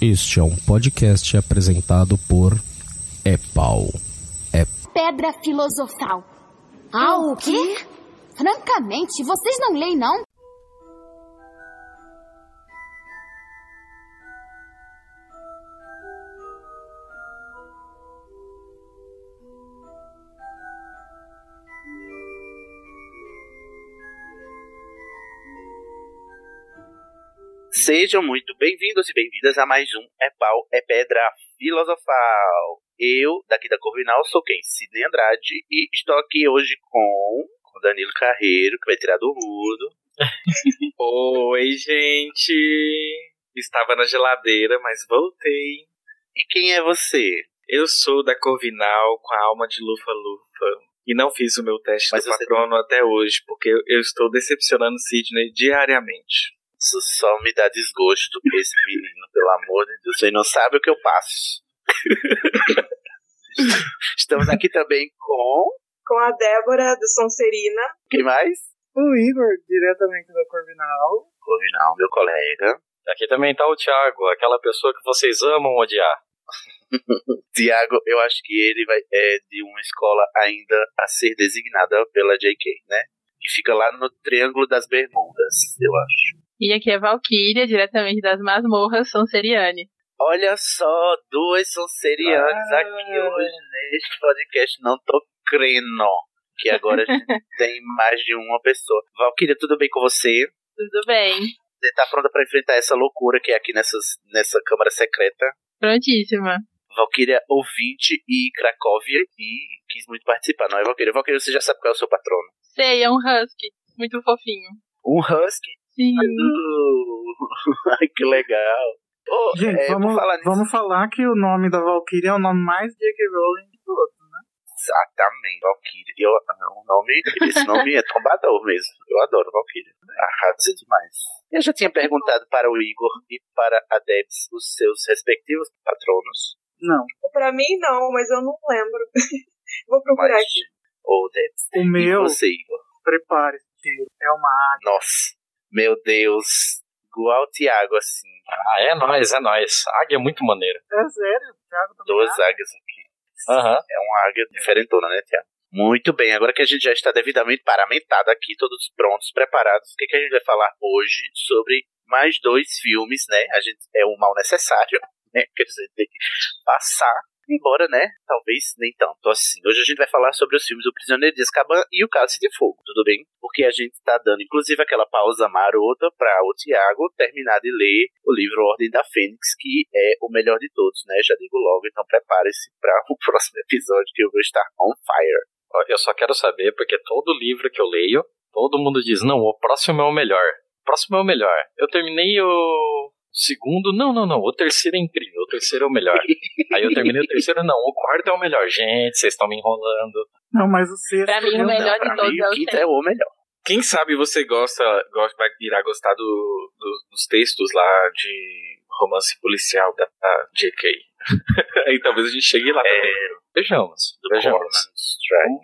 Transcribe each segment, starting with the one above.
Este é um podcast apresentado por Epau. É Pedra filosofal. Ah, o quê? Francamente, vocês não leem, não? Sejam muito bem-vindos e bem-vindas a mais um É Pau, É Pedra Filosofal. Eu, daqui da Corvinal, sou quem? Sidney Andrade e estou aqui hoje com o Danilo Carreiro, que vai tirar do mudo. Oi, gente! Estava na geladeira, mas voltei. E quem é você? Eu sou da Corvinal com a alma de lufa-lufa. E não fiz o meu teste Mas do patrono até hoje, porque eu estou decepcionando Sidney diariamente. Isso só me dá desgosto, esse menino, pelo amor de Deus. Você não sabe o que eu passo. Estamos aqui também com. com a Débora do Sonserina. Quem mais? O Igor, diretamente da Corvinal. Corvinal, meu colega. Aqui também tá o Thiago, aquela pessoa que vocês amam odiar. Tiago, eu acho que ele vai é de uma escola ainda a ser designada pela JK, né? Que fica lá no Triângulo das Bermudas, eu acho. E aqui é Valkyria, diretamente das masmorras Sonseriane. Olha só, duas Sonserianas Ah. aqui hoje neste podcast. Não tô crendo que agora a gente tem mais de uma pessoa. Valkyria, tudo bem com você? Tudo bem? Você tá pronta pra enfrentar essa loucura que é aqui nessas, nessa câmara secreta? Prontíssima. Valkyria ouvinte e Cracóvia e quis muito participar, não é, Valkyria? Valkyria, você já sabe qual é o seu patrono. Sei, é um husky. Muito fofinho. Um husky? Sim. Ai, que legal. Ô, Gente, é, vamos, falar nisso. vamos falar que o nome da Valkyria é o nome mais J.K. Rowling de todos. Exatamente, Valkyria. Eu, o nome, esse nome é tombador mesmo. Eu adoro Valkyria. Arrasa demais. Eu já tinha perguntado para o Igor e para a Debs os seus respectivos patronos. Não. Pra mim, não, mas eu não lembro. Vou procurar Mas, aqui. ou Debs. O E meu, você, Igor? prepare-se, é uma águia. Nossa, meu Deus. Igual o Thiago, assim. Ah, é nóis, é nóis. Águia é muito maneira. É sério, o Thiago também Duas acha? águias aqui. Aham. É uma águia diferentona, né, Tiago? Muito bem, agora que a gente já está devidamente paramentado aqui, todos prontos, preparados, o que, que a gente vai falar hoje sobre mais dois filmes, né? A gente é um mal necessário, né? Que a gente tem que passar, embora, né? Talvez nem tanto assim. Hoje a gente vai falar sobre os filmes O Prisioneiro de Azkaban e O Cálice de Fogo, tudo bem? Porque a gente tá dando, inclusive, aquela pausa marota para o Tiago terminar de ler o livro Ordem da Fênix, que é o melhor de todos, né? Já digo logo, então prepare-se para o próximo episódio que eu vou estar on fire. Eu só quero saber, porque todo livro que eu leio, todo mundo diz, não, o próximo é o melhor. O próximo é o melhor. Eu terminei o segundo, não, não, não, o terceiro é incrível, o terceiro é o melhor. Aí eu terminei o terceiro, não, o quarto é o melhor. Gente, vocês estão me enrolando. Não, mas o sexto. Pra mim, o melhor Não, de todos mim, é o o quinto é o melhor. Quem sabe você gosta, gosta vai irá gostar do, do- dos textos lá de romance policial da, da JK. Aí talvez a gente chegue lá também. É, Vejamos, do vejamos. Strike.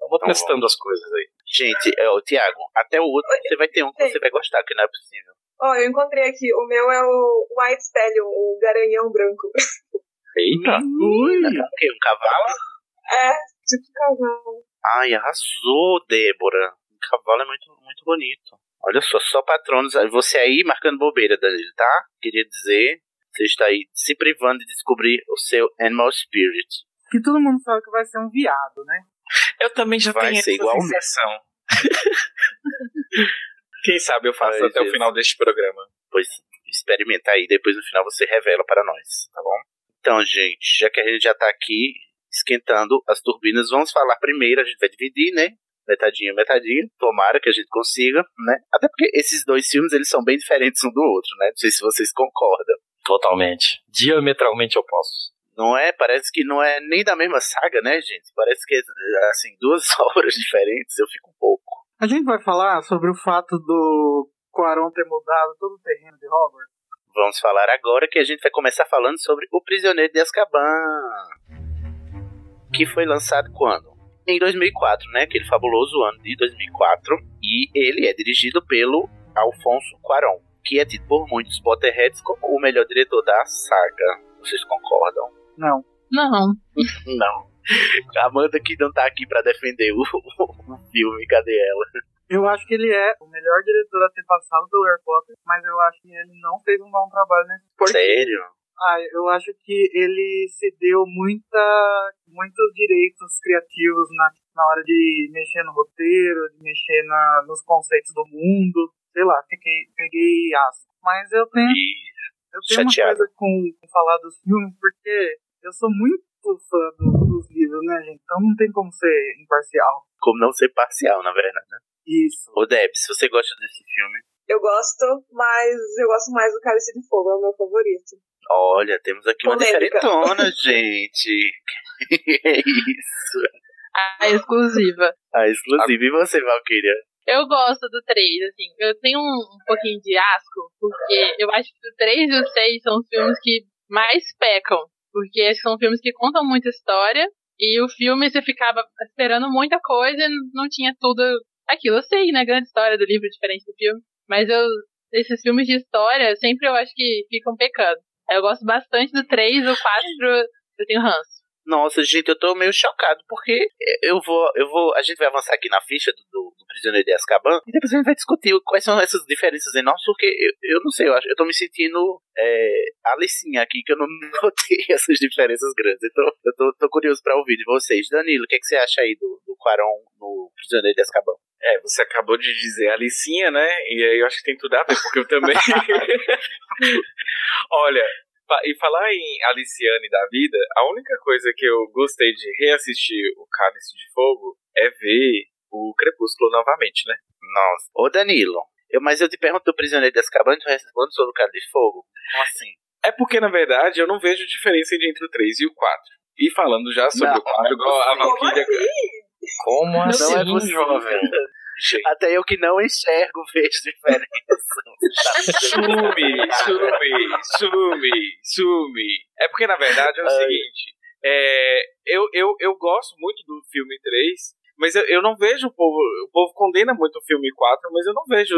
Eu vou Então testando as coisas aí. Gente, é, o Tiago, até o outro você vai ter um que você vai gostar, que não é possível. Ó, eu encontrei aqui. O meu é o White Stallion, o garanhão branco. Eita! Ui! O quê? Um cavalo? É, tipo cavalo. Ai, arrasou, Débora. O cavalo é muito, muito bonito. Olha só, só patronos. Você aí marcando bobeira, Danilo, tá? Queria dizer, você está aí se privando de descobrir o seu Animal Spirit. Que todo mundo sabe que vai ser um viado, né? Eu também já Vai tenho essa igual sensação. Quem sabe eu faço Ai, até o final deste programa. Pois experimenta aí, depois no final você revela para nós, tá bom? Então, gente, já que a gente já tá aqui esquentando as turbinas, vamos falar primeiro, a gente vai dividir, né? Metadinha, metadinha. Tomara que a gente consiga, né? Até porque esses dois filmes, eles são bem diferentes um do outro, né? Não sei se vocês concordam. Totalmente. Diametralmente opostos. Não é? Parece que não é nem da mesma saga, né, gente? Parece que é, assim, duas obras diferentes, eu fico um pouco. A gente vai falar sobre o fato do Quaron ter mudado todo o terreno de Hogwarts. Vamos falar agora que a gente vai começar falando sobre O Prisioneiro de Azkaban. Que foi lançado quando? Em 2004, né? Aquele fabuloso ano de 2004. E ele é dirigido pelo Alfonso Cuarón. que é tido por muitos Potterheads como o melhor diretor da saga. Vocês concordam? Não. Não. Não. Amanda que não tá aqui pra defender o, o filme, cadê ela? Eu acho que ele é o melhor diretor a ter passado pelo Harry Potter, mas eu acho que ele não fez um bom trabalho nesse porque, Sério? Ah, eu acho que ele cedeu muita, muitos direitos criativos na, na hora de mexer no roteiro, de mexer na, nos conceitos do mundo. Sei lá, fiquei, peguei asco. Mas eu tenho, E eu tenho uma coisa com, com falar dos filmes, porque eu sou muito fã do- dos livros, né, gente? Então não tem como ser imparcial. como não ser parcial, na verdade. né? Isso. Ô Deb, se você gosta desse filme, Eu gosto, mas eu gosto mais do Cálice de Fogo, é o meu favorito. olha, temos aqui uma Polêmica. diferentona, gente. é isso. A exclusiva. Ah, exclusive. E você, Valkyria? Eu gosto do 3, assim. Eu tenho um, um pouquinho de asco, porque eu acho que o 3 e o 6 são os filmes que mais pecam. Porque que são filmes que contam muita história. E o filme você ficava esperando muita coisa e não tinha tudo aquilo. Eu sei, né? Grande história do livro diferente do filme. Mas eu, esses filmes de história, sempre eu acho que ficam pecando. Eu gosto bastante do 3, o 4 eu tenho ranço. Nossa, gente, eu tô meio chocado, porque eu vou, eu vou, a gente vai avançar aqui na ficha do, do, do Prisioneiro de Azkaban, e depois a gente vai discutir quais são essas diferenças enormes, porque eu, eu não sei, eu, acho, eu tô me sentindo é, Alicinha aqui, que eu não notei essas diferenças grandes, então eu tô, tô curioso pra ouvir de vocês. Danilo, o que, é que você acha aí do, do Quaron no Prisioneiro de Azkaban? É, você acabou de dizer Alicinha, né? E aí eu acho que tem tudo a ver, porque eu também. Olha, e falar em Aliciane da vida, a única coisa que eu gostei de reassistir o Cálice de Fogo é ver o Crepúsculo novamente, né? Nossa. Ô Danilo, eu, mas eu te pergunto do Prisioneiro de Azkaban, tu responde sobre o Cara de Fogo? Como assim? É porque, na verdade, eu não vejo diferença entre o 3 e o 4. E falando já sobre Não, o 4, igual a Como Valkyria. assim? Como Não assim, é possível. jovem? Gente, Até eu que não enxergo vejo diferença. Sume, sume, sume, sume. É porque, na verdade, é o Ai. seguinte. É, eu, eu, eu gosto muito do filme 3, mas eu, eu não vejo o povo. O povo condena muito o filme 4, mas eu não vejo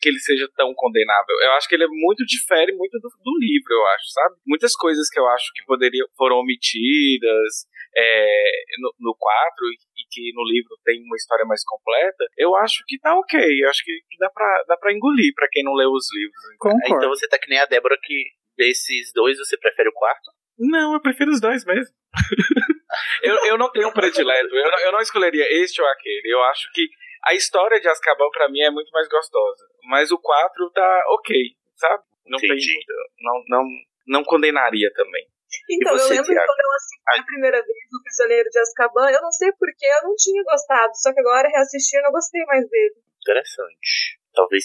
que ele seja tão condenável. Eu acho que ele é muito difere muito do, do livro, eu acho, sabe? Muitas coisas que eu acho que poderiam foram omitidas é, no, no 4 e, e que no livro tem uma história mais completa, eu acho que tá ok. Eu acho que, dá, pra, dá pra engolir pra quem não leu os livros. Concordo. Então você tá que nem a Débora que desses dois você prefere o quarto? Não, eu prefiro os dois mesmo. eu, eu não tenho um predileto. Eu, não- eu não escolheria este ou aquele. Eu acho que a história de Azkaban pra mim é muito mais gostosa. Mas o 4 tá ok, sabe? Não Entendi. tem. Não, não, não condenaria também. Então, eu lembro Thiago? quando eu assisti a primeira vez o Prisioneiro de Azkaban, eu não sei porquê, eu não tinha gostado. Só que agora, reassistindo, eu gostei mais dele. Interessante. Talvez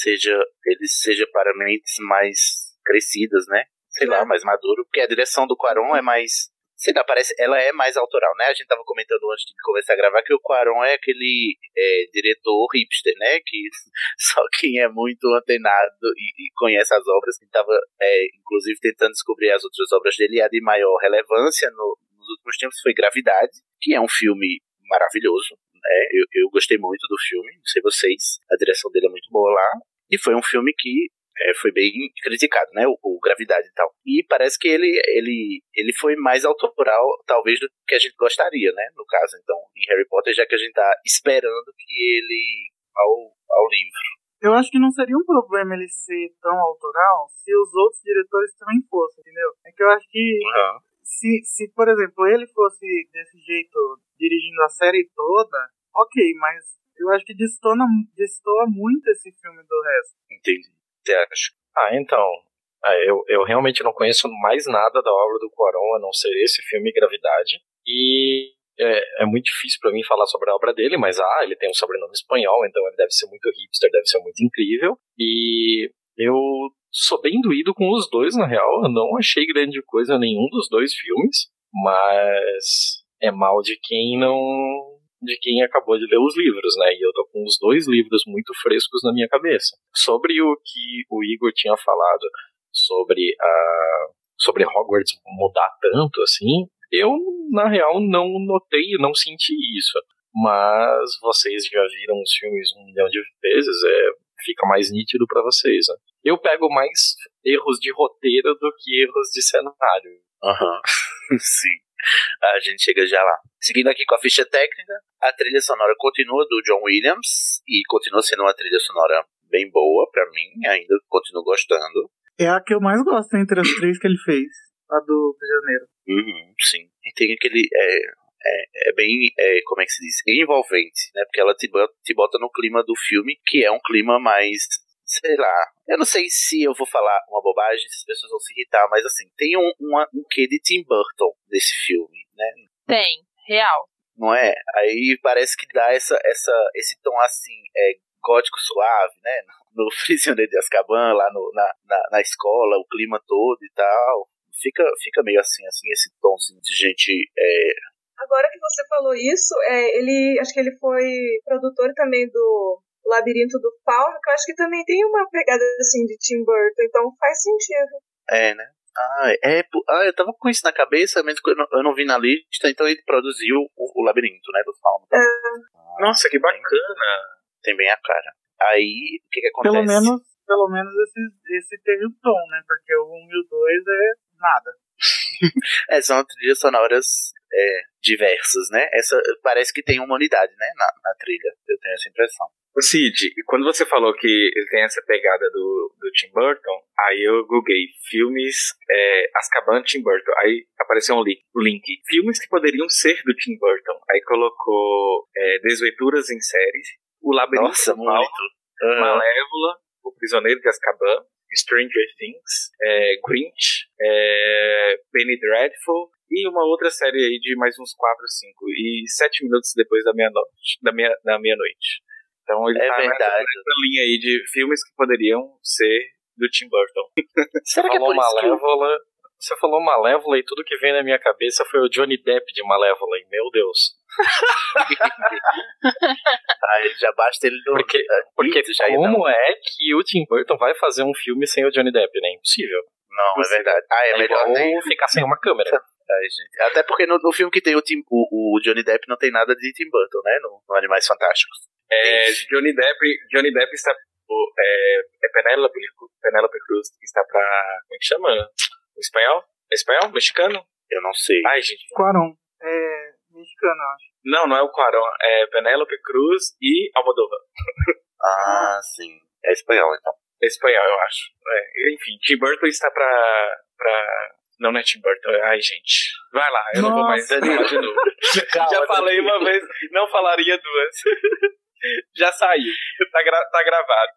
seja ele seja para mentes mais crescidas, né? Sei lá, mais maduro, porque a direção do Quaron é mais Sei lá, parece, ela é mais autoral, né? A gente tava comentando antes de começar a gravar que o Quaron é aquele é, diretor hipster, né? Que só quem é muito antenado e, e conhece as obras, que tava, é, inclusive, tentando descobrir as outras obras dele, a de maior relevância no, nos últimos tempos foi Gravidade, que é um filme maravilhoso, né? Eu, eu gostei muito do filme, não sei vocês, a direção dele é muito boa lá, e foi um filme que é, foi bem criticado, né? O, o, Gravidade e tal. E parece que ele, ele, ele foi mais autoral, talvez, do que a gente gostaria, né? No caso, então, em Harry Potter, já que a gente tá esperando que ele ao, ao livro. Eu acho que não seria um problema ele ser tão autoral se os outros diretores também fossem, entendeu? É que eu acho que Uhum. se, se, por exemplo, ele fosse desse jeito dirigindo a série toda, ok, mas eu acho que destona, destoa muito esse filme do resto. Entendi. Ah, então. ah, eu, eu realmente não conheço mais nada da obra do Cuarón, a não ser esse filme Gravidade. E é, é muito difícil para mim falar sobre a obra dele, mas ah, ele tem um sobrenome espanhol, então ele deve ser muito hipster, deve ser muito incrível. E eu sou bem doído com os dois, na real. Eu não achei grande coisa nenhum dos dois filmes, mas é mal de quem não de quem acabou de ler os livros, né? E eu tô com os dois livros muito frescos na minha cabeça. Sobre o que o Igor tinha falado sobre a sobre Hogwarts mudar tanto assim, eu na real não notei, não senti isso. Mas vocês já viram os filmes um milhão de vezes, é fica mais nítido para vocês. Né? Eu pego mais erros de roteiro do que erros de cenário. Aham. Sim. A gente chega já lá. Seguindo aqui com a ficha técnica, a trilha sonora continua do John Williams e continua sendo uma trilha sonora bem boa pra mim, ainda continuo gostando. É a que eu mais gosto entre as três que ele fez. A do Prisioneiro. Uhum, sim. E tem aquele. É, é, é bem. É, como é que se diz? Envolvente, né? Porque ela te bota, te bota no clima do filme, que é um clima mais. Sei lá. Eu não sei se eu vou falar uma bobagem, se as pessoas vão se irritar, mas assim, tem um, uma, um quê de Tim Burton nesse filme, né? Tem, real. Não é? Aí parece que dá essa, essa, esse tom assim, é, gótico suave, né? No Prisioneiro de Azkaban, lá no, na, na, na escola, o clima todo e tal. Fica, fica meio assim, assim, esse tomzinho de gente. É... Agora que você falou isso, é, ele acho que ele foi produtor também do Labirinto do Fauno, que eu acho que também tem uma pegada assim de Tim Burton, então faz sentido. É, né? Ah, é, ah, eu tava com isso na cabeça, mas eu não, eu não vi na lista, então ele produziu o, o Labirinto, né, do Fauno. É. Ah, Nossa, que bacana. Tem bem a cara. Aí, o que que acontece? Pelo menos, pelo menos esse, esse teve o tom, né? Porque o 1 e o 2 é nada. É, são trilhas sonoras é, diversas, né? Essa parece que tem uma unidade, né, na, na trilha. Eu tenho essa impressão. O Cid, quando você falou que ele tem essa pegada do, do Tim Burton, aí eu googlei filmes é, Azkaban Tim Burton. Aí apareceu um link, link. Filmes que poderiam ser do Tim Burton. Aí colocou é, Desventuras em séries, O Labirinto Nossa, do muito. Aham. Malévola, O Prisioneiro de Azkaban, Stranger Things, é, Grinch, é, Penny Dreadful e uma outra série aí de mais uns 4, 5 e 7 minutos depois da meia-noite. Da meia, da meia-noite. Então ele É tá nessa, verdade. nessa linha aí de filmes que poderiam ser do Tim Burton. Será que é falou por isso que. Você falou Malévola e tudo que vem na minha cabeça foi o Johnny Depp de Malévola. E meu Deus. Ah, ele já basta ele do. Porque, ah, porque já como é que o Tim Burton vai fazer um filme sem o Johnny Depp, né? Impossível. Não, é verdade. Ah, é, É, melhor nem. ficar sem uma câmera. Ai, gente. Até porque no, no filme que tem o, Tim, o, o Johnny Depp não tem nada de Tim Burton, né? No, no Animais Fantásticos. É. Johnny Depp, Johnny Depp está é, é Penélope, Penélope Cruz que está pra como é que chama? O espanhol? É espanhol? Mexicano? Eu não sei. Ai, gente. Quaron. É mexicano, eu acho. Não, não é o Quaron, é Penélope Cruz e Almodóvar. Ah, sim. É espanhol, então. É espanhol, eu acho. É, enfim, Tim Burton está pra, pra. Não, não é Tim Burton. Ai, gente. Vai lá, eu não vou mais Nossa. falar de novo. Já falei uma vez, não falaria duas. Já saiu. Tá, gra- tá gravado.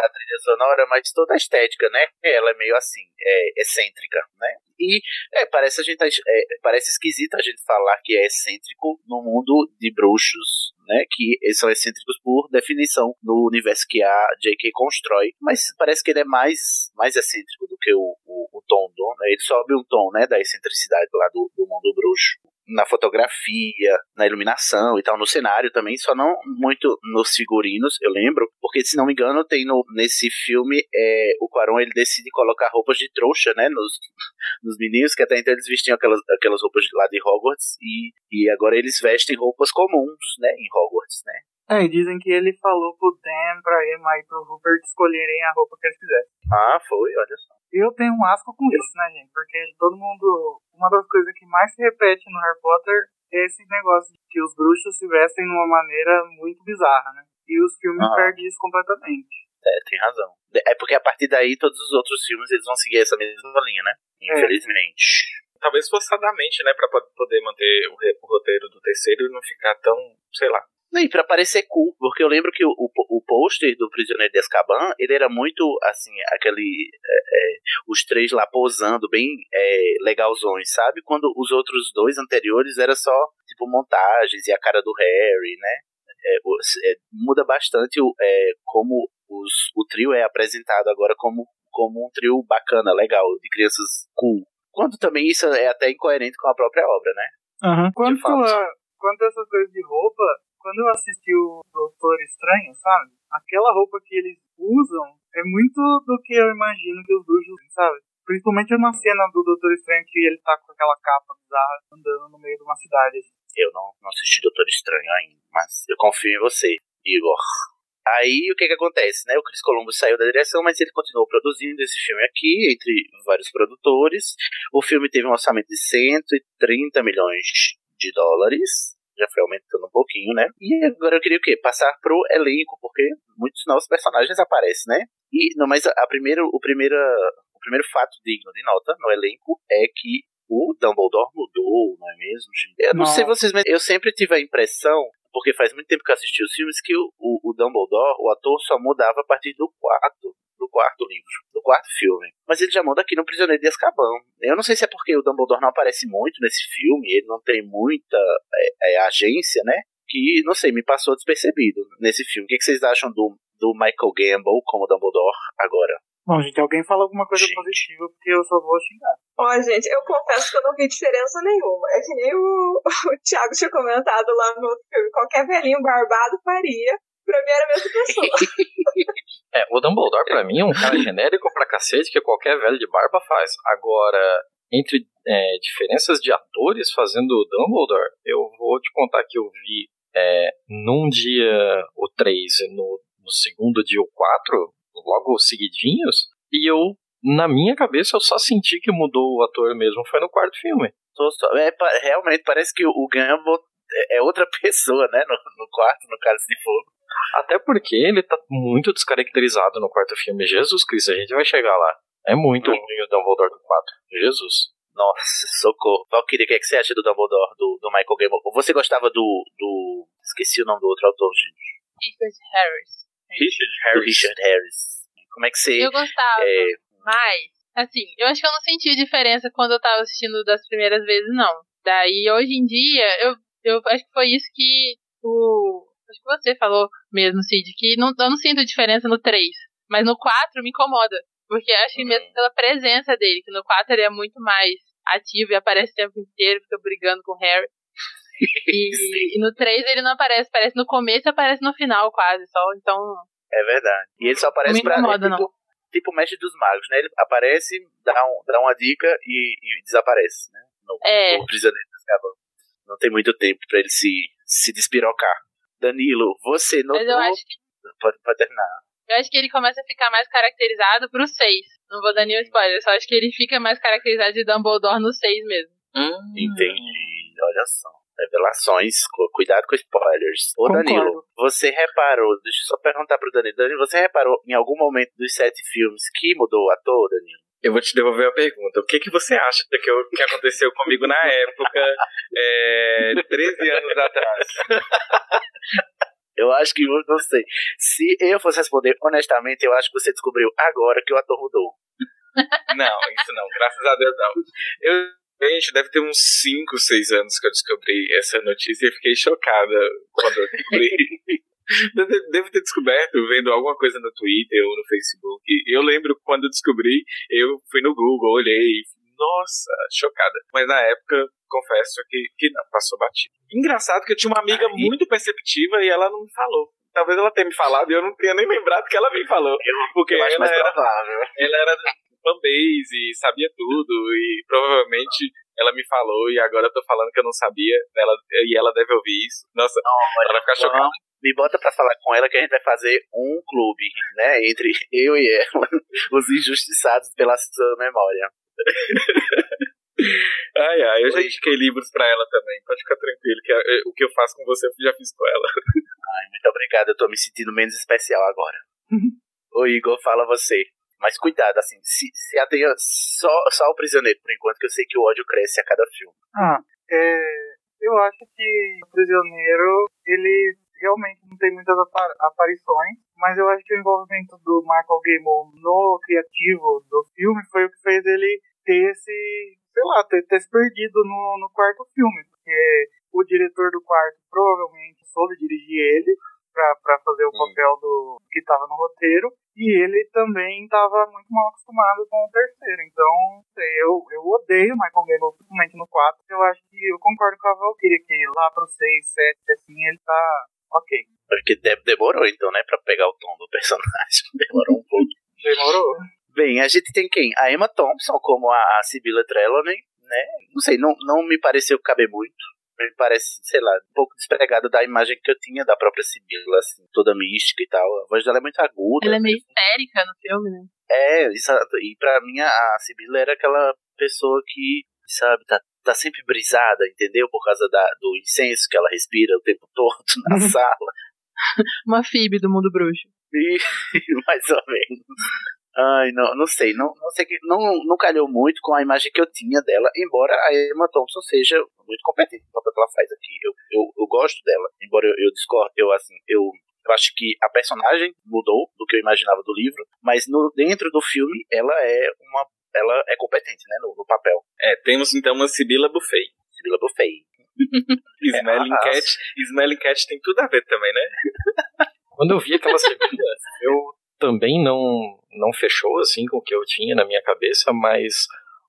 Da trilha sonora, mas toda a estética, né? Ela é meio assim, é, excêntrica, né? E é, parece a gente é, parece esquisito a gente falar que é excêntrico no mundo de bruxos, né? Que são excêntricos por definição no universo que a J.K. constrói, mas parece que ele é mais mais excêntrico do que o, o, o tom do, né? Ele sobe um tom, né? Da excentricidade lá do, do mundo bruxo na fotografia, na iluminação e tal, no cenário também, só não muito nos figurinos, eu lembro, porque se não me engano tem no, nesse filme é, o Quaron ele decide colocar roupas de trouxa, né, nos, nos meninos, que até então eles vestiam aquelas, aquelas roupas de lá de Hogwarts e, e agora eles vestem roupas comuns, né, em Hogwarts, né. É, e dizem que ele falou pro Dan, pra Emma e pro Rupert escolherem a roupa que eles quisessem. Ah, foi, olha só. Eu tenho um asco com isso, né, gente? Porque todo mundo. Uma das coisas que mais se repete no Harry Potter é esse negócio de que os bruxos se vestem de uma maneira muito bizarra, né? E os filmes Ah. perdem isso completamente. É, tem razão. É porque a partir daí todos os outros filmes eles vão seguir essa mesma linha, né? Infelizmente. Talvez forçadamente, né? Pra po- poder manter o roteiro do terceiro e não ficar tão, sei lá. Não, e pra parecer cool, porque eu lembro que o, o, o pôster do Prisioneiro de Azkaban, ele era muito, assim, aquele... é, é, os três lá posando, bem é, legalzões, sabe? Quando os outros dois anteriores era só, tipo, montagens e a cara do Harry, né? É, é, muda bastante o, é, como os, o trio é apresentado agora como, como um trio bacana, legal, de crianças cool. Quando também isso é até incoerente com a própria obra, né? A, quanto a essas coisas de roupa, quando eu assisti o Doutor Estranho, sabe? Aquela roupa que eles usam é muito do que eu imagino que os bruxos, sabe? Principalmente na cena do Doutor Estranho que ele tá com aquela capa bizarra andando no meio de uma cidade. Eu não, não assisti Doutor Estranho ainda, mas eu confio em você, Igor. Aí o que que acontece, né? O Chris Columbus saiu da direção, mas ele continuou produzindo esse filme aqui, entre vários produtores. O filme teve um orçamento de 130 milhões de dólares. Já foi aumentando um pouquinho, né? E agora eu queria o quê? Passar pro elenco, porque muitos novos personagens aparecem, né? E, não, mas a, primeiro, o, primeira, o primeiro fato digno de nota no elenco é que o Dumbledore mudou, não é mesmo? Eu não Nossa. sei vocês, mas eu sempre tive a impressão, porque faz muito tempo que eu assisti os filmes, que o, o, Dumbledore, o ator, só mudava a partir do quarto, do quarto livro, do quarto filme. Mas ele já muda aqui no Prisioneiro de Azkaban. Eu não sei se é porque o Dumbledore não aparece muito nesse filme, ele não tem muita é, é, agência, né? Que, não sei, me passou despercebido nesse filme. O que, que vocês acham do, do Michael Gambon como Dumbledore agora? Bom, gente, alguém fala alguma coisa Gente. positiva, porque eu só vou xingar. Ó, gente, eu confesso que eu não vi diferença nenhuma. É que nem o, o Thiago tinha comentado lá no outro filme. Qualquer velhinho barbado faria. Pra mim era a mesma pessoa. É, o Dumbledore pra mim é um cara genérico pra cacete que qualquer velho de barba faz. Agora, entre é, diferenças de atores fazendo o Dumbledore, eu vou te contar que eu vi é, num dia o 3 e no, no segundo dia o 4, logo seguidinhos, e eu, na minha cabeça, eu só senti que mudou o ator mesmo, foi no quarto filme. É, realmente parece que o, o Gambon é, é outra pessoa, né? No, no quarto, no Cálice de Fogo. Até porque ele tá muito descaracterizado no quarto filme. Jesus Cristo, a gente vai chegar lá. É muito ruim o Dumbledore do 4. Jesus. Nossa, socorro. Valkyrie, o que, é que você acha do Dumbledore, do, do Michael Gambon? Você gostava do, do... Esqueci o nome do outro autor, gente. Richard Harris. Richard Do Richard Harris. Como é que você... Eu gostava, é, mas, assim, eu acho que eu não senti diferença quando eu tava assistindo das primeiras vezes, não. Daí, hoje em dia, eu, eu acho que foi isso que o. Acho que você falou mesmo, Cid, que não, eu não sinto diferença no 3. Mas no 4 me incomoda. Porque eu acho que mesmo pela presença dele, que no 4 ele é muito mais ativo e aparece o tempo inteiro, fica brigando com o Harry. E, e no 3 ele não aparece, aparece no começo e aparece no final quase, só. Então, É verdade. E ele só aparece me pra... incomoda, é tipo, tipo o Mestre dos Magos, né? Ele aparece, dá, um, dá uma dica e, e desaparece, né? No, É. no Prisioneiro Azkaban. Não tem muito tempo pra ele se, se despirocar. Danilo, você notou... mas eu acho que Pode, pode terminar. Eu acho que ele começa a ficar mais caracterizado pro 6. Não vou dar nenhum spoiler, só acho que ele fica mais caracterizado de Dumbledore no 6 mesmo. Entendi. Olha só. Revelações. cu- Cuidado com spoilers. Ô, Concordo. Danilo, você reparou... Deixa eu só perguntar pro Danilo. Danilo, você reparou em algum momento dos sete filmes que mudou o ator, Danilo? Eu vou te devolver a pergunta. O que, que você acha do que, eu- que aconteceu comigo na época, é, 13 anos atrás? Eu acho que, eu não sei. Se eu fosse responder honestamente, eu acho que você descobriu agora que o ator mudou. Não, isso não. Graças a Deus não. Eu, gente, deve ter uns 5, 6 anos que eu descobri essa notícia e fiquei chocada quando eu descobri. Devo ter descoberto vendo alguma coisa no Twitter ou no Facebook. Eu lembro quando eu descobri, eu fui no Google, olhei, nossa, chocada. Mas na época, confesso que, que não, passou batido. Engraçado que eu tinha uma amiga Aí. muito perceptiva e ela não me falou. Talvez ela tenha me falado e eu não tenha nem lembrado que ela me falou. Porque Eu ela era ela era fanbase e sabia tudo e provavelmente ela me falou e agora eu tô falando que eu não sabia ela, e ela deve ouvir isso. Nossa, ela vai ficar chocada. Me bota pra falar com ela que a gente vai fazer um clube, né? Entre eu e ela, os injustiçados pela sua memória. Ai, ai, eu já indiquei livros pra ela também. Pode ficar tranquilo que eh, o que eu faço com você eu já fiz com ela. Ai, muito obrigado, eu tô me sentindo menos especial agora. Ô Igor, fala você. Mas cuidado, assim, se, se atenha só, só o prisioneiro, por enquanto, que eu sei que o ódio cresce a cada filme. Ah, é, eu acho que o Prisioneiro, ele realmente não tem muitas apa- aparições, mas eu acho que o envolvimento do Michael Gambon no criativo do filme foi o que fez ele ter esse, sei lá, ter, ter se perdido no, no quarto filme, porque o diretor do quarto provavelmente soube dirigir ele pra, pra fazer o papel do que tava no roteiro, e ele também estava muito mal acostumado com o terceiro. Então, eu, eu odeio Michael Gambon, principalmente no 4. Eu acho que eu concordo com a Valkyria que lá pro 6, 7, assim, ele tá ok. Porque de- demorou, então, né, pra pegar o tom do personagem. Demorou um pouco. Demorou? Bem, a gente tem quem? A Emma Thompson como a, a Sibylla Trelawney, né? Não sei, não, não me pareceu caber muito me parece, sei lá, um pouco despregada da imagem que eu tinha da própria Sibila, assim, toda mística e tal. A voz dela é muito aguda. Ela é meio histérica no filme, né? É, exato. E pra mim a Sibila era aquela pessoa que, sabe, tá, tá sempre brisada, entendeu? Por causa da, do incenso que ela respira o tempo todo na sala. Uma Phoebe do mundo bruxo. E, mais ou menos. Ai, não, não sei, não, não sei que não, não calhou muito com a imagem que eu tinha dela, embora a Emma Thompson seja muito competente no papel que ela faz aqui. Eu, eu, eu gosto dela, embora eu, eu discordo, eu assim, eu, eu acho que a personagem mudou do que eu imaginava do livro, mas no, dentro do filme ela é uma ela é competente, né, no, no papel. É, temos então uma Sibila Buffet. Sibila Buffet. Smelling É, Cat. Smelling Cat tem tudo a ver também, né? Quando eu vi aquela Sibila, eu também não, não fechou assim com o que eu tinha na minha cabeça, mas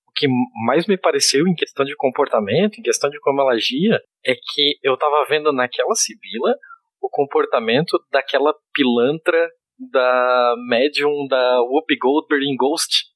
o que mais me pareceu em questão de comportamento, em questão de como ela agia, é que eu tava vendo naquela Sibila o comportamento daquela pilantra da médium da Whoopi Goldberg em Ghost.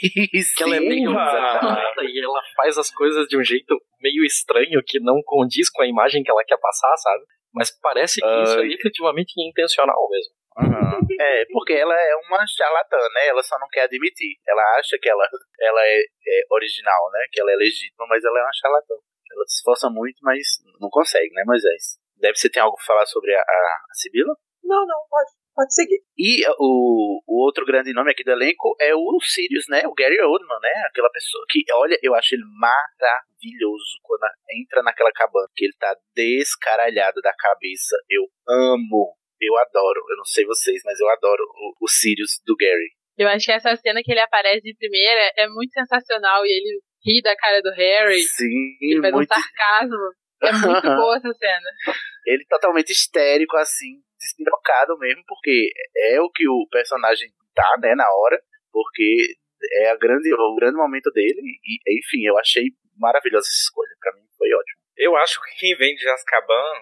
Que ela é meio Sim, desafinada e ela faz as coisas de um jeito meio estranho que não condiz com a imagem que ela quer passar, sabe? Mas parece que isso é efetivamente intencional mesmo. Aham. É, porque ela é uma charlatã, né? Ela só não quer admitir. Ela acha que ela, ela é, é original, né? Que ela é legítima, mas ela é uma charlatã. Ela se esforça muito, mas não consegue, né, Moisés? Deve ser tem algo pra falar sobre a, a, a Sibila? Não, não, pode, pode seguir. E o, o outro grande nome aqui do elenco é o Sirius, né? O Gary Oldman, né? Aquela pessoa que, olha, eu acho ele maravilhoso quando entra naquela cabana, que ele tá descaralhado da cabeça. Eu amo, eu adoro. Eu não sei vocês, mas eu adoro o, o Sirius do Gary. Eu acho que essa cena que ele aparece de primeira é muito sensacional e ele ri da cara do Harry. Sim, Ele faz muito. um sarcasmo. É muito boa essa cena. Ele totalmente histérico, assim, despirocado mesmo, porque é o que o personagem tá, né, na hora, porque é a grande, o grande momento dele, e enfim, eu achei maravilhosa essa escolha, pra mim foi ótimo. Eu acho que quem vem de Azkaban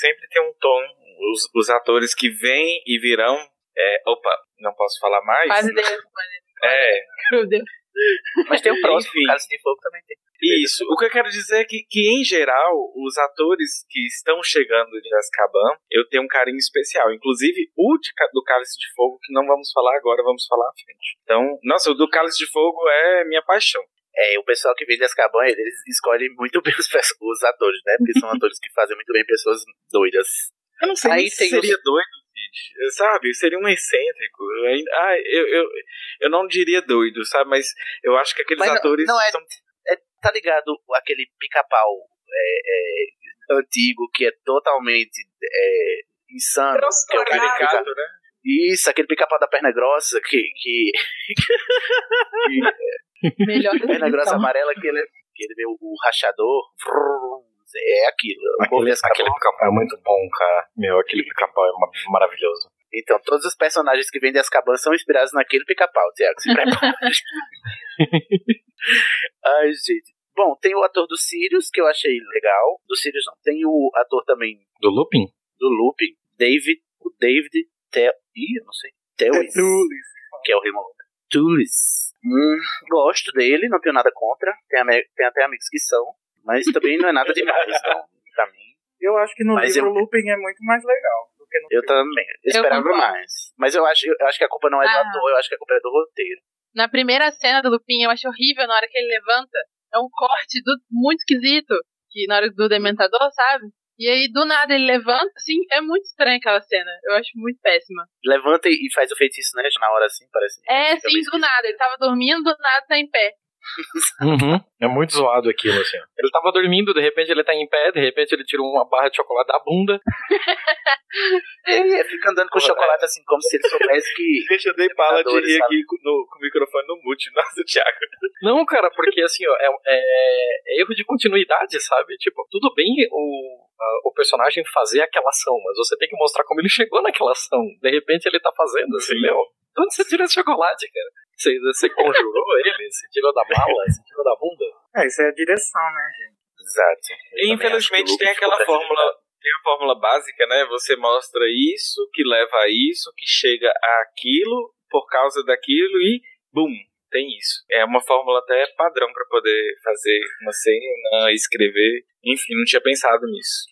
sempre tem um tom. Os, os atores que vêm e virão. É, opa, não posso falar mais? Quase deu. É, Meu Deus. Mas tem o próximo, Enfim. o Cálice de Fogo também tem. Isso. O que eu quero dizer é que, que, em geral, os atores que estão chegando de Azkaban, eu tenho um carinho especial. Inclusive, o de do Cálice de Fogo, que não vamos falar agora, vamos falar à frente. Então, nossa, o do Cálice de Fogo é minha paixão. É, o pessoal que vem de Azkaban, eles escolhem muito bem os, os atores, né, porque são atores que fazem muito bem pessoas doidas. Eu não sei Aí se seria os- doido, Cid, sabe? Seria um excêntrico. Ah, eu, eu, eu não diria doido, sabe? Mas eu acho que aqueles não- atores não é- são É, tá ligado aquele pica-pau é, é, antigo que é totalmente é, insano? Que é pica- caricato, né? Isso, aquele pica-pau da perna grossa que. que, Melhor que perna grossa amarela que ele, que ele vê o, o rachador. vrum, É aquilo. Aquele, aquele pica-pau é muito bom, cara. Meu, aquele pica-pau é ma- maravilhoso. Então, todos os personagens que vêm de Azkaban são inspirados naquele pica-pau, Tiago. Se prepara. Ai, gente. Bom, tem o ator do Sirius, que eu achei legal. Do Sirius não. Tem o ator também Do Lupin? do Lupin, David, o David Tel... Ih, eu não sei. Telis. Que é o Raymond. Tulis. Hum, gosto dele, não tenho nada contra. Tem, tem até amigos que são. Mas também não é nada demais, não. Pra mim. Eu acho que no Mas livro eu- o Lupin é muito mais legal do que no Eu filme. também. Eu esperava concordo. mais. Mas eu acho, eu acho que a culpa não é do Ah. ator, eu acho que a culpa é do roteiro. Na primeira cena do Lupin, eu acho horrível na hora que ele levanta. É um corte do- muito esquisito. Que na hora do Dementador, sabe? E aí, do nada, ele levanta, assim, é muito estranha aquela cena. Eu acho muito péssima. Levanta e faz o feitiço, né? Na hora assim, parece. É, sim, do nada. Ele tava dormindo, do nada tá em pé. Uhum. É muito zoado aquilo, assim. Ele tava dormindo, de repente ele tá em pé, de repente ele tira uma barra de chocolate da bunda. É, fica andando com Porra, chocolate assim, como se ele soubesse que. Gente, eu dei bala de rir aqui com, no, com o microfone no mute. Nossa, Thiago. Não, cara, porque assim, ó, é, é- é erro de continuidade, sabe? Tipo, tudo bem o, a- o personagem fazer aquela ação, mas você tem que mostrar como ele chegou naquela ação. De repente ele tá fazendo, assim, Sim. meu. De onde você tira esse chocolate, cara? Você, você conjurou ele? Você tirou da mala? Você tirou da bunda? É, isso é a direção, né, gente? Exato. Eu E, infelizmente tem aquela fórmula, tem a fórmula básica, né? Você mostra isso, que leva a isso, que chega a aquilo, por causa daquilo e bum, tem isso. É uma fórmula até padrão para poder fazer uma cena, escrever. Enfim, não tinha pensado nisso.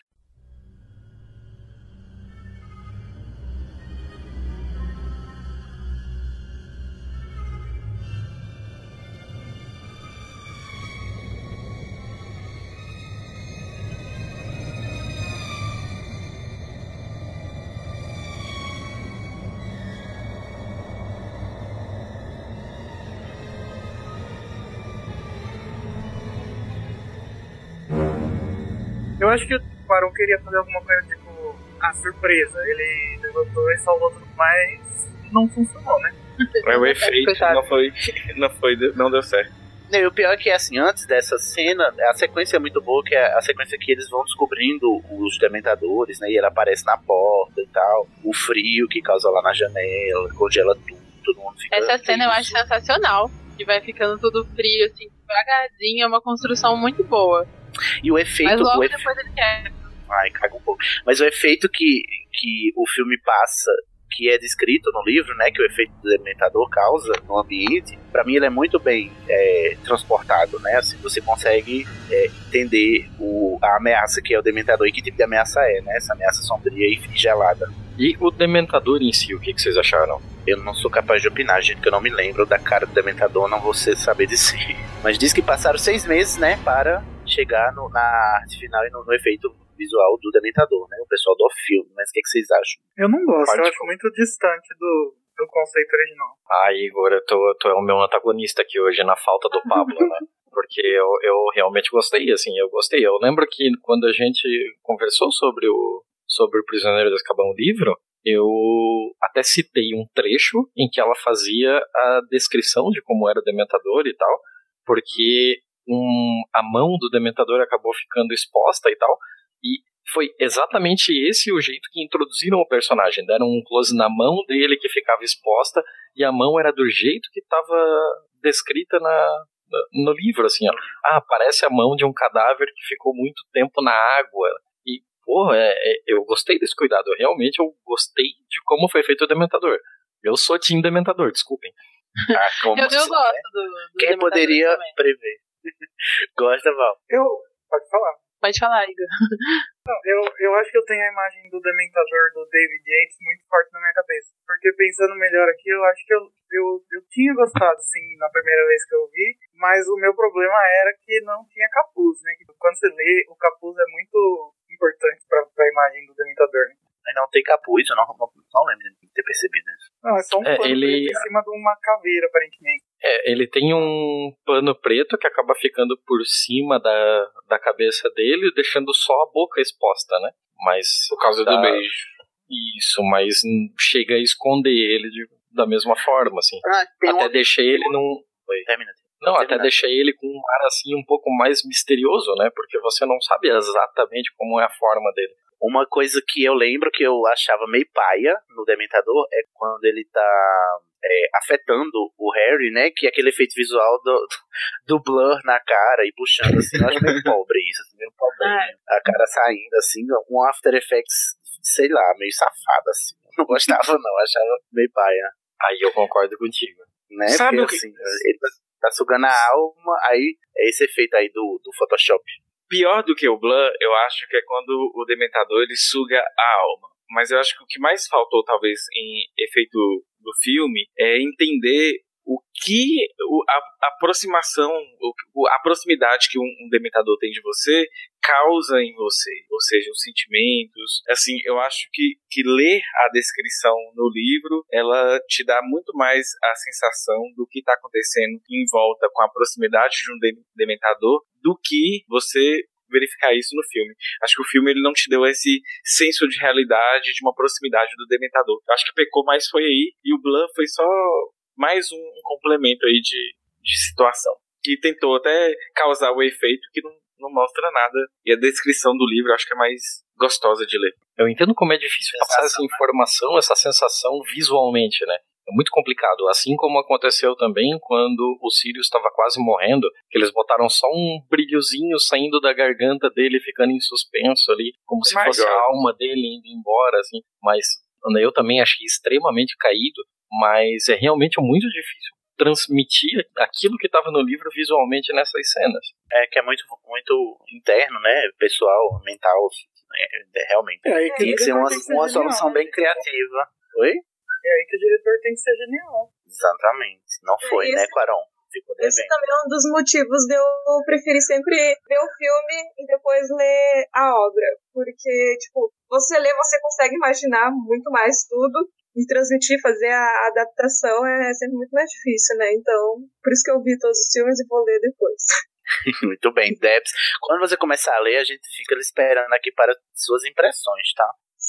Eu acho que o Barão queria fazer alguma coisa tipo a surpresa. Ele levantou e salvou tudo, mas não funcionou, né? É o efeito não foi, não foi, não deu certo. E o pior é que, assim, antes dessa cena, a sequência é muito boa, que é a sequência que eles vão descobrindo os dementadores, né? E ele aparece na porta e tal. O frio que causa lá na janela, congela tudo, todo mundo fica... Essa cena eu acho sensacional. Que vai ficando tudo frio, assim, devagarzinho. É uma construção muito boa. E o efeito... Mas logo o efe- depois ele quer. Ai, caga um pouco. Mas o efeito que, que o filme passa, que é descrito no livro, né? Que o efeito do dementador causa no ambiente, pra mim ele é muito bem é, transportado, né? Assim, você consegue é, entender o, a ameaça que é o dementador e que tipo de ameaça é, né? Essa ameaça sombria e gelada. E o Dementador em si, o que, que vocês acharam? Eu não sou capaz de opinar, gente, que eu não me lembro da cara do dementador, não vou saber dizer. Mas diz que passaram seis meses, né? Para chegar no- na arte final e no, no efeito visual do dementador, né? O pessoal do filme. Mas o que, que vocês acham? Eu não gosto, eu Particle. acho muito distante do, do conceito original. Ah, Igor, eu tô, tu é o meu antagonista aqui hoje na falta do Pablo, né? Porque eu, eu realmente gostei, assim, eu gostei. Eu lembro que quando a gente conversou sobre o, sobre o Prisioneiro de Azkaban, o livro, eu até citei um trecho em que ela fazia a descrição de como era o Dementador e tal, porque um, a mão do Dementador acabou ficando exposta e tal, e foi exatamente esse o jeito que introduziram o personagem. Deram um close na mão dele que ficava exposta e a mão era do jeito que estava descrita na, na- no livro, assim, ó. Ah, parece a mão de um cadáver que ficou muito tempo na água. E, porra, é, é- eu gostei desse cuidado. Realmente eu gostei de como foi feito o Dementador. Eu sou Team Dementador, desculpem. Ah, como Eu, eu se- gosto do, do Quem poderia também. prever? Gosta, Val? Eu. Pode falar. Pode falar, Igor. Não, eu, eu acho que eu tenho a imagem do Dementador do David Yates muito forte na minha cabeça. Porque pensando melhor aqui, eu acho que eu, eu, eu tinha gostado, sim, na primeira vez que eu vi, mas o meu problema era que não tinha capuz, né? Que Quando você lê, o capuz é muito importante pra, pra imagem do Dementador, né? Mas não tem capuz, eu não, não, não lembro de ter percebido isso. Não, é só um É, pano ele- preto em cima de uma caveira, aparentemente. É, ele tem um pano preto que acaba ficando por cima da, da cabeça dele, deixando só a boca exposta, né? Mas. Por causa tá- do beijo. Isso, mas chega a esconder ele de- da mesma forma, assim. Ah, tem até uma... deixei ele num. Termina. Não, até deixei ele com um ar assim um pouco mais misterioso, né? Porque você não sabe exatamente como é a forma dele. Uma coisa que eu lembro que eu achava meio paia no Dementador é quando ele tá é, afetando o Harry, né? Que é aquele efeito visual do, do blur na cara e puxando assim. Eu acho meio pobre isso, assim, meio pobre. A cara saindo assim, um After Effects, sei lá, meio safado assim. Não gostava não, achava meio paia. Aí eu concordo contigo. Né? Sabe Porque o que- assim, ele tá, tá sugando a alma, aí é esse efeito aí do, do Photoshop. Pior do que o Blur, eu acho que é quando o Dementador ele suga a alma. Mas eu acho que o que mais faltou, talvez, em efeito do filme é entender o que a, aproximação, a proximidade que um, Dementador tem de você causa em você, ou seja, os sentimentos. Assim, eu acho que, que ler a descrição no livro, ela te dá muito mais a sensação do que está acontecendo em volta com a proximidade de um de- Dementador do que você verificar isso no filme. Acho que o filme ele não te deu esse senso de realidade, de uma proximidade do Dementador. Acho que pecou mais foi aí, e o Blan foi só mais um, um complemento aí de, de situação. Que tentou até causar o efeito que não, não mostra nada. E a descrição do livro eu acho que é mais gostosa de ler. Eu entendo como é difícil passar essa informação, essa sensação visualmente, né? É muito complicado. Assim como aconteceu também quando o Sirius estava quase morrendo, que eles botaram só um brilhozinho saindo da garganta dele, ficando em suspenso ali, como se My fosse God. a alma dele indo embora, assim. Mas eu também achei extremamente caído, mas é realmente muito difícil transmitir aquilo que estava no livro visualmente nessas cenas. É que é muito, muito interno, né? Pessoal, mental. É, realmente. É aí que Tinha que ser uma, tem ser uma genial, solução né? bem criativa. Oi? É aí que o diretor tem que ser genial. Exatamente. Não foi, É, né, Quaron? Esse também é um dos motivos de eu preferir sempre ver o filme e depois ler a obra. Porque, tipo, você lê, você consegue imaginar muito mais tudo. E transmitir, fazer a adaptação é sempre muito mais difícil, né? Então, por isso que eu vi todos os filmes e vou ler depois. Muito bem, Debs. Quando você começar a ler, a gente fica esperando aqui para suas impressões, tá?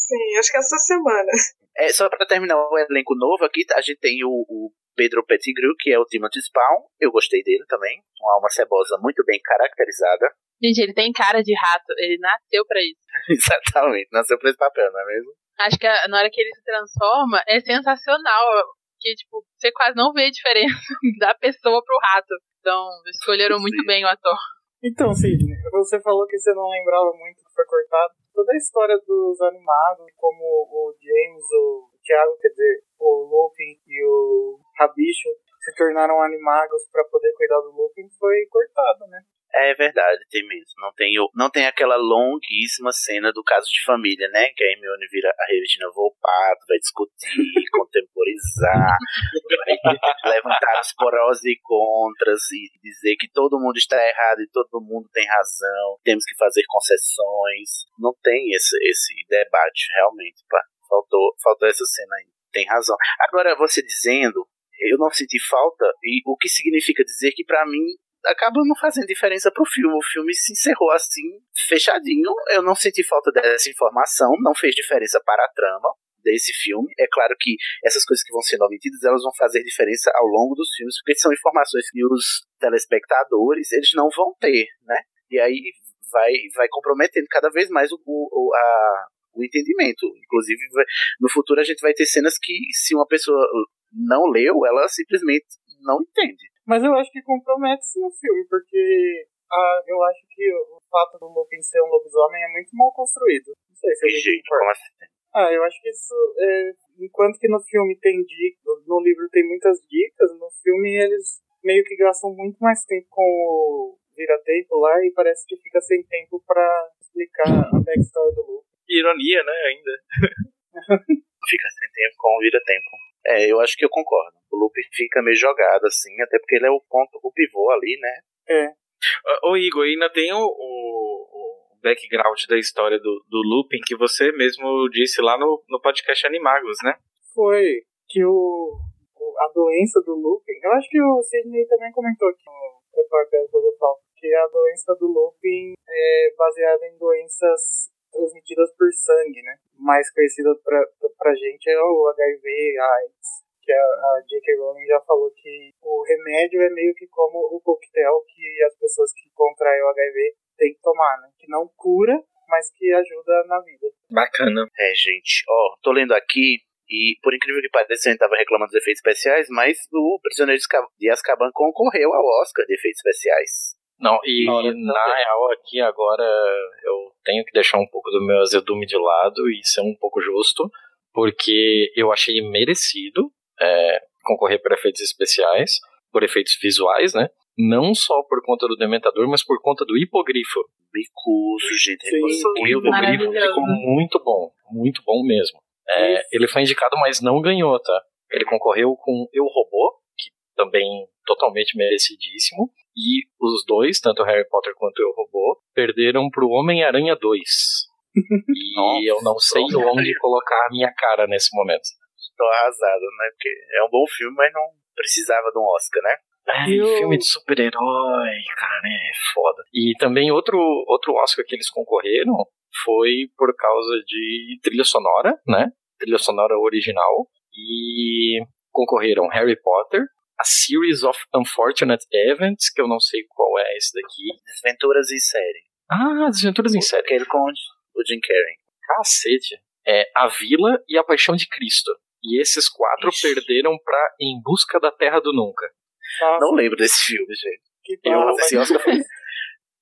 Sim, acho que essa semana. É, só para terminar o elenco novo aqui, a gente tem o, o Pedro Pettigrew, que é o Timothy Spawn. Eu gostei dele também. Uma alma cebosa muito bem caracterizada. Gente, ele tem cara de rato. Ele nasceu pra isso. Exatamente, nasceu pra esse papel, não é mesmo? Acho que a- na hora que ele se transforma, é sensacional. Que, tipo, você quase não vê a diferença da pessoa pro rato. Então, escolheram muito Sim. bem o ator. Então, Sidney, você falou que você não lembrava muito que foi cortado. Toda a história dos animados, como o James, o Thiago, quer dizer, o Lupin e o Rabicho se tornaram animagos para poder cuidar do Lupin, foi cortado, né? É verdade, tem mesmo. Não tem, não tem aquela longuíssima cena do caso de família, né? Que a Hermione vira a Regina Volpato, vai discutir, contemporizar, vai levantar os prós e contras e dizer que todo mundo está errado e todo mundo tem razão, temos que fazer concessões. Não tem esse, esse debate, realmente. Pá. Faltou, faltou essa cena aí. Tem razão. Agora, você dizendo, eu não senti falta, e o que significa dizer que pra mim acaba não fazendo diferença pro filme. O filme se encerrou assim, fechadinho. Eu não senti falta dessa informação, não fez diferença para a trama desse filme. É claro que essas coisas que vão sendo omitidas, elas vão fazer diferença ao longo dos filmes, porque são informações que os telespectadores, eles não vão ter, né? E aí vai, vai comprometendo cada vez mais o, o, a, o entendimento. Inclusive, no futuro a gente vai ter cenas que, se uma pessoa não leu, ela simplesmente não entende. Mas eu acho que compromete-se no filme, porque ah, eu acho que o fato do Lupin ser um lobisomem é muito mal construído. Não sei se jeito, como assim? Ah, eu acho que isso, é, enquanto que no filme tem dicas, no livro tem muitas dicas, no filme eles meio que gastam muito mais tempo com o vira-tempo lá e parece que fica sem tempo pra explicar a backstory do Lupin. Ironia, né, ainda. Fica sem tempo com o vira-tempo. É, eu acho que eu concordo. O Lupin fica meio jogado, assim, até porque ele é o ponto, o pivô ali, né? É, Ô, Igor, ainda tem o, o- o background da história do, do Lupin que você mesmo disse lá no, no podcast Animagos, né? foi que o, o- a doença do Lupin, eu acho que o Sidney também comentou aqui no repórter do Paulo, que a doença do Lupin é baseada em doenças transmitidas por sangue, né? Mais conhecida pra, pra gente é o HIV AIDS, que a, a J.K. Rowling já falou que o remédio é meio que como o coquetel que as pessoas que contraem o HIV têm que tomar, né? Que não cura, mas que ajuda na vida. Bacana. É, gente, ó, tô lendo aqui e, por incrível que pareça, a gente tava reclamando dos efeitos especiais, mas o Prisioneiro de Azka- de Azkaban concorreu ao Oscar de efeitos especiais. Não, e Na na real aqui agora eu tenho que deixar um pouco do meu azedume de lado e ser um pouco justo, porque eu achei merecido é, concorrer por efeitos especiais, por efeitos visuais, né? Não só por conta do Dementador, mas por conta do hipogrifo. Bicuço, gente, O hipogrifo ficou muito bom, muito bom mesmo. É, ele foi indicado, mas não ganhou, tá? Ele concorreu com Eu Robô, que também totalmente merecidíssimo. E os dois, tanto Harry Potter quanto Eu Robô, perderam pro Homem-Aranha 2. E Nossa, eu não sei onde colocar a minha cara nesse momento. Tô arrasado, né? Porque é um bom filme, mas não precisava de um Oscar, né? Ai, E o- filme de super-herói, cara, é foda. E também outro, outro Oscar que eles concorreram foi por causa de trilha sonora, né? Trilha sonora original. E concorreram Harry Potter, A Series of Unfortunate Events, que eu não sei qual é esse daqui. Desventuras em série. Ah, Desventuras em Série. Aquele com o Jim Carrey. Cacete. É A Vila e A Paixão de Cristo. E esses quatro Ixi. perderam pra Em Busca da Terra do Nunca. Nossa, Não lembro desse filme, gente. que Eu, bom, esse Oscar foi,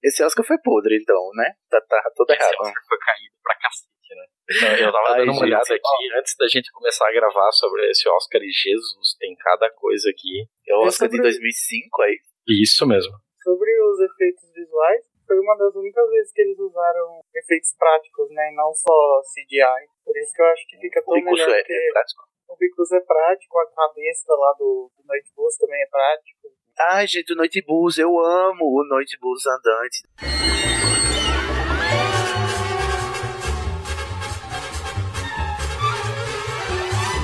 Esse Oscar foi podre, então, né? Tá, tá todo Esse errado. Oscar foi caído pra cacete, né? Não, Eu tava Ai, dando uma gente, olhada aqui antes da gente começar a gravar sobre esse Oscar e Jesus, tem cada coisa aqui. É o É Oscar de sobre- 2005 aí. Isso mesmo. Sobre os efeitos visuais, foi uma das únicas vezes que eles usaram efeitos práticos, né? E não só CGI. Por isso que eu acho que fica O tão Bicurso melhor é, que é prático. o Bicus é prático, a cabeça lá do, do Night Bus também é prático. Ai, gente, o Noite Bus, eu amo o Noite Bus andante.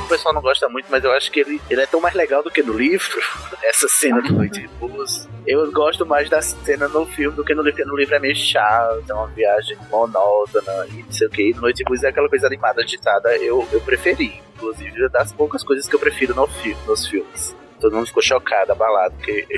O pessoal não gosta muito, mas eu acho que ele, ele é tão mais legal do que no livro. Essa cena do Noite Bus. Eu gosto mais da cena no filme do que no livro, porque no livro é meio chato, é uma viagem monótona e não sei o que. Noite Bus é aquela coisa animada, agitada. Eu, eu preferi. Inclusive, é das poucas coisas que eu prefiro no fi nos filmes. Todo mundo ficou chocado, abalado, porque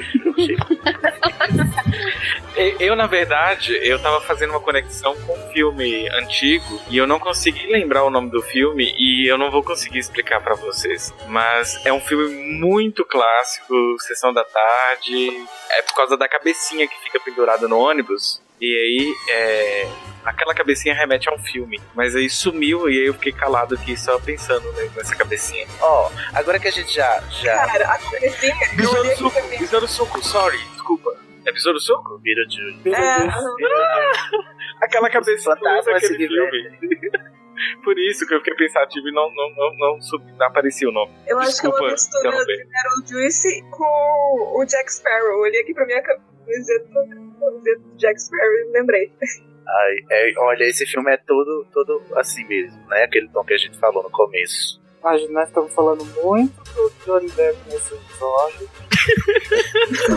eu Eu, na verdade, eu tava fazendo uma conexão com um filme antigo e eu não consegui lembrar o nome do filme e eu não vou conseguir explicar pra vocês. Mas é um filme muito clássico, Sessão da Tarde. É por causa da cabecinha que fica pendurada no ônibus. E aí, é, aquela cabecinha remete a um filme. Mas aí sumiu e aí eu fiquei calado aqui só pensando né, nessa cabecinha. Ó, agora que a gente já. já Cara, a cabecinha, eu olhei Besouro Suco. Besouro Suco, sorry, desculpa. É Besouro Suco? vira de. É, Aquela cabeça fantasmas daquele filme. Por isso que eu fiquei pensativo e não, não, não, não, não aparecia o nome. eu acho que é uma mistura interromper. de Beetlejuice com o Jack Sparrow. Eu olhei aqui pra minha camiseta do Jack Sparrow e lembrei. Ai, é, olha, esse filme é todo, todo assim mesmo, né? Aquele tom que a gente falou no começo. A gente, nós estamos falando muito do Johnny Depp nesse episódio.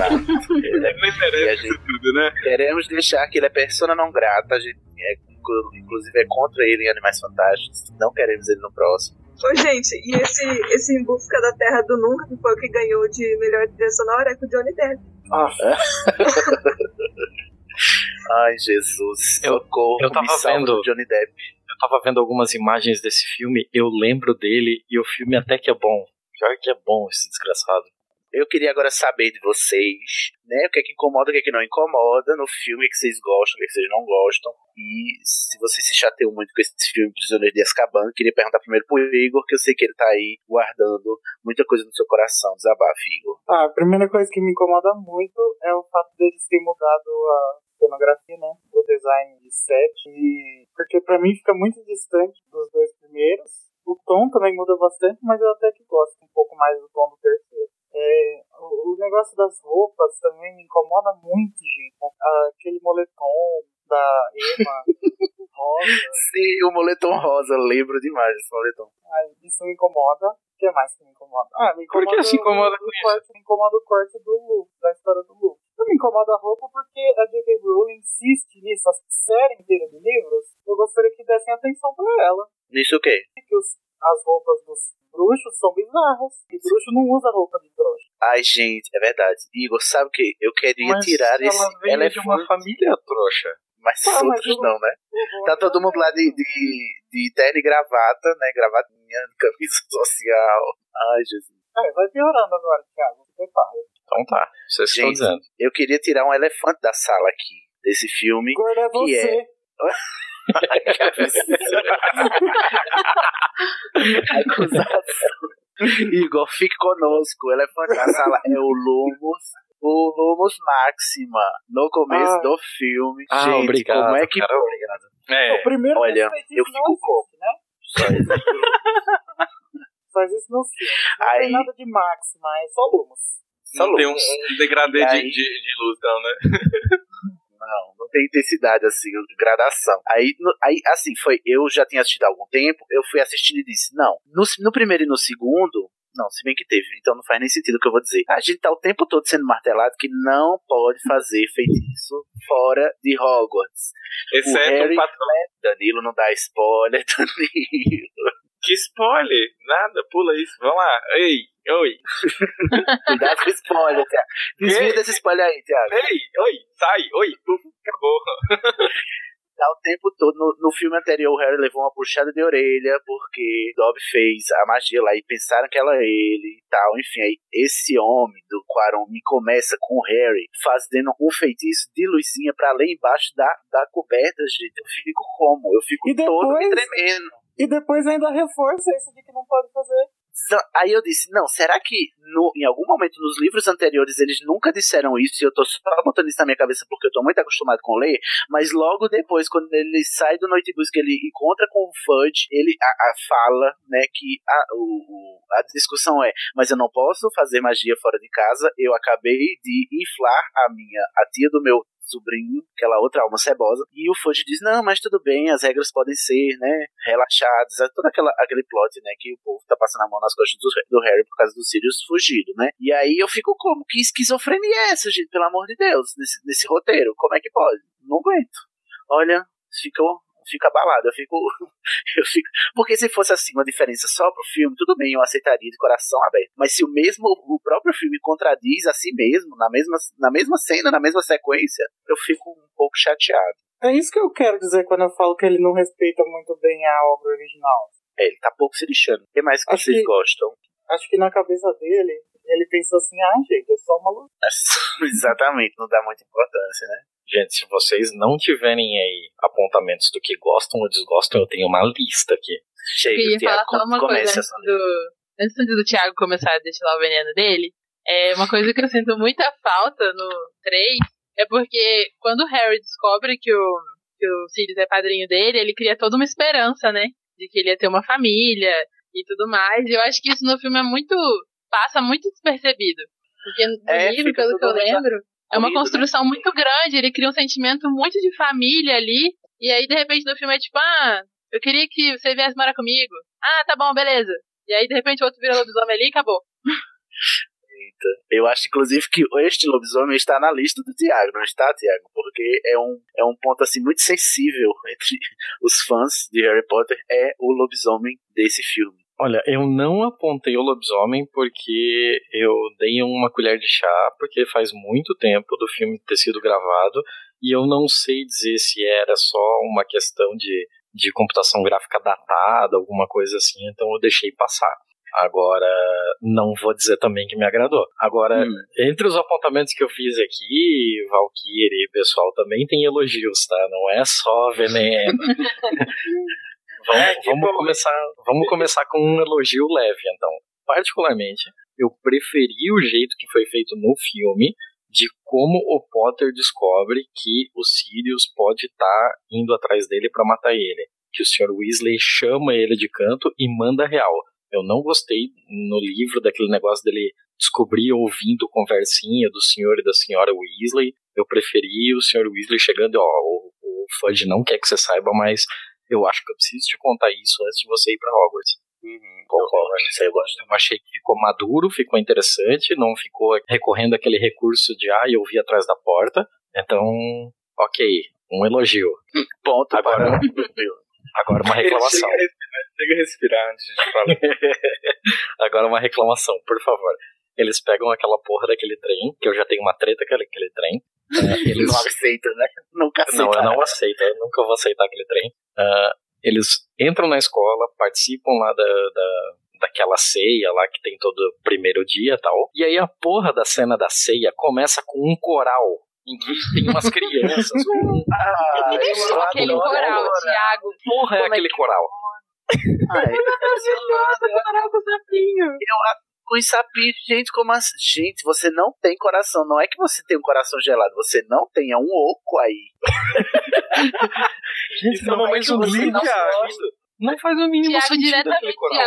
É, E a gente- tudo, né? queremos deixar que ele é persona não grata, a gente é, inclu- inclusive é contra ele em Animais Fantásticos. Não queremos ele no próximo. Ô, gente, e esse, esse Em Busca da Terra do Nunca, que foi o que ganhou de melhor trilha sonora, é com o Johnny Depp. Ah, Ai, Jesus. Eu- Socorro, eu tava vendo- do Johnny Depp. Eu tava vendo algumas imagens desse filme, eu lembro dele e o filme até que é bom. Pior que é bom esse desgraçado. Eu queria agora saber de vocês, né? O que é que incomoda, o que é que não incomoda no filme, o que vocês gostam, o que vocês não gostam. E se vocês se chateiam muito com esse filme Prisioneiro de Azkaban, queria perguntar primeiro pro Igor, que eu sei que ele tá aí guardando muita coisa no seu coração. Desabafe, Igor. Ah, a primeira coisa que me incomoda muito é o fato deles terem mudado a cenografia, né? O design de set. E... Porque pra mim fica muito distante dos dois primeiros. O tom também muda bastante, mas eu até que gosto um pouco mais do tom do terceiro. É, o negócio das roupas também me incomoda muito, gente. A- Aquele moletom da Emma rosa. Sim, o moletom rosa, lembro demais desse moletom. Ah, isso me incomoda. O que mais que me incomoda? Ah, me Por incomoda. que se incomoda o, com o isso? corte, Me incomoda o corte do Luke, da história do Luke. Não me incomoda a roupa porque a J.K. Rowling insiste nisso. A série inteira de livros, eu gostaria que dessem atenção pra ela. Nisso o quê? Que os, as roupas dos bruxos são bizarras. E bruxo não usa roupa de trouxa. Ai, gente, é verdade. Igor, sabe o que? Eu queria Mas tirar esse ela veio de uma elefante, família trouxa. mas Ah, mas outros eu- não, né? Tá todo mundo lá de, de, de terno e gravata, né? Gravatinha, camisa social. Ai, Jesus. É, vai piorando agora, Thiago. Prepara. Então tá, vocês estão Gente. dizendo. Eu queria tirar um elefante da sala aqui, desse filme. Gordo é Que você. Acusação. Igor, fique conosco. O elefante da sala é o Lumos. O Lumos Máxima. No começo Ah. do filme. Ah, Gente, obrigado. como é que cara, obrigado. É, o primeiro olha, eu não fico existe, né? só isso? Faz isso nos filmes. Não Aí- tem nada de máxima, é só lumos. Só não tem um, Lumos. um degradê de, aí? de, de luz, não, né? Não, não tem intensidade assim, gradação. Aí, no- aí, assim, foi. Eu já tinha assistido há algum tempo, eu fui assistindo e disse: não, no, no primeiro e no segundo. Não, se bem que teve, então não faz nem sentido o que eu vou dizer. A gente tá o tempo todo sendo martelado que não pode fazer feitiço fora de Hogwarts. Exceto Harry- o patrão. Danilo não dá spoiler, Danilo. Que spoiler! Nada, pula isso. Vamos lá. Ei, oi. Cuidado com spoiler, Thiago. Desvia desse spoiler aí, Thiago. Ei, oi, sai, oi. Puf, acabou. Tá o tempo todo. No, no filme anterior, o Harry levou uma puxada de orelha porque Dobby fez a magia lá e pensaram que ela é ele e tal. Enfim, aí esse homem do Quaron me começa com o Harry fazendo um feitiço de luzinha pra ler embaixo da, da coberta, gente. Eu fico como? Eu fico E todo me depois- tremendo. E depois ainda reforça isso de que não pode fazer. Aí eu disse, não, será que no, em algum momento nos livros anteriores eles nunca disseram isso e eu tô só botando isso na minha cabeça porque eu tô muito acostumado com ler, mas logo depois, quando ele sai do Noite Busca, ele encontra com o Fudge, ele a, a fala, né, que a, o- a discussão é, mas eu não posso fazer magia fora de casa, eu acabei de inflar a minha, a tia do meu sobrinho, aquela outra alma cebosa, e o Fudge diz, não, mas tudo bem, as regras podem ser, né, relaxadas, é todo aquela, aquele plot, né, que o povo tá passando a mão nas costas do, do Harry por causa do Sirius fugido, né, e aí eu fico como, que esquizofrenia é essa, gente, pelo amor de Deus, nesse, nesse roteiro, como é que pode? Não aguento. Olha, ficou fica abalado, eu fico eu fico, porque se fosse assim uma diferença só pro filme, tudo bem, eu aceitaria de coração aberto, mas se o mesmo o próprio filme contradiz a si mesmo na mesma na mesma cena, na mesma sequência, eu fico um pouco chateado. É isso que eu quero dizer quando eu falo que ele não respeita muito bem a obra original. É, ele tá pouco se lixando. O que mais que Acho vocês que- gostam? Acho que na cabeça dele, ele pensou assim, ah, gente, é só uma luz. Exatamente, não dá muita importância, né? Gente, se vocês não tiverem aí apontamentos do que gostam ou desgostam, eu tenho uma lista aqui. Queria Tiago, falar só uma coisa antes do, antes do Thiago começar a destilar o veneno dele. É uma coisa que eu sinto muita falta no 3 é porque quando o Harry descobre que o, que o Sirius é padrinho dele, ele cria toda uma esperança, né? De que ele ia ter uma família e tudo mais. E eu acho que isso no filme é muito. Passa muito despercebido. Porque no É, livro, pelo que eu lembro, é uma né? construção muito grande. Ele cria um sentimento muito de família ali. E aí, de repente, no filme é tipo, ah, eu queria que você viesse morar comigo. Ah, tá bom, beleza. E aí, de repente, o outro vira lobisomem ali e acabou. Eita. Eu acho, inclusive, que este lobisomem está na lista do Tiago, não está, Tiago? Porque é um, é um ponto, assim, muito sensível entre os fãs de Harry Potter, é o lobisomem desse filme. Olha, eu não apontei o lobisomem porque eu dei uma colher de chá, porque faz muito tempo do filme ter sido gravado, e eu não sei dizer se era só uma questão de, de computação gráfica datada, alguma coisa assim, então eu deixei passar. Agora, não vou dizer também que me agradou. Agora, Hum. entre os apontamentos que eu fiz aqui, Valkyrie e pessoal, também tem elogios, tá? Não é só veneno. vamos, É, vamos começar, vamos começar com um elogio leve, então. Particularmente, eu preferi o jeito que foi feito no filme de como o Potter descobre que o Sirius pode estar indo atrás dele para matar ele. Que o Sr. Weasley chama ele de canto e manda real. Eu não gostei no livro daquele negócio dele descobrir ouvindo conversinha do senhor e da senhora Weasley. Eu preferi o Sr. Weasley chegando, ó, o, o Fudge não quer que você saiba, mas eu acho que eu preciso te contar isso antes de você ir para Hogwarts. Concordo, isso aí eu gosto. Eu achei que ficou maduro, ficou interessante, não ficou recorrendo àquele recurso de ah, eu vi atrás da porta. Então, ok, um elogio. Ponto Agora- Agora uma reclamação. Chega a respirar, antes de falar. Agora uma reclamação, por favor. Eles pegam aquela porra daquele trem, que eu já tenho uma treta com aquele, aquele trem. Ah, eles Não aceita, né? Nunca aceita. Não, eu não aceito, eu nunca vou aceitar aquele trem. Ah, eles entram na escola, participam lá da, da, daquela ceia lá que tem todo o primeiro dia e tal. E aí a porra da cena da ceia começa com um coral. Em que tem umas crianças com. Ah, eu Deixou aquele adoro. coral, Thiago. Porra, é é aquele coral. Ai, coral com sapinho. Com os sapinhos, gente, como assim? Gente, você não tem coração. Não é que você tem um coração gelado, você não tem, é um oco aí. Gente, Isso não faz o o mínimo não, não faz o mínimo Thiago sentido diretamente, coral.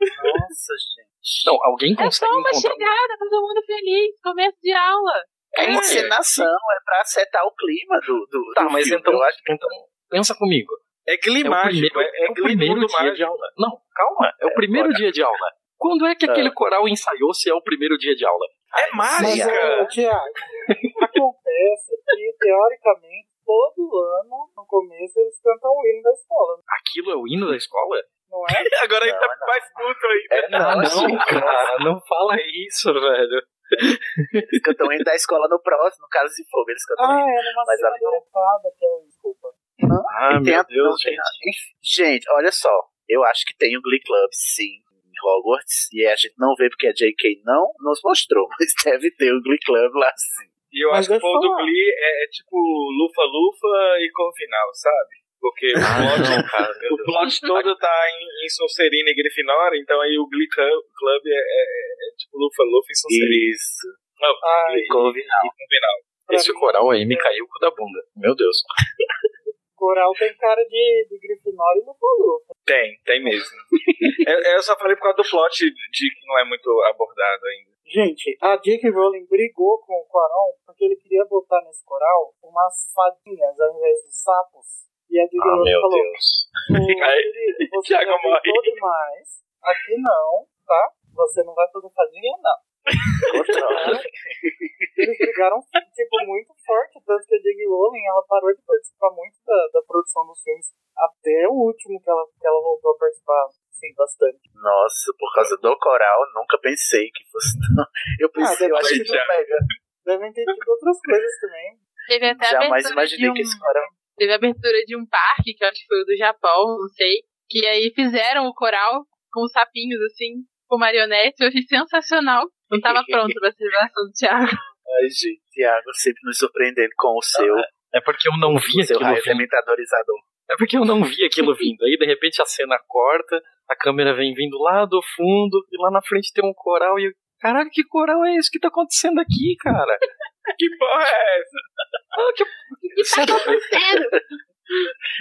Nossa, gente. Não, alguém É consegue só uma encontrar. chegada, todo mundo feliz, começo de aula. É encenação, é pra acertar o clima do. do Tá, do mas filme. então, Eu acho então, pensa comigo. É É o climático, primeiro, é, é é o primeiro dia mágico. de aula. Não, calma. É o primeiro dia de aula. Quando é que aquele coral ensaiou se é o primeiro dia de aula? É Mas, mágica! ô, Tiago, acontece que, teoricamente, todo ano, no começo, eles cantam o hino da escola, Aquilo é o hino da escola? não é? Agora ele Não, tá não. mais puto aí. É, não, Ah, não, cara, não fala isso, velho. Eles cantam indo da escola no próximo, no caso de fogo, eles cantam Ah, hino. é numa Mas cena não- que é. Desculpa. Ah, E tem meu a- Deus, gente. Gente, olha só. Eu acho que tem o Glee Club, sim, em Hogwarts. E a gente não vê porque a J.K. não nos mostrou. Mas deve ter o Glee Club lá, sim. E eu Mas acho que o povo do. Glee é, é tipo lufa-lufa e Corvinal, sabe? Porque o Ah, plot, não, cara, meu o plot todo tá em, em Sonserina e Grifinória, então aí o Glee Club, Club é, é- é tipo lufa-lufa e Sonserina. Isso. Não, Ai, Glee Corvinal. e Corvinal. Esse coral aí me caiu o cu da bunda. Meu Deus. Coral tem cara de, de Grifinória e Lufa-Lufa. Tem, tem mesmo. eu, eu só falei por causa do plot de que não é muito abordado ainda. Gente, a J.K. Rowling brigou com o Quaron porque ele queria botar nesse coral umas fadinhas ao invés de sapos. E a J.K. Ah, Rowling meu falou: Deus. "Ô, Aí, querido, você Thiago já demais. Aqui não, tá? Você não vai fazer fadinha, não. Eles brigaram, tipo, muito forte, tanto que a J.K. Rowling, ela parou de participar muito da, da produção dos filmes, até o último que ela, que ela voltou a participar, sim, bastante. Nossa, por causa do coral, nunca pensei que fosse. Eu pensei, deve eu achei que mega. Devem ter tido outras coisas também. Teve até a Jamais abertura imaginei de um, que esse coral. Teve a abertura de um parque, que eu acho que foi o do Japão, não sei. Que aí fizeram o coral com os sapinhos, assim, com marionete. Eu achei sensacional. Não tava pronto pra ser versão do Thiago. Ai, gente, Thiago sempre nos surpreendendo com o seu, É porque eu não vi aquilo raio vindo. É porque eu não vi aquilo vindo. Aí, de repente, a cena corta, a câmera vem vindo lá do fundo, e lá na frente tem um coral, e eu, caralho, que coral é esse que tá acontecendo aqui, cara? Que porra é essa? Ah, que... Sério,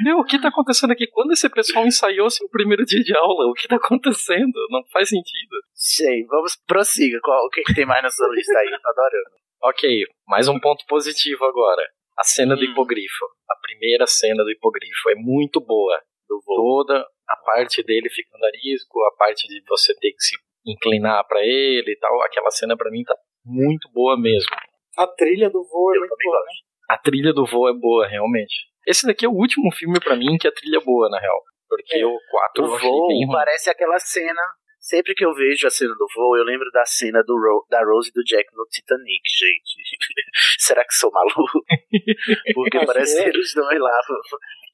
meu, o que tá acontecendo aqui? Quando esse pessoal ensaiou seu primeiro dia de aula? O que tá acontecendo? Não faz sentido. Gente, vamos, prossiga. Qual, o que, que tem mais na sua lista aí? Tô adorando. Ok, mais um ponto positivo agora. A cena do Hum. hipogrifo. A primeira cena do hipogrifo é muito boa. Do voo. Toda a parte dele ficando arisco, a parte de você ter que se inclinar pra ele e tal. Aquela cena pra mim tá muito boa mesmo. A trilha do voo é muito boa, né? A trilha do voo é boa, realmente. Esse daqui é o último filme pra mim que a trilha é boa, na real. Porque É. o 4 O voo bem parece aquela cena. Sempre que eu vejo a cena do voo, eu lembro da cena do Ro- da Rose e do Jack no Titanic, gente. Será que sou maluco? Porque parece que é. que os dois lá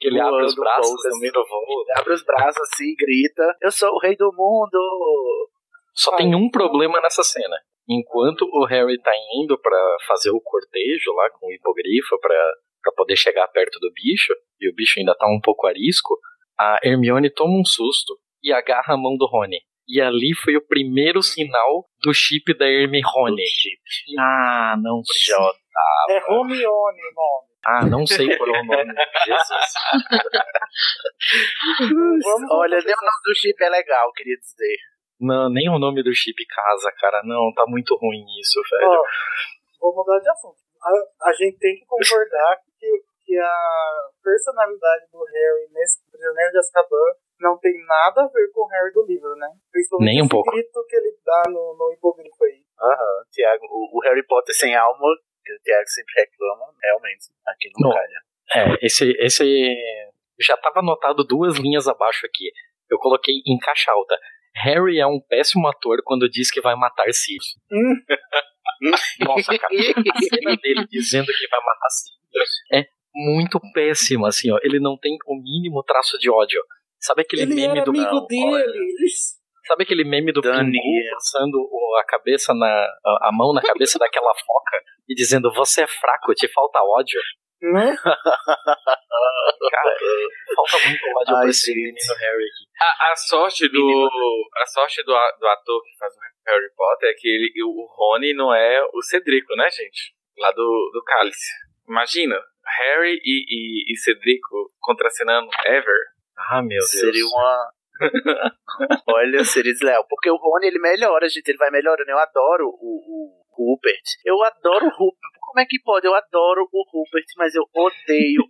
Que ele abre os braços pouco, no meio do voo. abre os braços assim e grita: Eu sou o rei do mundo! Só Ah, tem um problema nessa cena. Enquanto o Harry tá indo pra fazer o cortejo lá com o hipogrifo pra, pra poder chegar perto do bicho, e o bicho ainda tá um pouco arisco, a Hermione toma um susto e agarra a mão do Rony. E ali foi o primeiro sinal do chip da Hermione. Ah, não precisa. J. É Hermione o nome. Ah, não sei qual é o nome. Jesus. Olha, nem o nome do chip é legal, queria dizer. Não, nem o nome do chip casa, cara. Não, tá muito ruim isso, velho. Ó, vou mudar de assunto. A, a gente tem que concordar que, que a personalidade do Harry nesse Prisioneiro de Azkaban não tem nada a ver com o Harry do livro, né? Principalmente Nem um pouco. grito que ele dá no, no hipogrifo aí. Aham, Tiago, o, o Harry Potter sem alma, que o Tiago sempre reclama, realmente, aqui não, Não. calha. É, esse, esse já estava anotado duas linhas abaixo aqui. Eu coloquei em caixa alta. Harry é um péssimo ator quando diz que vai matar Sirius. Hum. Nossa, cara, a cena dele dizendo que vai matar Sirius é muito péssima, assim, ó. Ele não tem o mínimo traço de ódio. Sabe aquele ele meme era do amigo Não, dele. Sabe aquele meme do Daniel. Pingu passando o- a cabeça na a mão na cabeça daquela foca e dizendo você é fraco, te falta ódio? Né? Cara, falta muito pra esse gente. menino Harry aqui. A, a sorte do a sorte do, do ator que faz o Harry Potter é que ele, o Rony não é o Cedrico, né, gente? Lá do, do Cálice. Imagina, Harry e, e, e Cedrico contracenando Ever. Ah, meu Deus. Seria uma. Olha, seria desleal. Porque o Rony, ele melhora, gente. Ele vai melhorando. Eu adoro o, o Rupert. Eu adoro o Rupert. Como é que pode? Eu adoro o Rupert, mas eu odeio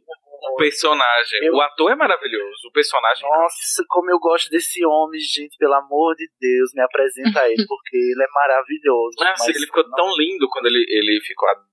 O personagem. Eu- O ator é maravilhoso. O personagem. Nossa, como eu gosto desse homem, gente. Pelo amor de Deus, me apresenta ele, porque ele é maravilhoso. Nossa, mas ele ficou não- tão lindo quando ele, ele ficou adulto.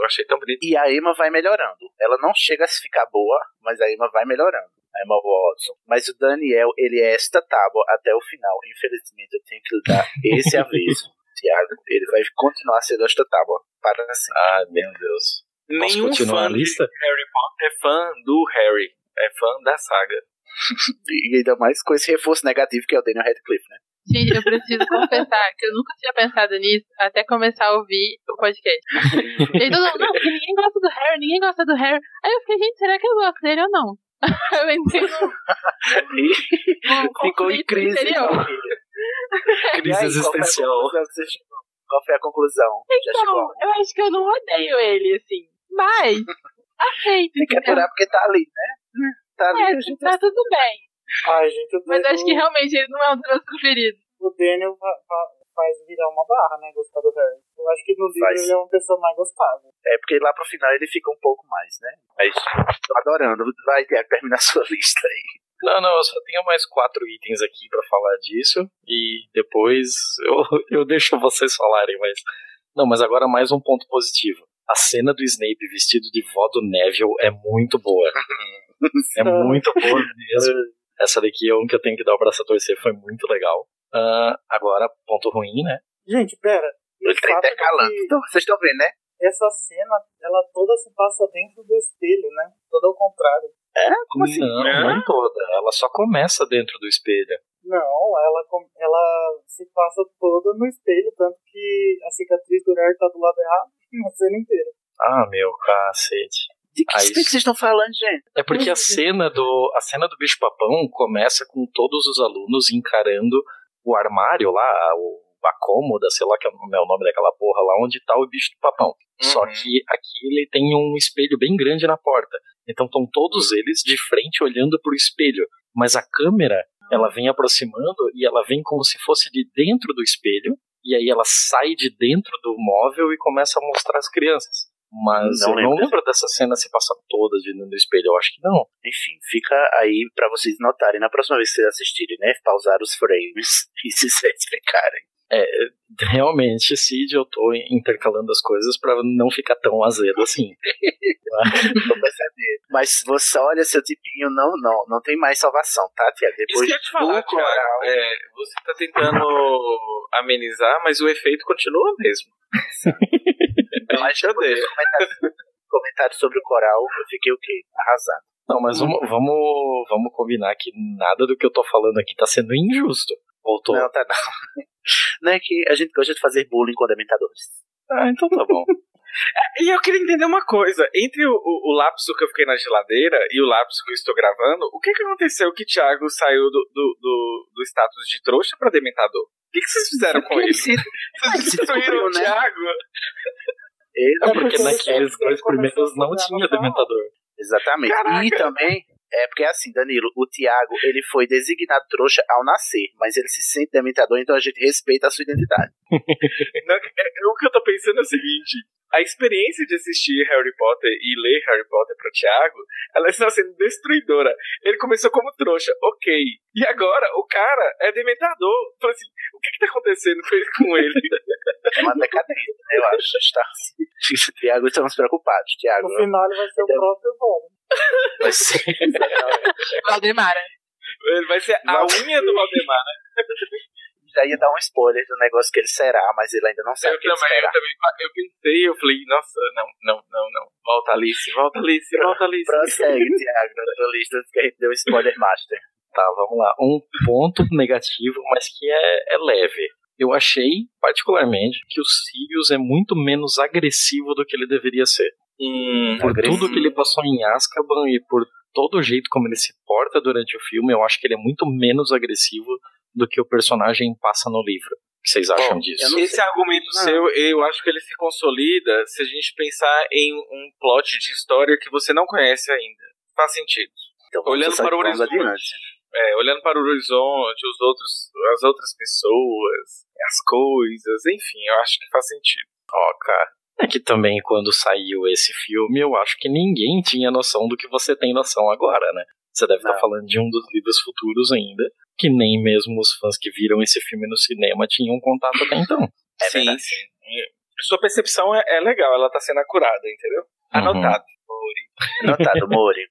Eu achei tão bonito. E a Emma vai melhorando. Ela não chega a se ficar boa, mas a Emma vai melhorando. A Emma Watson. Mas o Daniel, ele é esta tábua até o final. Infelizmente, eu tenho que lhe dar esse aviso, Tiago. Ele vai continuar sendo esta tábua para sempre. Ah, meu Deus. Posso Nenhum fã a lista? de Harry Potter é fã do Harry. é fã da saga. E ainda mais com esse reforço negativo que é o Daniel Radcliffe, né? Gente, eu preciso confessar que eu nunca tinha pensado nisso até começar a ouvir o podcast. E aí todo mundo, não, porque ninguém gosta do Harry, ninguém gosta do Harry. Aí eu fiquei, gente, será que eu gosto dele ou não? eu entrei num, num Ficou em crise. Crise existencial. Qual foi a conclusão Então, eu acho que eu não odeio ele, assim. Mas, aceito. Tem que aturar porque tá ali, né? Tá ali, É, a gente tá tudo bem. Ai, gente, Mas acho que realmente ele não é um dos meus preferidos. o Daniel fa- fa- faz virar uma barra, né? Gostar do Harry. Eu acho que no livro Faz. ele é uma pessoa mais gostável. É porque lá pro final ele fica um pouco mais, né? Mas tô adorando. Vai, Tiago, terminar a sua lista aí. Não, não, eu só tenho mais quatro itens aqui pra falar disso. E depois eu, eu deixo vocês falarem, mas. Não, mas agora mais um ponto positivo. A cena do Snape vestido de vó do Neville é muito boa. É muito boa mesmo. Essa daqui é um que eu tenho que dar o braço a torcer, foi muito legal. Ah, agora, ponto ruim, né? Gente, pera. O Ele tá intercalando. que Então, vocês estão vendo, né? essa cena, ela toda se passa dentro do espelho, né? Toda ao contrário. Como assim? Não, É? não toda. Ela só começa dentro do espelho. Não, ela, com- ela se passa toda no espelho, tanto que a cicatriz do Harry tá do lado errado na cena inteira. Ah, meu cacete. De que Ah, espelho vocês estão falando, gente? É porque a cena do a cena do bicho papão começa com todos os alunos encarando o armário lá, o a cômoda, sei lá que é o nome daquela porra lá onde tá o bicho do papão. Só Uhum. que aqui ele tem um espelho bem grande na porta. Então estão todos eles de frente olhando pro espelho, mas a câmera ela vem aproximando e ela vem como se fosse de dentro do espelho e aí ela sai de dentro do móvel e começa a mostrar as crianças. Mas Não eu não lembro. lembro dessa cena se passar toda de dentro do espelho. Eu acho que não. Enfim, fica aí pra vocês notarem na próxima vez que vocês assistirem, né? Pausar os frames e se certificarem. Realmente, Cid, eu tô intercalando as coisas pra não ficar tão azedo assim. Vou perceber. Mas você olha seu tipinho, não, não, não tem mais salvação, tá, Tia? Isso Depois que eu te falar, coral. Thiago, é, você tá tentando amenizar, mas o efeito continua mesmo. Mas Mas eu deixo. comentário, comentário sobre o coral, eu fiquei o quê? Arrasado. Não, mas vamos, vamos, vamos combinar que nada do que eu tô falando aqui tá sendo injusto. Ou tô... Não, tá não. Não é que a gente gosta de fazer bullying com dementadores. Ah, então tá bom. E eu queria entender uma coisa. Entre o, o, o lapso que eu fiquei na geladeira e o lapso que eu estou gravando, o que, que aconteceu que Thiago saiu do, do, do, do status de trouxa pra dementador? O que, que vocês fizeram com ele? se- Vocês destruíram o né? Thiago? É porque naqueles ele dois primeiros não tinha dementador. Exatamente. Caraca. E também, é porque assim, Danilo, o Tiago, ele foi designado trouxa ao nascer, mas ele se sente dementador, então a gente respeita a sua identidade. Não, é- é- o que eu tô pensando é o seguinte: a experiência de assistir Harry Potter e ler Harry Potter pro Thiago, ela está sendo destruidora. Ele começou como trouxa, ok. E agora o cara é dementador. Falei assim: o que que tá acontecendo com ele? É uma decadência, né, eu acho. Está assim. Tiago, estamos preocupados. Tiago, No final ele vai ser o próprio Voldemort. Vai ser. Valdemara. Ele vai ser a unha do Valdemar. Já ia dar um spoiler do negócio que ele será, mas ele ainda não sabe Eu o que ele também, eu também. Eu pensei, eu falei, nossa, não, não, não, não. Volta Alice, volta Alice, volta Alice. Prossegue, Tiago, na tua lista que a gente deu spoiler master. Tá, vamos lá. Um ponto negativo, mas que é, é leve. Eu achei, particularmente, que o Sirius é muito menos agressivo do que ele deveria ser. Por Agressivo. tudo que ele passou em Azkaban e por todo o jeito como ele se porta durante o filme, eu acho que ele é muito menos agressivo do que o personagem passa no livro. O que vocês acham Bom, disso? não Esse argumento Ah. seu, eu acho que ele se consolida se a gente pensar em um plot de história que você não conhece ainda. Faz sentido. Então, Olhando para o horizonte. adiante. É, olhando para o horizonte, os outros, as outras pessoas, as coisas, enfim, eu acho que faz sentido. Ó, cara. É que também quando saiu esse filme, eu acho que ninguém tinha noção do que você tem noção agora, né? Você deve estar Não. falando de um dos livros futuros ainda, que nem mesmo os fãs que viram esse filme no cinema tinham contato até então. É sim, verdade. sim. Sua percepção é, é legal, ela tá sendo acurada, entendeu? Uhum. Anotado. Notado, Mori.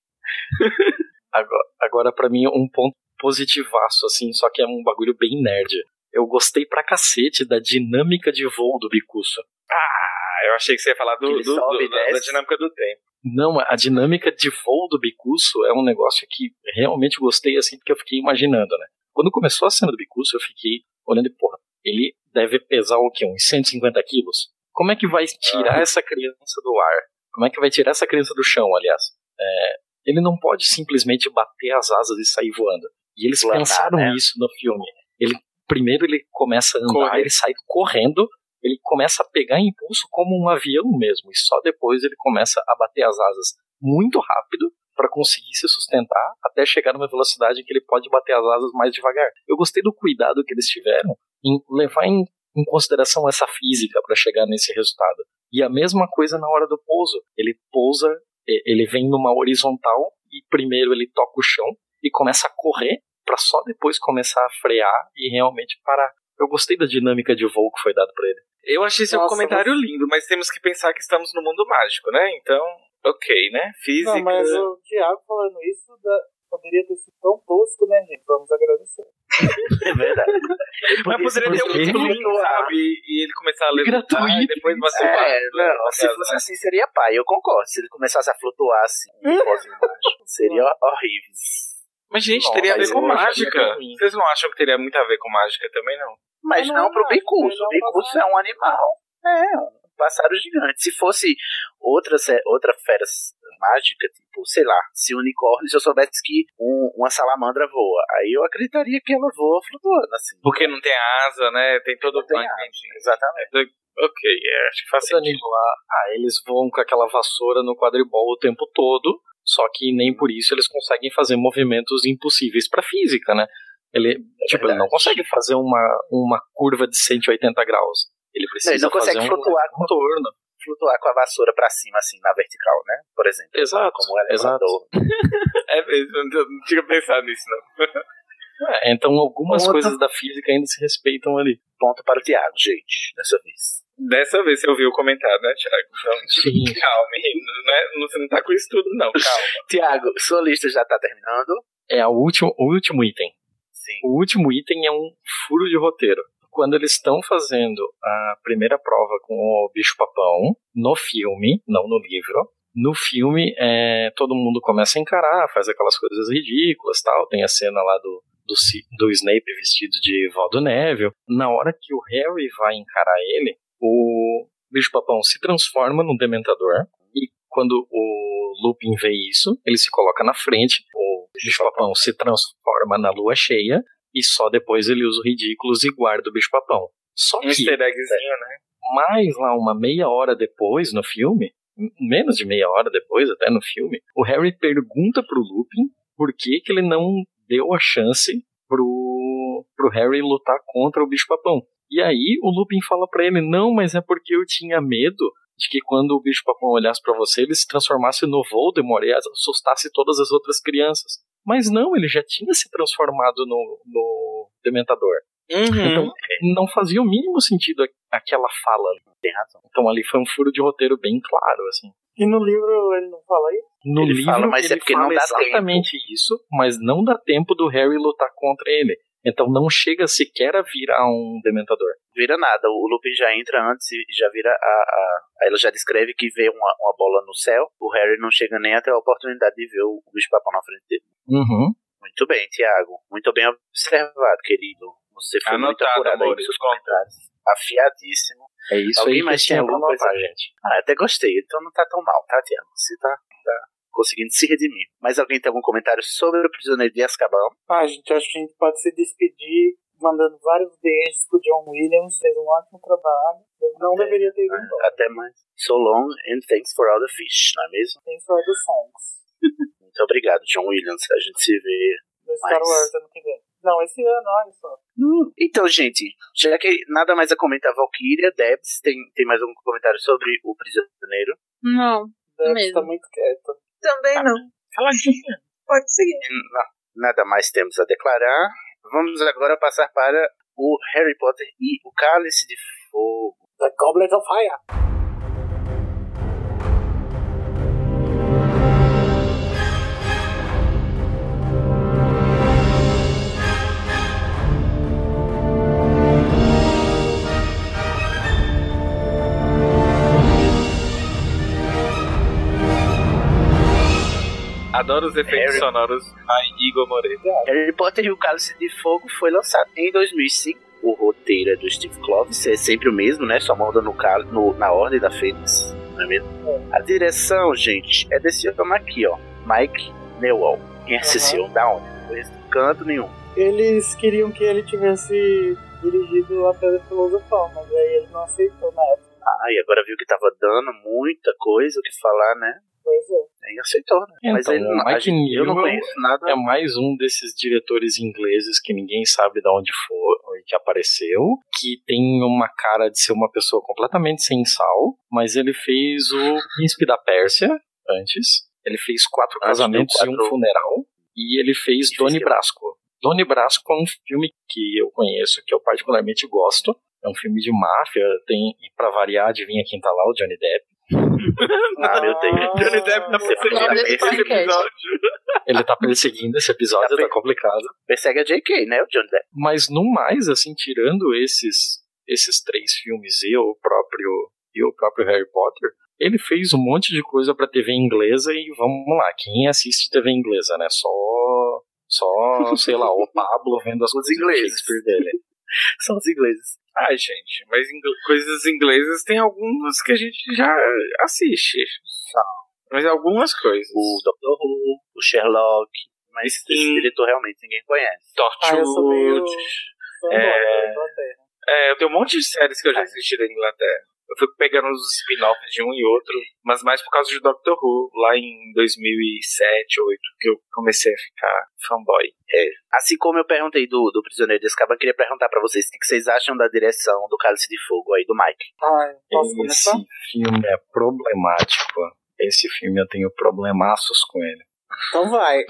Agora, agora para mim, um ponto positivaço, assim, só que é um bagulho bem nerd. Eu gostei pra cacete da dinâmica de voo do Bicuço. Ah, eu achei que você ia falar do, do- sobe do- e da, dinâmica do tempo. Não, a dinâmica de voo do Bicuço é um negócio que realmente gostei, assim, porque eu fiquei imaginando, né? Quando começou a cena do Bicuço, eu fiquei olhando e, porra, ele deve pesar o quê? Uns 150 quilos? Como é que vai tirar essa criança do ar? Como é que vai tirar essa criança do chão, aliás? É, ele não pode simplesmente bater as asas e sair voando. E eles Planar, pensaram né? isso no filme. Ele primeiro ele começa a andar, Corre. ele sai correndo, ele começa a pegar impulso como um avião mesmo, e só depois ele começa a bater as asas muito rápido para conseguir se sustentar até chegar numa velocidade em que ele pode bater as asas mais devagar. Eu gostei do cuidado que eles tiveram em levar em, em consideração essa física para chegar nesse resultado. E a mesma coisa na hora do pouso. Ele pousa, ele vem numa horizontal e primeiro ele toca o chão e começa a correr para só depois começar a frear e realmente parar. Eu gostei da dinâmica de voo que foi dado para ele. Eu achei seu Nossa, comentário lindo, mas temos que pensar que estamos no mundo mágico, né? Então, ok, né? Física. Não, mas o Thiago falando isso da- poderia ter sido tão tosco, né, gente? Vamos agradecer. É verdade. Mas poderia ter um lindo, sabe? E ele começar a levantar e Gratuito. depois bater o É, não, bater se fosse assim seria pai, eu concordo. Se ele começasse a flutuar assim, seria horrível. Mas, gente, Não, teria a ver com acharia mágica. Vocês não acham que teria muito a ver com mágica também, não? Mas não, não pro acho, bicurso. é O bicurso é um animal. É, um pássaro gigante. Se fosse outra, outra fera mágica, tipo, sei lá, se o unicórnio, se eu soubesse que um- uma salamandra voa, aí eu acreditaria que ela voa flutuando, assim. Porque não tem asa, né? Tem todo asa, entendi. Exatamente. Ok, é, acho que faz sentido. Danilo ah, eles voam com aquela vassoura no quadribol o tempo todo, só que nem por isso eles conseguem fazer movimentos impossíveis para física, né? Ele, tipo, ele não consegue fazer uma, uma curva de 180 graus. Ele precisa ele não consegue fazer um flutuar com- contorno. Flutuar com a vassoura pra cima, assim, na vertical, né? Por exemplo. Exato, Como o exato. É mesmo, não não tinha pensado nisso, não. É, então algumas Outra- coisas da física ainda se respeitam ali. Ponto para o Thiago, gente, dessa vez. Dessa vez você ouviu o comentário, né, Thiago? Então, Sim. calma, menino. Não é- você não tá com isso tudo, não, calma. Tiago, sua lista já tá terminando? É a última, o último item. Sim. O último item é um furo de roteiro. Quando eles estão fazendo a primeira prova com o bicho-papão, no filme, não no livro, no filme é, todo mundo começa a encarar, faz aquelas coisas ridículas tal. Tem a cena lá do, do, do Snape vestido de Valdo Neville. Na hora que o Harry vai encarar ele, o bicho-papão se transforma num dementador. E quando o Lupin vê isso, ele se coloca na frente. O bicho-papão se transforma na lua cheia. E só depois ele usa o ridículos e guarda o bicho-papão. Só Um que easter eggzinho, né? mais lá uma meia hora depois no filme, menos de meia hora depois até no filme, o Harry pergunta pro Lupin por que, que ele não deu a chance pro, pro Harry lutar contra o bicho-papão. E aí o Lupin fala pra ele, não, mas é porque eu tinha medo de que quando o bicho-papão olhasse pra você, ele se transformasse no Voldemort e assustasse todas as outras crianças. Mas não, ele já tinha se transformado no, no Dementador. Uhum. Então, não fazia o mínimo sentido aquela fala ali. Tem razão. Então ali foi um furo de roteiro bem claro, assim. E no livro ele não fala isso? No Ele livro fala, mas é ele porque fala não dá exatamente isso, mas não dá tempo do Harry lutar contra ele. Então não chega sequer a virar um dementador. Vira nada, o Lupin já entra antes e já vira a. a aí ela já descreve que vê uma, uma bola no céu. O Harry não chega nem até a oportunidade de ver o, o bicho-papão na frente dele. Uhum. Muito bem, Tiago. Muito bem observado, querido. Você foi muito Anotado, apurado aí amor, nos seus comentários. Afiadíssimo. É isso Alguém aí mais que tem tinha alguma coisa? gente. Ah, até gostei. Então não tá tão mal, tá, Tiago? Você tá, tá conseguindo se redimir. Mas alguém tem algum comentário sobre o Prisioneiro de Azkaban? Ah, gente, acho que a gente pode se despedir mandando vários beijos pro John Williams, fez um ótimo trabalho. Eu não deveria ter ido embora. Até mais. So long and thanks for all the fish, não é mesmo? Tem for the songs. Muito obrigado, John Williams. A gente se vê No Star Mas- Wars ano que vem. Não, esse ano, olha só. Então, gente, já que nada mais a comentar, Valkyria, Debs, tem, tem mais algum comentário sobre o prisioneiro? Não. Deve Mesmo. estar muito quieto. Também não. Caladinha. Pode seguir. Na- nada mais temos a declarar. Vamos agora passar para o Harry Potter e o Cálice de Fogo. The Goblet of Fire. Adoro os efeitos Harry. sonoros a Igor Moreira. Harry Potter e o Cálice de Fogo foi lançado em 2005. O roteiro é do Steve Kloves, é sempre o mesmo, né? Só muda no, no- na ordem da Fênix, não é mesmo? A direção, gente, é desse homem aqui, ó. Mike Newell. Quem assistiu? Da onde? Não conheço de canto nenhum. Eles queriam que ele tivesse dirigido a Pedra Filosofal, mas aí ele não aceitou na época. Ah, e agora viu que tava dando muita coisa o que falar, né? Pois é. Aí aceitou, né? Mas Então, ele não, o a gente- eu não conheço nada. É mais um desses diretores ingleses que ninguém sabe de onde foi que apareceu, que tem uma cara de ser uma pessoa completamente sem sal, mas ele fez o Príncipe da Pérsia antes. Ele fez quatro Antes do casamentos e um quatro- funeral. E ele fez E Doni Brasco. Doni Brasco é um filme que eu conheço, que eu particularmente gosto. É um filme de máfia, tem, e pra variar, adivinha quem tá lá, o Johnny Depp. Ah, meu Deus. Johnny Depp tá perseguindo esse podcast. episódio. Ele tá perseguindo esse episódio, Tá tá complicado. Persegue a JK, né? O John Depp. Mas no mais, assim, tirando esses esses três filmes e o próprio e o próprio Harry Potter, ele fez um monte de coisa pra TV inglesa e vamos lá, quem assiste TV inglesa, né? Só só, sei lá, o Pablo vendo as Os coisas do ingleses. Shakespeare dele. São os ingleses. Ai, gente, mas ingl- coisas inglesas tem algumas que a gente já assiste. Mas algumas coisas. O Doctor Who, o Sherlock. Mas esse Sim. diretor realmente ninguém conhece. Ah, eu Torchwood. É. da Inglaterra. É, eu tenho um monte de séries que eu já assisti da Inglaterra. Eu fui pegando os spin-offs de um e outro, mas mais por causa de Doctor Who, lá em 2007, 2008, que eu comecei a ficar fanboy. Assim como eu perguntei do, do Prisioneiro de Azkaban, eu queria perguntar pra vocês o que vocês acham da direção do Cálice de Fogo aí, do Mike. Ai, posso Esse começar? filme é problemático. Esse filme eu tenho problemaços com ele. Então vai.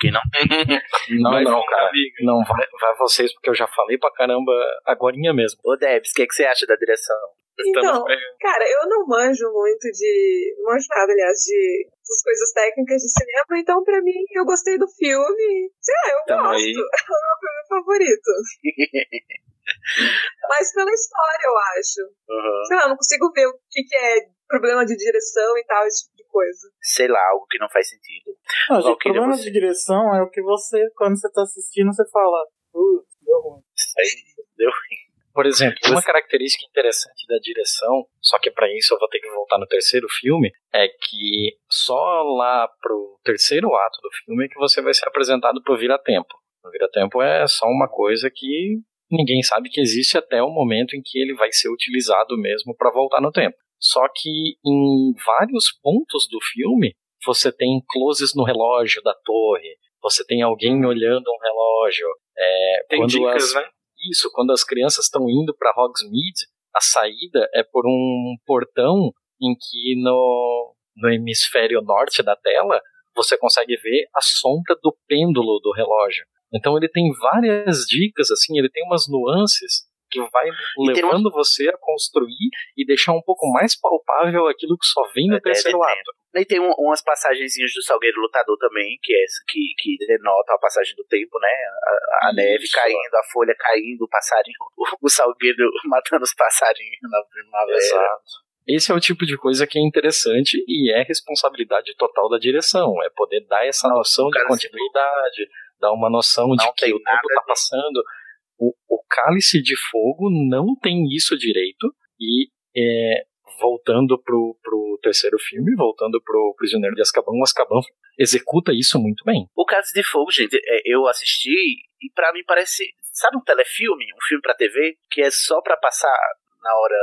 Que não Não, Vai não, cara. amigo. Não, vai, vai vocês, porque eu já falei pra caramba agorinha mesmo. Ô, Debs, o que, que você acha da direção? Estamos Então, pegando. Cara, eu não manjo muito de. Não manjo nada, aliás, de das coisas técnicas de cinema, então pra mim eu gostei do filme. Sei lá, eu Tamo gosto. aí. É o meu filme favorito. Mas pela história, eu acho. Uhum. Sei lá, eu não consigo ver o que, que é problema de direção e tal, esse tipo de coisa. Sei lá, algo que não faz sentido. Não, gente, o problema você- de direção é o que você, quando você tá assistindo, você fala, putz, deu ruim. Isso aí deu Por exemplo, uma característica interessante da direção, só que pra isso eu vou ter que voltar no terceiro filme, é que só lá pro terceiro ato do filme é que você vai ser apresentado pro vira-tempo. O vira-tempo é só uma coisa que ninguém sabe que existe até o momento em que ele vai ser utilizado mesmo pra voltar no tempo. Só que em vários pontos do filme, você tem closes no relógio da torre, você tem alguém olhando um relógio. É, Tem dicas, as- né? Isso, quando as crianças estão indo para Hogsmeade, a saída é por um portão em que no, no hemisfério norte da tela você consegue ver a sombra do pêndulo do relógio. Então ele tem várias dicas, assim, ele tem umas nuances que vai levando você a construir e deixar um pouco mais palpável aquilo que só vem no É, terceiro deve ato. E tem um- umas passagenzinhas do Salgueiro Lutador também, que, é, que, que denota a passagem do tempo, né? A, a neve caindo, a folha caindo, o passarinho, o, o Salgueiro matando os passarinhos na primavera. Exato. Esse é o tipo de coisa que é interessante e é responsabilidade total da direção. É poder dar essa noção de continuidade, dar uma noção de que o tempo está passando. O, o cálice de fogo não tem isso direito e é, voltando pro, pro terceiro filme, voltando pro Prisioneiro de Azkaban, o Azkaban executa isso muito bem. O Cálice de Fogo, gente, é, eu assisti e pra mim parece, sabe um telefilme, um filme pra TV, que é só pra passar na hora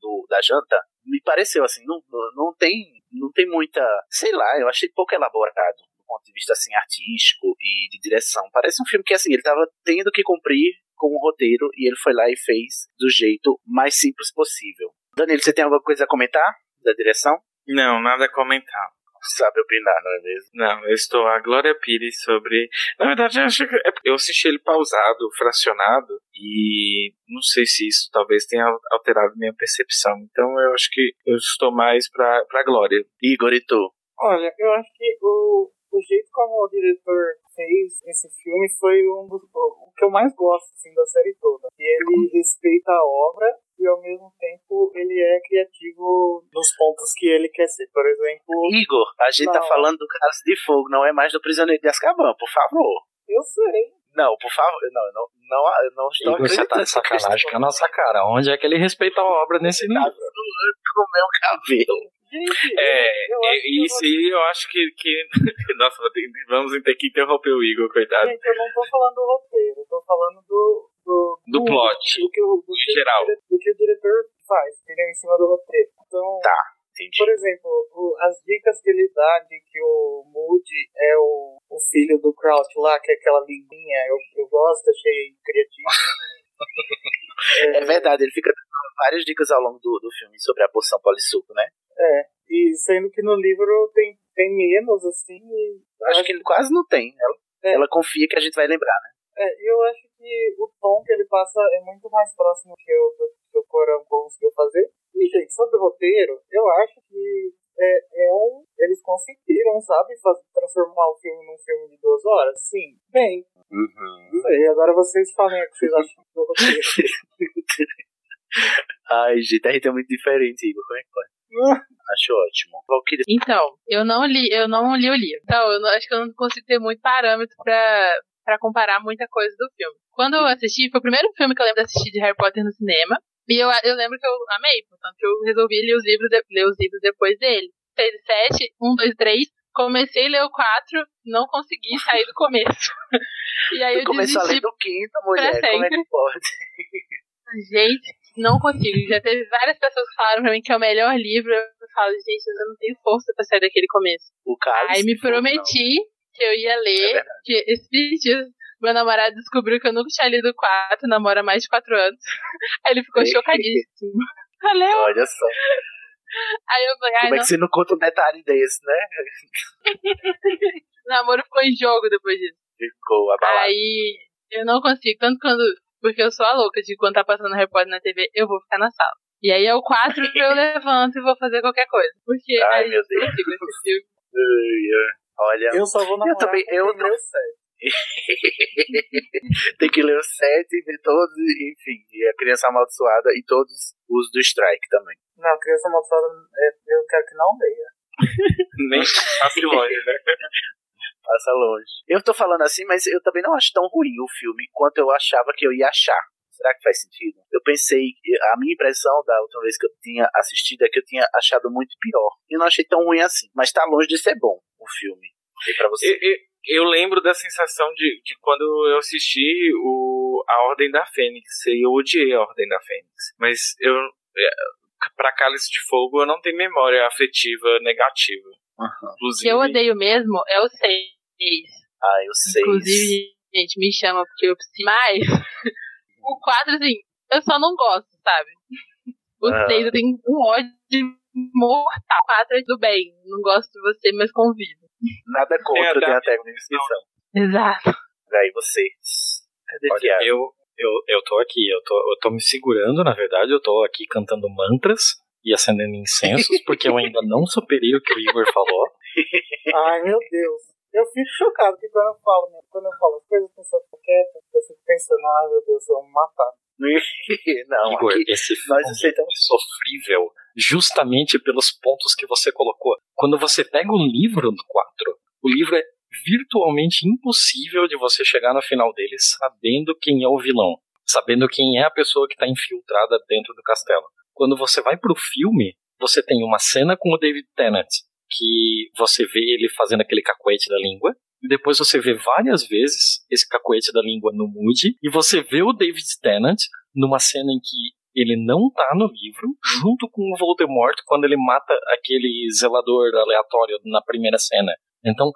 do, da janta? Me pareceu assim, não, não tem não tem muita, sei lá, eu achei pouco elaborado do ponto de vista assim artístico e de direção. Parece um filme que assim, ele tava tendo que cumprir com um roteiro e ele foi lá e fez do jeito mais simples possível. Danilo, você tem alguma coisa a comentar da direção? Não, nada a comentar. Sabe opinar, não é mesmo? Não, eu estou a Glória Pires sobre. Na verdade, eu acho que é eu assisti ele pausado, fracionado, e não sei se isso talvez tenha alterado minha percepção. Então eu acho que eu estou mais pra, pra Glória. Igor e tu? Olha, eu acho que o, o jeito como o diretor fez esse filme foi um dos, o que eu mais gosto assim, da série toda. E ele respeita a obra e ao mesmo tempo ele é criativo nos pontos que ele quer ser. Por exemplo, Igor, a gente tá Não. falando do Cálice de Fogo, não é mais do Prisioneiro de Azkaban, por favor. eu sei. Não, por favor, não, eu não, não, eu não estou Igor, você tá acreditando. de sacanagem com a nossa cara. Onde é que ele respeita a obra nesse nível? com o meu cabelo. Gente, É, eu acho isso aí eu acho que. que... Nossa, vou vamos ter que interromper o Igor, coitado. Gente, eu não tô falando do roteiro, eu tô falando do. Do, Do plot, Do que, o- do que geral. do que o diretor faz, entendeu? Em cima do roteiro. Então, Tá, entendi. por exemplo, o- as dicas que ele dá de que o Moody é o, o filho do Crouch lá, que é aquela linguinha, eu, eu gosto, achei criativo. É verdade, ele fica dando várias dicas ao longo do, do filme sobre a poção polissuco, né? É, e sendo que no livro tem, tem menos, assim. e Acho que ele quase não tem. Ela, É. ela confia que a gente vai lembrar, né? É, eu acho que o tom que ele passa é muito mais próximo que o do- que o Corão conseguiu fazer. E, gente, sobre o roteiro, eu acho que é, é um. Eles conseguiram, sabe, faz, transformar o filme num filme de duas horas? Sim. Bem, Uhum. sei, agora vocês falem o que vocês acham do roteiro. Ai, gente, a gente é muito diferente, Igor. Como é que foi? Acho ótimo. Valkyrie, Então, eu não li, eu não li o livro. Então, eu não- acho que eu não consigo ter muito parâmetro pra, pra comparar muita coisa do filme. Quando eu assisti, foi o primeiro filme que eu lembro de assistir de Harry Potter no cinema. E eu, eu lembro que eu amei, portanto eu resolvi ler os livros, de- ler os livros depois dele. 6 e 7, 1, 2, 3. Comecei a ler o 4, não consegui sair do começo. e aí tu eu começou a ler do quinto, mulher. Como é que pode? Gente, não consigo. Já teve várias pessoas que falaram pra mim que é o melhor livro. Eu falo, gente, eu não tenho força pra sair daquele começo. O Cálice Aí me prometi que eu ia ler, É que esses dias meu namorado descobriu que eu nunca tinha lido quatro, namora há mais de quatro anos. Aí ele ficou chocadíssimo. Valeu! não. Olha só. Aí eu falei, ai, Como é não, que você não conta um detalhe desse, né? o namoro ficou em jogo depois disso. Ficou abalado. Aí eu não consigo, tanto quando. Porque eu sou a louca de quando tá passando Potter na TV, eu vou ficar na sala. E aí é o 4 eu levanto e vou fazer qualquer coisa. Porque Ai, aí meu eu não consigo assistir. Olha, Eu só vou namorar também- com eu não- tem que ler os sete e ver todos, enfim. E a criança amaldiçoada e todos os do Strike também. Não, criança amaldiçoada, é, eu quero que não leia. Nem passe longe, né? Passa longe. Eu tô falando assim, mas eu também não acho tão ruim o filme quanto eu achava que eu ia achar. Será que faz sentido? Eu pensei, a minha impressão da última vez que eu tinha assistido é que eu tinha achado muito pior. E não achei tão ruim assim. Mas tá longe de ser bom o filme. E pra você? Eu, eu- eu lembro da sensação de, de quando eu assisti o, a Ordem da Fênix. E eu odiei a Ordem da Fênix. Mas eu. É, pra Cálice de Fogo eu não tenho memória afetiva negativa. Inclusive. que eu odeio mesmo é o 6. Ah, eu sei. Inclusive, gente, me chama porque eu preciso mais. o 4, assim, eu só não gosto, sabe? O Ah. 6 eu tenho um ódio mortal. O 4 é do bem. Não gosto de você, mas convido. Nada contra, tem até uma descrição. Exato. Aí você. Cadê Olha, eu, eu, eu tô aqui, eu tô, eu tô me segurando, na verdade, eu tô aqui cantando mantras e acendendo incensos, porque eu ainda não superei o que o Igor falou. Ai, meu Deus. Eu fico chocado que quando eu falo, né, quando eu falo as coisas, a pessoa fica quieta, eu fico pensando, ai meu Deus, eu vou me matar. Não, Igor, aqui esse nós aceitamos. é sofrível justamente pelos pontos que você colocou. Quando você pega o livro do 4, o livro é virtualmente impossível de você chegar no final dele sabendo quem é o vilão, sabendo quem é a pessoa que está infiltrada dentro do castelo. Quando você vai pro filme, você tem uma cena com o David Tennant, que você vê ele fazendo aquele cacuete da língua, e depois você vê várias vezes esse cacuete da língua no Moody, e você vê o David Tennant numa cena em que ele não tá no livro, junto com o Voldemort quando ele mata aquele zelador aleatório na primeira cena. Então,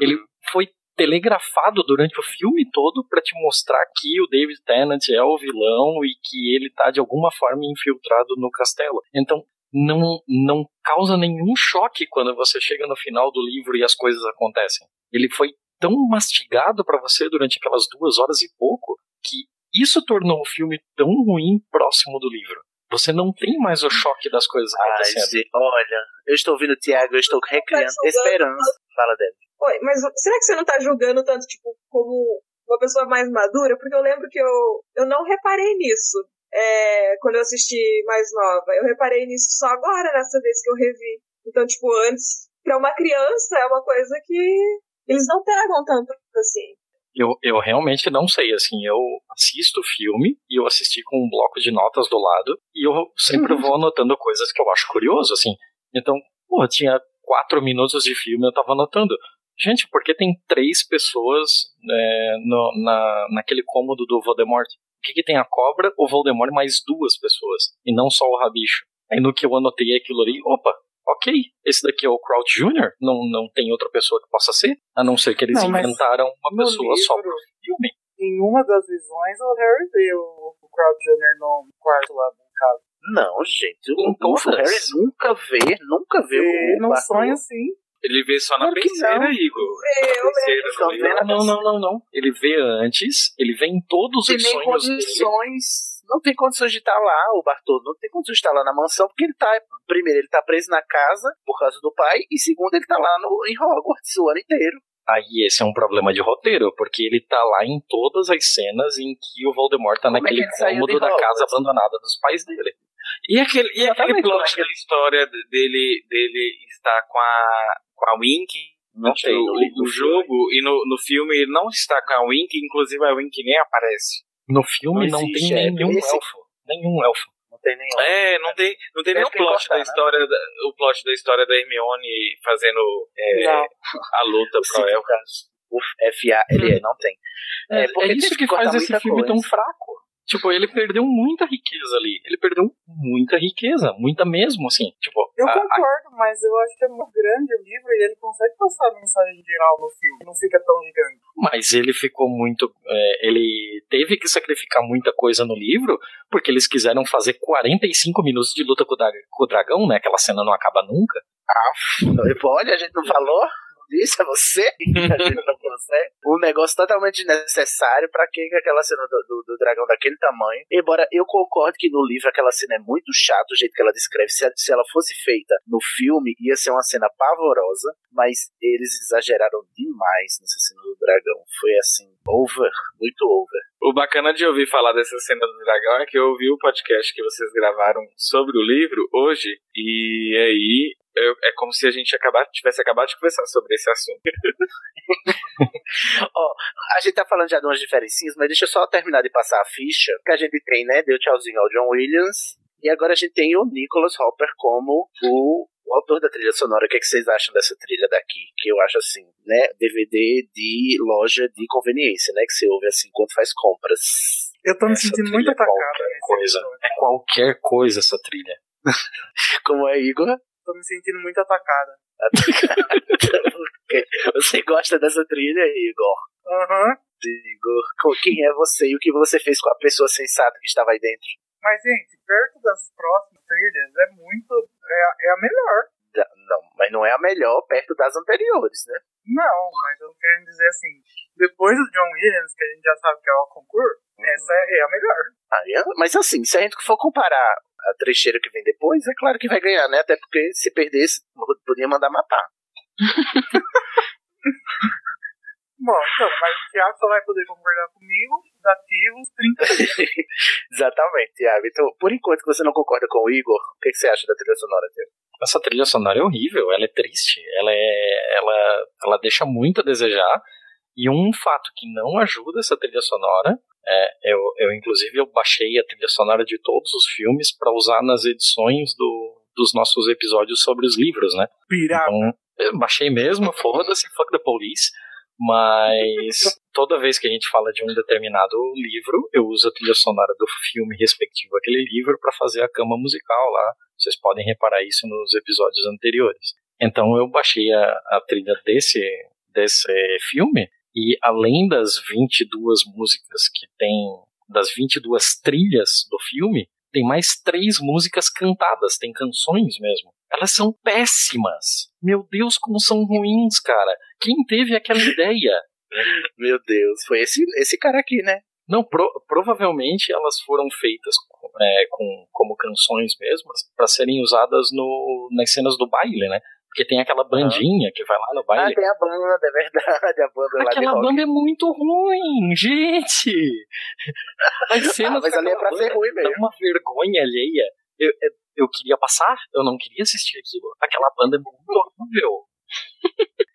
ele foi telegrafado durante o filme todo para te mostrar que o David Tennant é o vilão e que ele tá de alguma forma infiltrado no castelo. Então, não, não causa nenhum choque quando você chega no final do livro e as coisas acontecem. Ele foi tão mastigado para você durante aquelas duas horas e pouco que isso tornou o filme tão ruim próximo do livro. Você não tem mais o choque das coisas Ai, acontecendo. gente, olha, eu estou ouvindo o Thiago, eu estou recriando esperança. Fala dele. Oi, mas será que você não tá julgando tanto, tipo, como uma pessoa mais madura? Porque eu lembro que eu, eu não reparei nisso. é, quando eu assisti mais nova. Eu reparei nisso só agora, nessa vez que eu revi. Então, tipo, antes, pra uma criança, é uma coisa que eles não pegam tanto assim. Eu, eu realmente não sei, assim, eu assisto o filme e eu assisti com um bloco de notas do lado e eu sempre vou anotando coisas que eu acho curioso, assim. Então, pô, tinha quatro minutos de filme eu tava anotando. Gente, por que tem três pessoas é, no, na, naquele cômodo do Voldemort? Por que, que tem a cobra, o Voldemort mais duas pessoas? E não só o rabicho? Aí no que eu anotei aquilo ali, opa, ok, esse daqui é o Crouch Jr., não, não tem outra pessoa que possa ser, a não ser que eles Não, inventaram uma pessoa só livro- pro filme. Em uma das visões, o Harry vê o, o Crouch Jr. no quarto lá do caso. Não, gente. O, Em o. Harry nunca vê, nunca vê Vê o num Bartô. sonho sim. Ele vê só na Claro não. Igor. Eu Na terceira, Estão não? Não, não, não, não. Ele vê antes, ele vê em todos Não os sonhos dele. condições. Não tem condições de estar lá, o Bartolo. Não tem condições de estar lá na mansão, porque ele tá. Primeiro, ele tá preso na casa por causa do pai, e segundo, ele tá lá no, em Hogwarts o ano inteiro. Aí esse é um problema de roteiro, porque ele tá lá em todas as cenas em que o Voldemort tá Como é que naquele ele saiu cômodo da Hogwarts? casa abandonada dos pais dele. E aquele, e aquele plot mas- da história dele, dele estar com a, com a Wink Não tem no livro, no jogo e no, no filme ele não está com a Wink, inclusive a Wink nem aparece. No filme Não não, existe, tem é, nenhum esse- elfo. Nenhum elfo. Não tem nenhum. É, não tem, não tem Deve nenhum plot cortado, da né? história, da, o plot da história da Hermione fazendo é, a luta O pro elfo. O FA, ele é, não tem. É, porque é isso que cortar faz esse filme coisa. tão fraco. Tipo, ele perdeu muita riqueza ali. Ele perdeu muita riqueza, muita mesmo, assim. Tipo, Eu a- a- concordo, mas eu acho que é muito grande o livro e ele consegue passar a mensagem geral no filme. Não fica tão gigante. mas ele ficou muito. é, ele teve que sacrificar muita coisa no livro, porque eles quiseram fazer 45 minutos de luta com o, dra- com o dragão, né? Aquela cena não acaba nunca. Olha, a gente não falou disso, é você? A gente não consegue. Um negócio totalmente desnecessário pra que aquela cena do, do, do dragão daquele tamanho. Embora eu concorde que no livro aquela cena é muito chata, o jeito que ela descreve. Se, se ela fosse feita no filme, ia ser uma cena pavorosa, mas eles exageraram demais nessa cena do dragão. Foi assim, over, muito over. O bacana de ouvir falar dessa cena do dragão é que eu ouvi o podcast que vocês gravaram sobre o livro hoje, e aí eu- é como se a gente acabar, tivesse acabado de conversar sobre esse assunto. Ó, a gente tá falando já de umas diferencinhas, mas deixa eu só terminar de passar a ficha. Que a gente tem, né? Deu tchauzinho ao John Williams. E agora a gente tem o Nicholas Hopper como o, o autor da trilha sonora. O que, é que vocês acham dessa trilha daqui? Que eu acho assim, né? DVD de loja de conveniência, né? Que você ouve assim quando faz compras. Eu tô me Essa sentindo muito é atacada qualquer coisa. É qualquer coisa essa trilha. Como é, Igor? Tô me sentindo muito atacada. Você gosta dessa trilha, Igor? Aham. Igor, co- quem é você e o que você fez com a pessoa sensata que estava aí dentro? Mas, gente, perto das próximas trilhas é muito. É, a- é a melhor. Da- Não, mas não é a melhor perto das anteriores, né? Não, mas eu quero dizer assim, depois do John Williams, que a gente já sabe que é o concurso, essa é, a melhor. Aí, é- mas assim, se a gente for comparar a trecheira que vem depois, é claro que vai ganhar, né? Até porque se perdesse, podia mandar matar. Bom, então, mas o Thiago só vai poder concordar comigo, dativos 30 Exatamente, Thiago. Então, por enquanto que você não concorda com o Igor, o que, que você acha da trilha sonora, Thiago? Essa trilha sonora é horrível, ela é triste, ela é. ela, ela deixa muito a desejar. E um fato que não ajuda essa trilha sonora é eu, eu inclusive eu baixei a trilha sonora de todos os filmes para usar nas edições do, dos nossos episódios sobre os livros, né? pirata. Então, eu baixei mesmo, foda-se, fuck the police. Mas toda vez que a gente fala de um determinado livro, eu uso a trilha sonora do filme respectivo àquele livro para fazer a cama musical lá. Vocês podem reparar isso nos episódios anteriores. Então eu baixei a, a trilha desse, desse filme e além das 22 músicas que tem, das 22 trilhas do filme, tem mais três músicas cantadas, tem canções mesmo. Elas são péssimas. Meu Deus, como são ruins, cara. Quem teve aquela ideia? Meu Deus, foi esse, esse cara aqui, né? Não, pro- provavelmente elas foram feitas é, com, como canções mesmo, para serem usadas no, nas cenas do baile, né? Porque tem aquela bandinha que vai lá no Ah, baile. tem a banda, é verdade, a banda lá de Aquela rock. banda é muito ruim, gente! As cenas Ah, mas ali é pra ser ruim mesmo. uma vergonha alheia. Eu, eu, eu queria passar, eu não queria assistir aquilo. Aquela banda é muito horrível.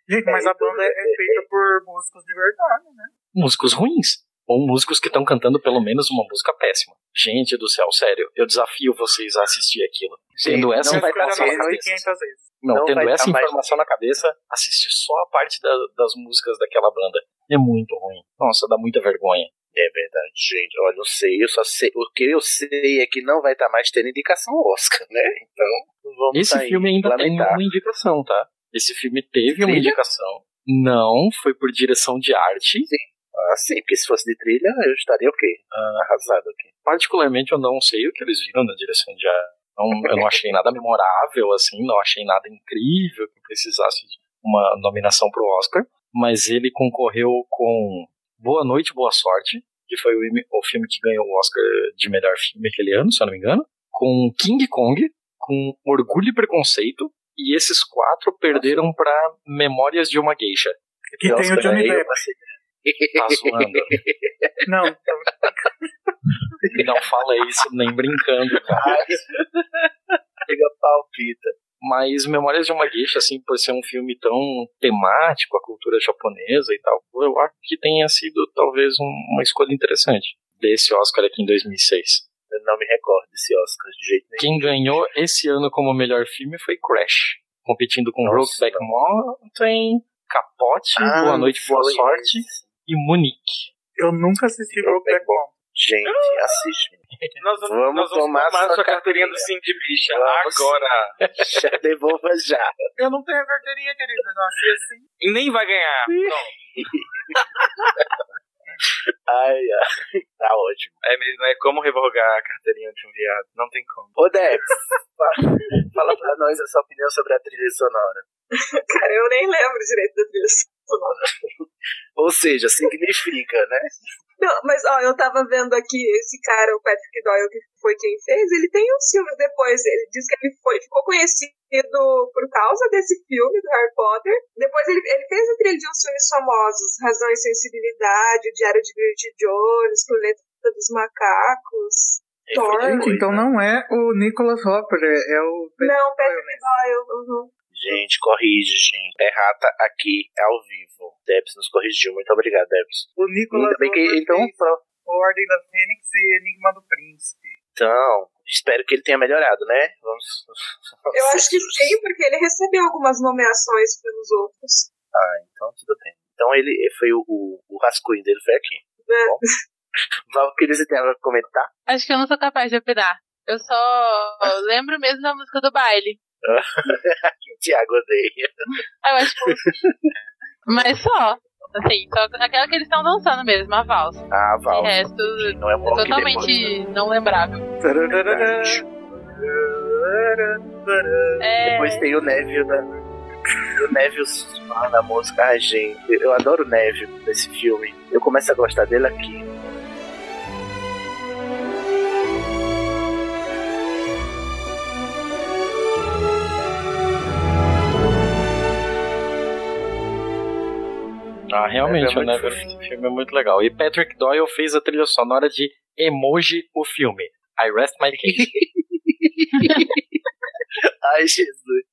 Gente, mas a banda é é feita por músicos de verdade, né? Músicos ruins. Ou músicos que estão cantando pelo menos uma música péssima. Gente do céu, sério, eu desafio vocês a assistir aquilo. Tendo essa informação na cabeça. 500 vezes. Não, Não tendo essa informação na cabeça, assiste só a parte da- das músicas daquela banda. É muito ruim. Nossa, dá muita vergonha. É verdade, gente. Olha, não sei, eu só sei. O que eu sei é que não vai estar mais tendo indicação Oscar, né? Então, vamos Esse aí, filme ainda tem lamentar. uma indicação, tá? Esse filme teve uma Trilha? indicação. Não, foi por direção de arte. Ah, sim, porque se fosse de trilha, eu estaria o quê? Ah, Arrasado aqui. particularmente, eu não sei o que eles viram na direção de arte. Não, eu não achei nada memorável, assim, não achei nada incrível que precisasse de uma nominação pro Oscar. Mas ele concorreu com Boa Noite, Boa Sorte, que foi o, o filme que ganhou o Oscar de melhor filme aquele ano, se eu não me engano. Com King Kong, com Orgulho e Preconceito. E esses quatro perderam pra Memórias de uma Geisha. Que tem o Johnny eu Depp. Tá zoando. Não, Não fala isso nem brincando, cara. Chega palpita. Mas Memórias de uma Geisha, assim, por ser um filme tão temático, a cultura japonesa e tal, eu acho que tenha sido talvez um- uma escolha interessante desse Oscar aqui em 2006. Eu não me recordo desse Oscar de jeito nenhum. Quem ganhou esse ano como melhor filme foi Crash, competindo com Nossa. Brokeback Mountain, Capote, Ah, Boa Noite, Boa Sorte esse. E Munique. eu nunca assisti Brokeback Mountain. Gente, assiste. Nós vamos, Vamos nós vamos tomar tomar sua sua carteirinha do carteirinha. Sim de Bicha Vamos. agora. Já devolva já. Eu não tenho a carteirinha, querida. Eu nasci assim. E nem vai ganhar. Não. Ai, ai. Tá ótimo. É mesmo, é como revogar a carteirinha de um viado. Não tem como. Ô, Debs, fa- fala pra nós a sua opinião sobre a trilha sonora. Cara, eu nem lembro direito da trilha sonora. Ou seja, significa, né? Não, mas ó, eu tava vendo aqui esse cara, o Patrick Doyle, que foi quem fez, ele tem uns filmes depois. Ele diz que ele foi, ficou conhecido por causa desse filme do Harry Potter. Depois ele, ele fez a trilha de uns filmes famosos, Razão e Sensibilidade, O Diário de Bridget Jones, Planeta dos Macacos. Thor. Então não é o Nicholas Hopper, é, é o. Não, Patrick Doyle. uhum. Gente, corrige, gente. Errata aqui ao vivo. Debs nos corrigiu. Muito obrigado, Debs. O Nicholas Ainda bem que, então, fez pro- o Ordem da Fênix e Enigma do Príncipe. então, espero que ele tenha melhorado, né? Vamos. Eu acho que sim, porque ele recebeu algumas nomeações pelos outros. Ah, então tudo bem. Então ele foi o, o, o rascunho dele foi aqui. Né? Bom. Valkyrie, você tem algo a comentar? Acho que eu não sou capaz de opinar. Eu só lembro mesmo da música do baile. O Thiago odeia. Ah, Eu acho que. Mas só. Assim, só aquela que eles estão dançando mesmo, a valsa. Ah, Val. De resto, Não é um rock totalmente não lembrável. depois. É, Depois tem o Neville da. O Neville fala na música. Ai, gente, eu adoro o Neville nesse filme. Eu começo a gostar dele aqui. Ah, realmente, É, é né? muito Esse filme é muito legal. E Patrick Doyle fez a trilha sonora de Emoji, o filme. I Rest My Case. Ai, Jesus.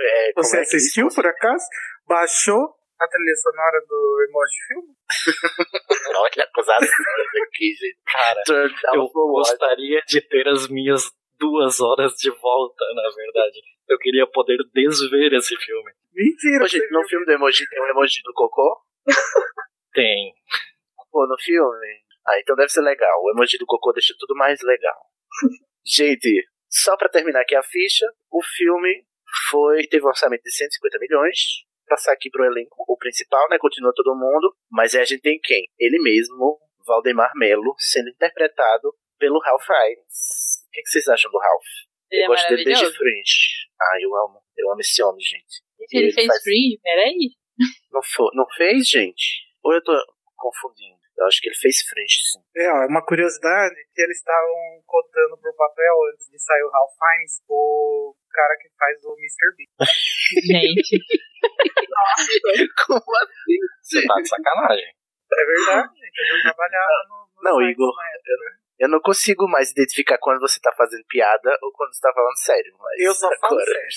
É, como Você é assistiu, isso? por acaso? Baixou a trilha sonora do Emoji Filme? Olha acusações aqui, gente. Cara, eu gostaria de ter as minhas duas horas de volta, na verdade. Eu queria poder desver esse filme. Mentira. Você no viu? filme do emoji tem um emoji do cocô? Tem. Pô, no filme? Ah, então deve ser legal. O emoji do cocô deixa tudo mais legal. gente, só pra terminar aqui a ficha, o filme foi teve um orçamento de 150 milhões. Passar aqui pro elenco, o principal, né? Continua todo mundo. Mas aí a gente tem quem? Ele mesmo, Valdemar Melo, sendo interpretado pelo Ralph Fiennes. O que, que vocês acham do Ralph? Ele eu é gosto dele desde. Fringe. Ah, eu amo. Eu amo esse homem, gente. Gente, ele Ele fez faz- Free? Peraí. Não, fo- não fez, gente? Ou eu tô confundindo? Eu acho que ele fez Fringe, sim. É, ó, uma curiosidade que eles estavam cotando pro papel antes de sair o Ralph Fiennes, o cara que faz o Mr. Bean. Gente. Como assim? Você tá de sacanagem. É verdade, gente. Eu trabalhava no, no Não, Igor. Eu não consigo mais identificar quando você tá fazendo piada ou quando você tá falando sério. Mas Eu só falo sério.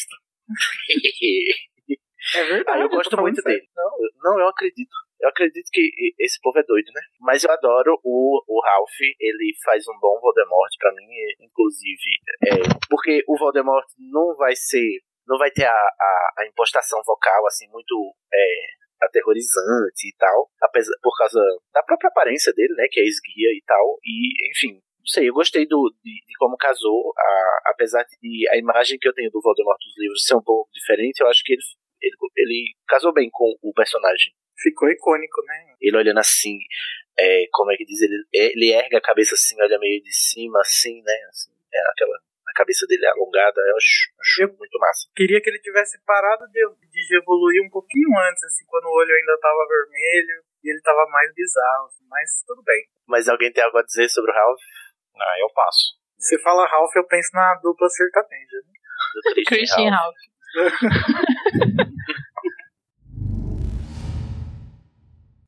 É verdade. Ah, eu gosto muito sério. dele. Não, eu- não, eu acredito. Eu acredito que esse povo é doido, né? Mas eu adoro o, o Ralph, ele faz um bom Voldemort pra mim, inclusive. É, porque o Voldemort não vai ser. Não vai ter a, a, a impostação vocal, assim, muito é, aterrorizante e tal. Apesar, por causa da própria aparência dele, né? Que é esguia e tal. E, enfim. Não sei, eu gostei do, de, de como casou, a- apesar de a imagem que eu tenho do Voldemort dos livros ser um pouco diferente, eu acho que ele, ele, ele casou bem com o personagem Ficou icônico, né? ele olhando assim, é, como é que diz, ele, ele ergue a cabeça assim, olha meio de cima, assim, né? Assim, é aquela a cabeça dele alongada, eu acho, acho Eu- muito massa. Queria que ele tivesse parado de, de evoluir um pouquinho antes, assim, quando o olho ainda tava vermelho e ele tava mais bizarro, assim, mas tudo bem. Mas alguém tem algo a dizer sobre o Ralph? Ah, eu passo. Você fala Ralph, eu penso na dupla sertaneja. né? Do Christian, Christian Ralph. Ralph.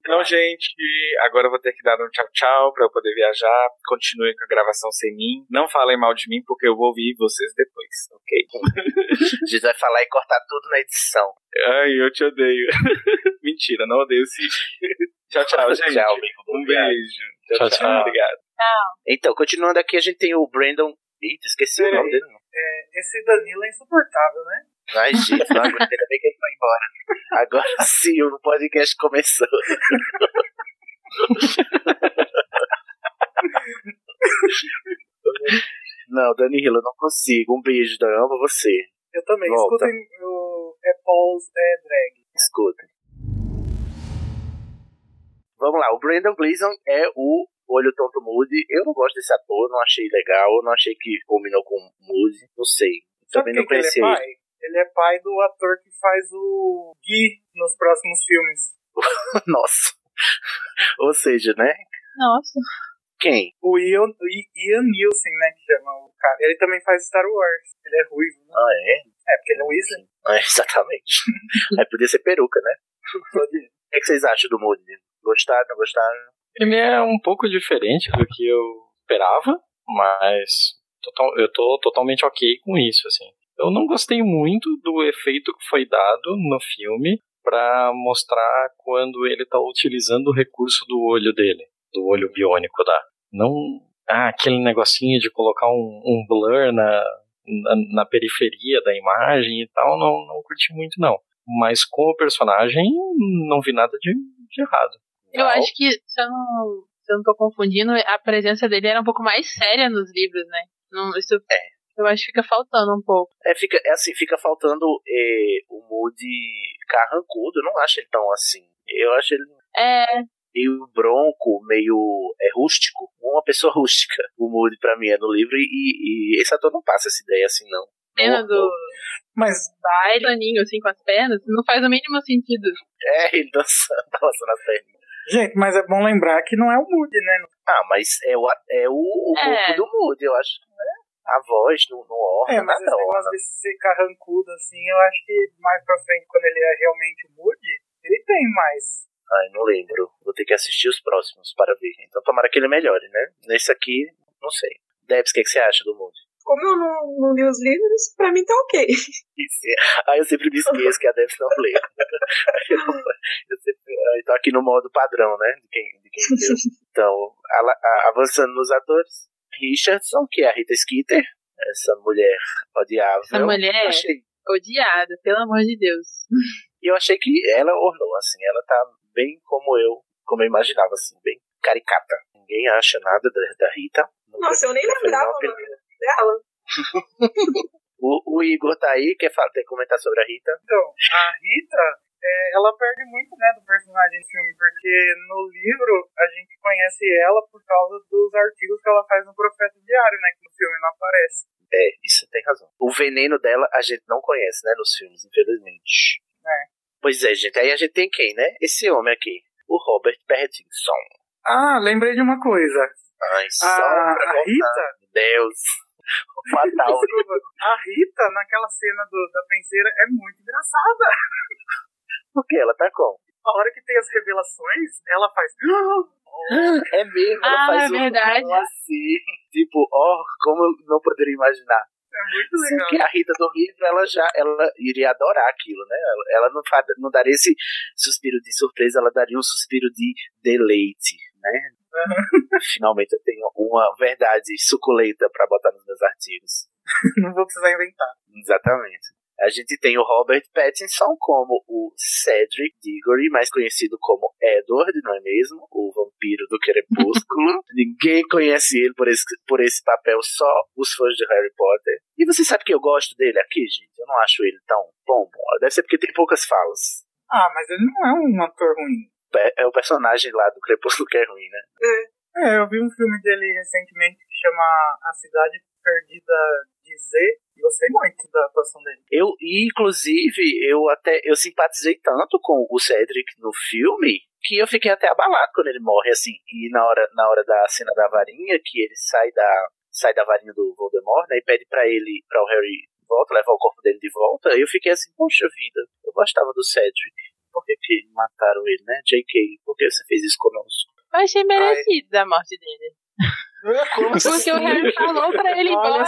Então, gente, agora eu vou ter que dar um tchau tchau pra eu poder viajar. Continuem com a gravação sem mim. Não falem mal de mim, porque eu vou ouvir vocês depois, ok? A gente vai falar e cortar tudo na edição. Ai, eu te odeio. Mentira, não odeio sim. tchau, tchau, gente. Tchau, amigo. Um beijo. Tchau, Tchau, tchau. tchau. Obrigado. Então, continuando aqui, a gente tem o Brandon. Eita, esqueci o Peraí. nome dele. não. É, esse Danilo é insuportável, né? Ai, gente, não aguento, ainda bem que ele foi embora. Agora sim, o podcast começou. Não, Dani eu não consigo. Um beijo, Dan. Amo você. Eu também. Volta. Escutem o É Paul's é Drag. Escuta. Vamos lá, o Brandon Gleeson é o Olho Tonto Moody. Eu não gosto desse ator, não achei legal, não achei que combinou com o Moody, não sei. Também não que ele é? Ele. É pai do ator que faz o Gui nos próximos filmes. Nossa. Ou seja, né? Nossa. Quem? O Ian, Ian Nielsen, né, que chama o cara. Ele também faz Star Wars. Ele é ruivo, né? Ah, é? É, porque ele é um Weasley. Ah, exatamente. Aí podia ser peruca, né? O que, é que vocês acham do Moody? Gostaram, não gostaram? Ele é um pouco diferente do que eu esperava, mas total- eu tô totalmente ok com isso, assim. Eu não gostei muito do efeito que foi dado no filme pra mostrar quando ele tá utilizando o recurso do olho dele, do olho biônico da. Não ah, aquele negocinho de colocar um, um blur na, na, na periferia da imagem e tal, não, não curti muito não. Mas com o personagem, não vi nada de, de errado. Eu acho que, se eu, não, se eu não tô confundindo, a presença dele era um pouco mais séria nos livros, né? Não, isso, Eu acho que fica faltando um pouco. É, fica, é assim, fica faltando é, o Moody carrancudo. Eu não acho ele tão assim. Eu acho ele É, meio bronco, meio é, rústico. Uma pessoa rústica. O Moody pra mim é no livro e, e esse ator não passa essa ideia assim, não. Não, do Mas bailaninho, assim, com as pernas, não faz o mínimo sentido. É, ele dançando, balançando as pernas. Gente, mas é bom lembrar que não é o Moody, né? Ah, mas é o, é o, o É. corpo do Moody, eu acho. Né? A voz não, não orna, É, mas nada esse negócio orna. de ser carrancudo, assim, eu acho que mais pra frente, quando ele é realmente o Moody, ele tem mais. Ai, não lembro. Vou ter que assistir os próximos para ver. Então tomara que ele melhore, né? Nesse aqui, não sei. Debs, o que, que você acha do Moody? Como eu não, não li os livros, pra mim tá ok. Ah, eu sempre me esqueço que a Debs não lê. eu, eu sempre, eu tô aqui no modo padrão, né? De quem, de quem. Então, ala- a- avançando nos atores. Richardson, que é a Rita Skeeter. Essa mulher odiável. Essa mulher achei, odiada, pelo amor de Deus. e eu achei que ela ornou, assim. Ela tá bem como eu, como eu imaginava, assim. Bem caricata. Ninguém acha nada da, da Rita. Nunca- Nossa, eu nem lembrava o nome dela. O, o Igor tá aí, quer falar, tem que comentar sobre a Rita? Então, a Rita, é, ela perde muito, né, do personagem do filme, porque no livro a gente conhece ela por causa dos artigos que ela faz no Profeta Diário, né, que no filme não aparece. É, isso tem razão. O veneno dela a gente não conhece, né, nos filmes, infelizmente. É. Pois é, gente. Aí a gente tem quem, né? Esse homem aqui. O Robert Pattinson. Ah, lembrei de uma coisa. Ai, só A, pra a. Rita, Deus. Fatal. a Rita naquela cena do- da penseira é muito engraçada. Porque ela tá como? A hora que tem as revelações, ela faz. É mesmo, ela Ah, faz é um verdade. som assim. Tipo, ó, como eu não poderia imaginar. É muito legal. que a Rita do livro, ela já ela iria adorar aquilo, né? Ela, ela não, não daria esse suspiro de surpresa, ela daria um suspiro de deleite, né? Finalmente eu tenho uma verdade suculenta pra botar nos meus artigos. Não vou precisar inventar. Exatamente. A gente tem o Robert Pattinson como o Cedric Diggory, mais conhecido como Edward, não é mesmo? O vampiro do crepúsculo. Ninguém conhece ele por esse, por esse papel, só os fãs de Harry Potter. E você sabe que eu gosto dele aqui, gente? Eu não acho ele tão bom. Deve ser porque tem poucas falas. Ah, mas ele não é um ator ruim. É é o personagem lá do Crepúsculo que é ruim, né? É, eu vi um filme dele recentemente que chama A Cidade Perdida de Z e gostei muito da atuação dele. Eu, e, inclusive, eu até eu simpatizei tanto com o Cedric no filme que eu fiquei até abalado quando ele morre, assim. E na hora, na hora da cena da varinha, que ele sai da, sai da varinha do Voldemort, né, e pede pra ele, pra o Harry volta, levar o corpo dele de volta, eu fiquei assim, poxa vida, eu gostava do Cedric. Por que, que mataram ele, né? JK, por que você fez isso conosco? Eu achei merecido a morte dele. Como Porque o Harry falou pra ele ir embora.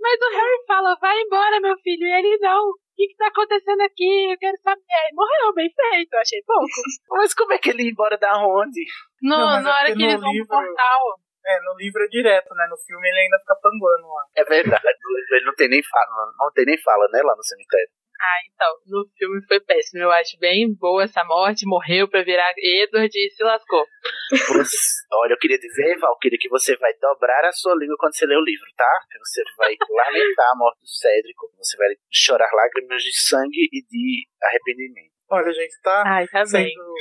Mas o Harry fala, vai embora, meu filho. E ele, não. O que, que tá acontecendo aqui? Eu quero saber. Aí Morreu, bem feito. Eu achei pouco. Mas como é que ele ia embora da onde? No, Não, mas é na hora que eles no vão pro livro- portal. É, no livro é direto, né? No filme ele ainda fica panguando lá. É verdade, ele não tem nem fala, não tem nem fala, né, lá no cemitério. Ah, então. No filme foi péssimo. Eu acho bem boa essa morte. Morreu pra virar Edward e se lascou. Você- olha, eu queria dizer, Valkyria, que você vai dobrar a sua língua quando você ler o livro, tá? Que você vai lamentar a morte do Cédrico, você vai chorar lágrimas de sangue e de arrependimento. Olha, gente, tá Ai, tá bem. sendo,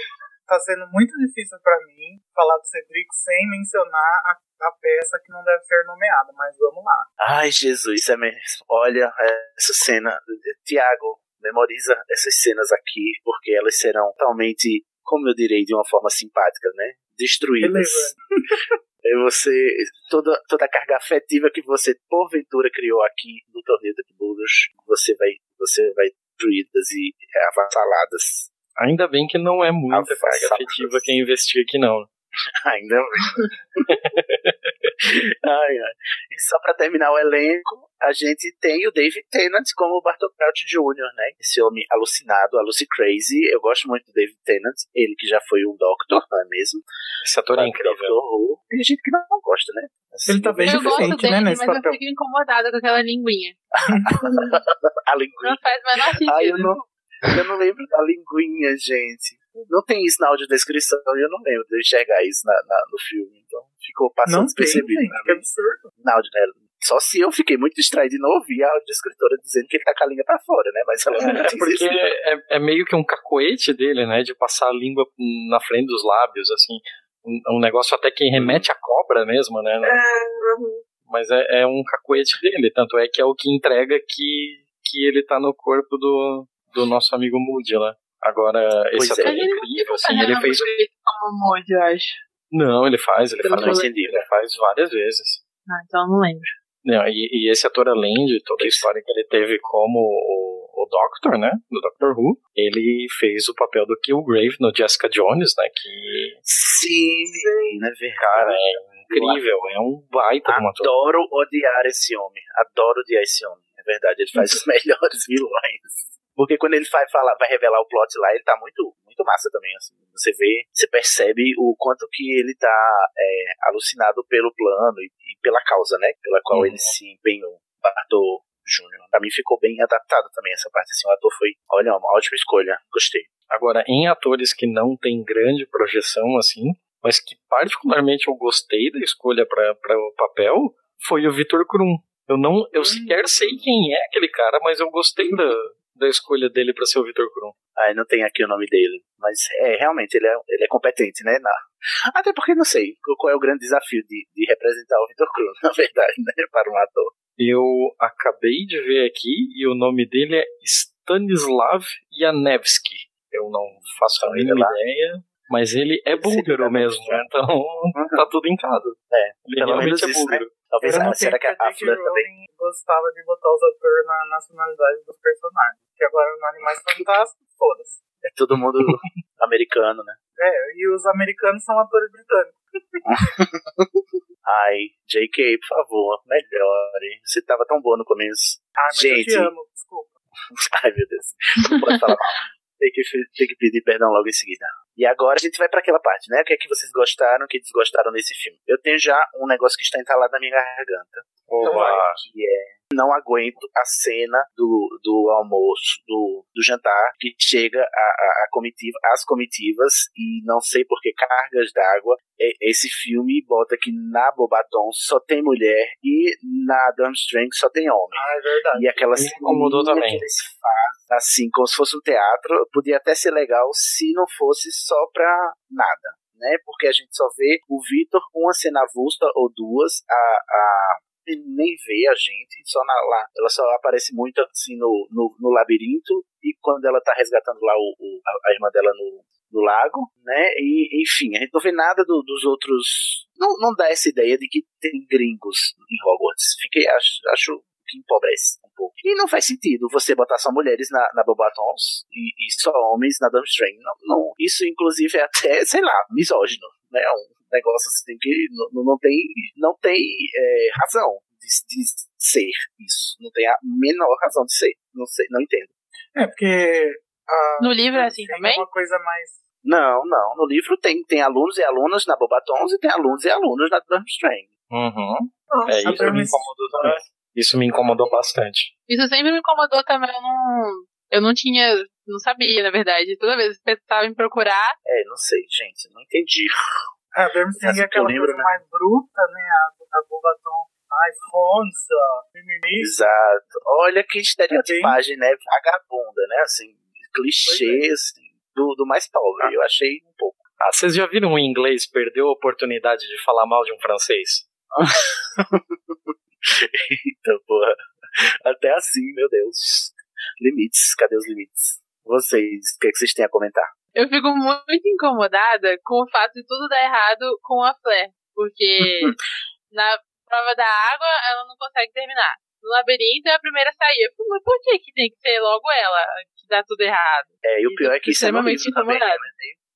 tá sendo muito difícil pra mim falar do Cedric sem mencionar a, a peça que não deve ser nomeada, mas vamos lá. Ai, Jesus, é mesmo. Olha essa cena. Tiago, memoriza essas cenas aqui, porque elas serão totalmente, como eu direi, de uma forma simpática, né? Destruídas. É você, toda, toda a carga afetiva que você porventura criou aqui no torneio de Burros, você vai, você vai destruídas e avassaladas. Ainda bem que não é muita carga afetiva quem investir aqui, não. Ainda bem. ai, ai. E só pra terminar o elenco, a gente tem o David Tennant como o Bartol Crouch Jr., né? Esse homem alucinado, a Lucy Crazy. Eu gosto muito do David Tennant, ele que já foi um Doctor, não é mesmo? Esse ator é incrível. Tem gente que não gosta, né? Assim, Ele tá bem eu gosto diferente, dele, né, mas nesse eu papel. fico incomodada com aquela linguinha. a linguinha. Não faz o menor sentido. Ai, eu não, eu não lembro da linguinha, gente. Não tem isso na audiodescrição e eu não lembro de enxergar isso na, na- no filme. Então ficou passando Não tem, despercebido. gente, pra que mim. absurdo. na áudio, né? Só se eu fiquei muito distraído e não ouvi a audiodescritora dizendo que ele tá com a língua pra fora, né? Mas ela não É porque isso. é, é meio que um cacoete dele, né? De passar a língua na frente dos lábios, assim. Um, um negócio até que remete à cobra mesmo, né? Mas é, é um cacoete dele. Tanto é que é o que entrega que, que ele tá no corpo do, do nosso amigo Moody lá. Agora, esse Pois é. ator é incrível, assim. Ele fez. como eu acho. Não, ele faz, ele faz. não entendi. Ele faz várias vezes. Ah, então eu não lembro. Não, e, e esse ator, além de toda a história que ele teve como o, o Doctor, né? Do Doctor Who, ele fez o papel do Killgrave no Jessica Jones, né? Que, Sim, menina, é verdade. cara, é incrível. É um baita de um ator. Adoro odiar esse homem. Adoro odiar esse homem. É verdade, ele faz os melhores vilões. Porque quando ele vai falar, vai revelar o plot lá, ele tá muito, muito massa também, assim. Você vê, você percebe o quanto que ele tá é, alucinado pelo plano e, e pela causa, né? Pela qual Uhum. ele se empenhou. Bartol Júnior. Pra mim ficou bem adaptado também essa parte, assim. O ator foi, olha, uma ótima escolha. Gostei. Agora, em atores que não tem grande projeção, assim, mas que particularmente eu gostei da escolha para o papel, foi o Vitor Krum. Eu não, eu sequer sei quem é aquele cara, mas eu gostei da, da escolha dele para ser o Vitor Krum. Aí não tem aqui o nome dele. Mas é, realmente, ele é, ele é competente, né? Na... Até porque não sei qual é o grande desafio de, de representar o Vitor Cruz, na verdade, né? Para um ator. Eu acabei de ver aqui e o nome dele é Stanislav Janevski. Eu não faço a Olha mínima lá. ideia. Mas ele é búlgaro mesmo, então tá tudo em casa. É, Ele realmente é isso, né? Talvez Era no será que a. Fleur também. Gostava de botar os atores na nacionalidade dos personagens. Que agora no Animais Fantásticos, foda-se. É todo mundo americano, né? É, e os americanos são atores britânicos. Ai, JK, por favor, melhore. Você tava tão boa no começo. Ah, mas Gente. eu te amo, desculpa. Ai, meu Deus. Não pode falar mal. Tem que, tem que pedir perdão logo em seguida. E agora a gente vai pra aquela parte, né? O que é que vocês gostaram, o que desgostaram nesse filme? Eu tenho já um negócio que está entalado na minha garganta. Oba. Que é. Não aguento a cena do, do almoço, do, do jantar, que chega a, a, a comitiva, as comitivas, e não sei por que cargas d'água. Esse filme bota que na Bobaton só tem mulher e na Durmstrang só tem homem. Ah, é verdade. E aquela Me incomodou também. que eles fazem, assim, como se fosse um teatro, podia até ser legal se não fosse só pra nada, né? Porque a gente só vê o Vitor uma cena avulsa ou duas, a, a nem vê a gente, só na, lá. Ela só aparece muito assim no, no, no labirinto e quando ela tá resgatando lá o, o- a, irmã dela no, lago, né? E, enfim, a gente não vê nada do- dos outros. Não, não dá essa ideia de que tem gringos em Hogwarts. Fiquei, acho, acho que empobrece um pouco. E não faz sentido você botar só mulheres na, na Bobatons e, e só homens na Durmstrang. Não, não, isso, inclusive, é até, sei lá, misógino. Né? Um negócio assim que não, não tem, não tem é, razão de, de ser isso. Não tem a menor razão de ser. Não, sei, não entendo. É, porque. A, No livro é assim tem também? uma coisa mais. Não, não. No livro tem, tem alunos e alunas na Bobatons e tem alunos e alunos na Durmstrang. Uhum. Nossa, É, isso me incomodou também. Isso me incomodou bastante. Isso sempre me incomodou também. Eu não, eu não tinha. Não sabia, na verdade. Toda vez que eu tentava me procurar, É, não sei, gente. Não entendi. A Durmstrang Essa é aquela lembro, coisa né? mais bruta, né? A, a Bobaton. Ai, Fonsa, mimimi. Exato. Olha que estereotipagem, né? Vagabunda, né? Assim, clichê, assim, do, do mais pobre. Eu achei um pouco. Ah, vocês já viram um inglês perdeu a oportunidade de falar mal de um francês? Então, porra. Até assim, meu Deus. Limites. Cadê os limites? Vocês, o que, é que vocês têm a comentar? Eu fico muito incomodada com o fato de tudo dar errado com a Flair. Porque na prova da água ela não consegue terminar. No labirinto é a primeira a sair. Eu fico, mas por que, que tem que ser logo ela que dá tudo errado? É, e o pior é que isso é extremamente também. incomodada.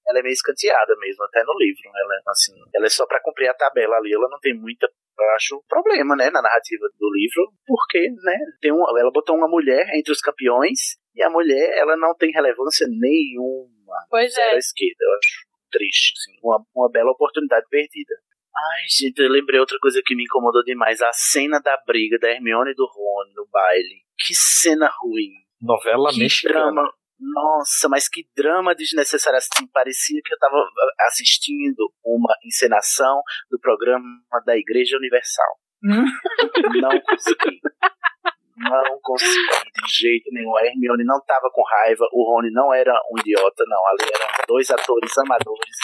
Ela é meio- escanteada mesmo, até no livro. Ela, é, assim, ela é só pra cumprir a tabela ali. Ela não tem muita, eu acho, problema, né, na narrativa do livro. Porque, né, tem um, ela botou uma mulher entre os campeões e a mulher, ela não tem relevância nenhuma. Pois é. esquerda, eu acho triste. Assim, uma, uma bela oportunidade perdida. Ai, gente, eu lembrei outra coisa que me incomodou demais. A cena da briga da Hermione e do Rony no baile. Que cena ruim. Novela que mexicana. drama. Nossa, mas que drama desnecessário. Assim, parecia que eu tava assistindo uma encenação do programa da Igreja Universal. Hum? Não consegui. Não consegui de jeito nenhum. A Hermione não tava com raiva, o Rony não era um idiota, não. Ali eram dois atores amadores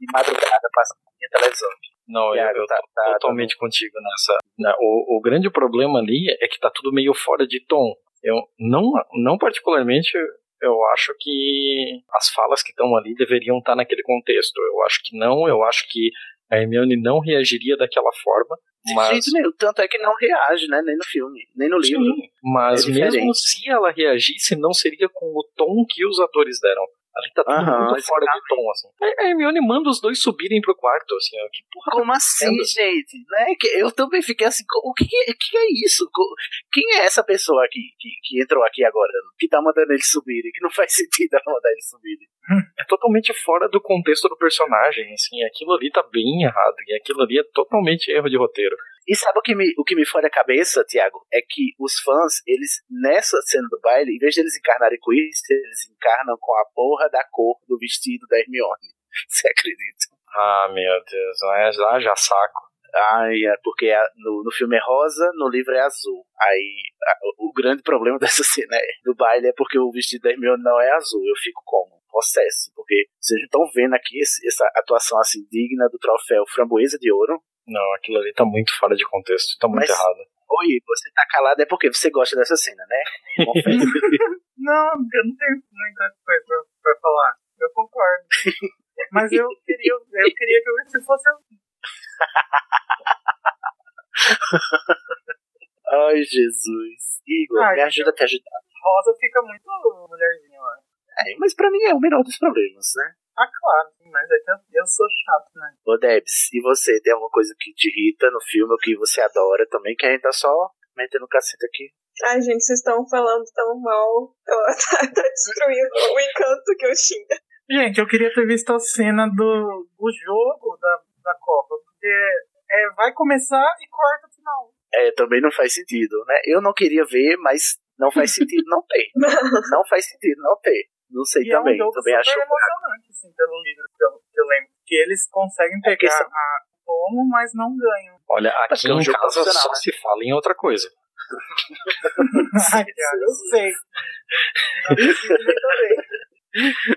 de madrugada passando na televisão. Não, eu, Thiago, eu tá- tô tá- totalmente contigo nessa. né, O, o grande problema ali é que tá tudo meio fora de tom. Eu não, não particularmente eu acho que as falas que estão ali deveriam estar naquele contexto. Eu acho que não, eu acho que a Hermione não reagiria daquela forma. De Mas, jeito nenhum. Tanto é que não reage, né? Nem no filme, nem no livro. Sim, mas É mesmo se ela reagisse, não seria com o tom que os atores deram. Ali tá tudo muito fora de tom, assim. A a Hermione manda os dois subirem pro quarto, assim, ó. Que porra Como assim, gente? Né? Eu também fiquei assim, o que, que, que é isso? Quem é essa pessoa aqui que, que entrou aqui agora, que tá mandando eles subirem? Que não faz sentido ela mandar eles subirem. é totalmente fora do contexto do personagem, assim, aquilo ali tá bem errado, e aquilo ali é totalmente erro de roteiro. E sabe o que me, o que me fora a cabeça, Tiago? É que os fãs, eles, nessa cena do baile, em vez de eles encarnarem com isso, eles encarnam com a porra da cor do vestido da Hermione. Você acredita? Ah, meu Deus, ah, já, já saco. Ai, é porque a- no, no filme é rosa, no livro é azul. Aí a- o grande problema dessa cena é, do baile é porque o vestido da Hermione não é azul. Eu fico como? Possesso. Porque vocês estão vendo aqui esse- essa atuação assim digna do troféu Framboesa de Ouro. Não, aquilo ali tá muito fora de contexto, tá muito Mas- errado. Oi, você tá calado é porque você gosta dessa cena, né? Confesso. Não, eu não tenho muita coisa pra, pra falar. Eu concordo. Mas eu queria, eu queria que Richie fosse assim. Ai, Jesus. Igor, Ah, me ajuda a te ajudar. Rosa fica muito mulherzinha, ó. É, mas pra mim é o menor dos problemas, né? Ah, claro, mas é que eu, eu sou chato, né? Ô, Debs, e você? Tem alguma coisa que te irrita no filme ou que você adora também? Que a gente tá só metendo o cacete aqui. Ai, gente, vocês estão falando tão mal. Tá, tá destruindo o encanto que eu tinha. Gente, eu queria ter visto a cena do, do jogo da, da Copa, porque é, vai começar e corta o final. É, também não faz sentido, né? Eu não queria ver, mas não faz sentido não ter. Não faz sentido não ter. Não sei E também. é um jogo também super acho. emocionante, assim, pelo livro que eu, que eu lembro. Que eles conseguem É pegar são- a tomo, mas não ganham. Olha, aqui é em jogo casa profissional, só né? se fala em outra coisa. Ai, cara, eu sei.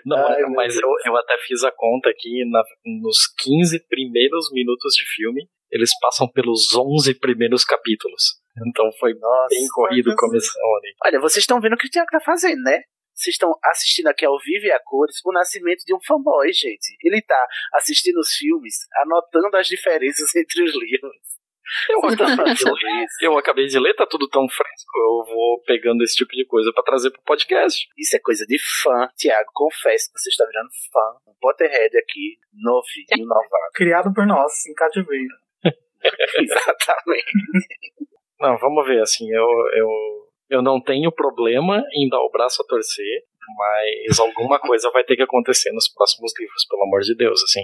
Não Ai, é, mas eu, eu até fiz a conta aqui, na- nos 15 primeiros minutos de filme, eles passam pelos 11 primeiros capítulos. Então foi Nossa. bem corrido o começo ali. Olha, vocês estão vendo o que o Thiago tá fazendo, né? Vocês estão assistindo aqui ao vivo e a cores o nascimento de um fanboy, gente. Ele tá assistindo os filmes, anotando as diferenças entre os livros. Eu eu acabei de ler, tá tudo tão fresco, eu vou pegando esse tipo de coisa pra trazer pro podcast. Isso é coisa de fã, Thiago. Confesso que você está virando fã. Um Potterhead aqui, novinho, novado. Criado por nós, em cativeiro. Exatamente. Não, vamos ver, assim, eu, eu, eu não tenho problema em dar o braço a torcer, mas alguma coisa vai ter que acontecer nos próximos livros, pelo amor de Deus, assim,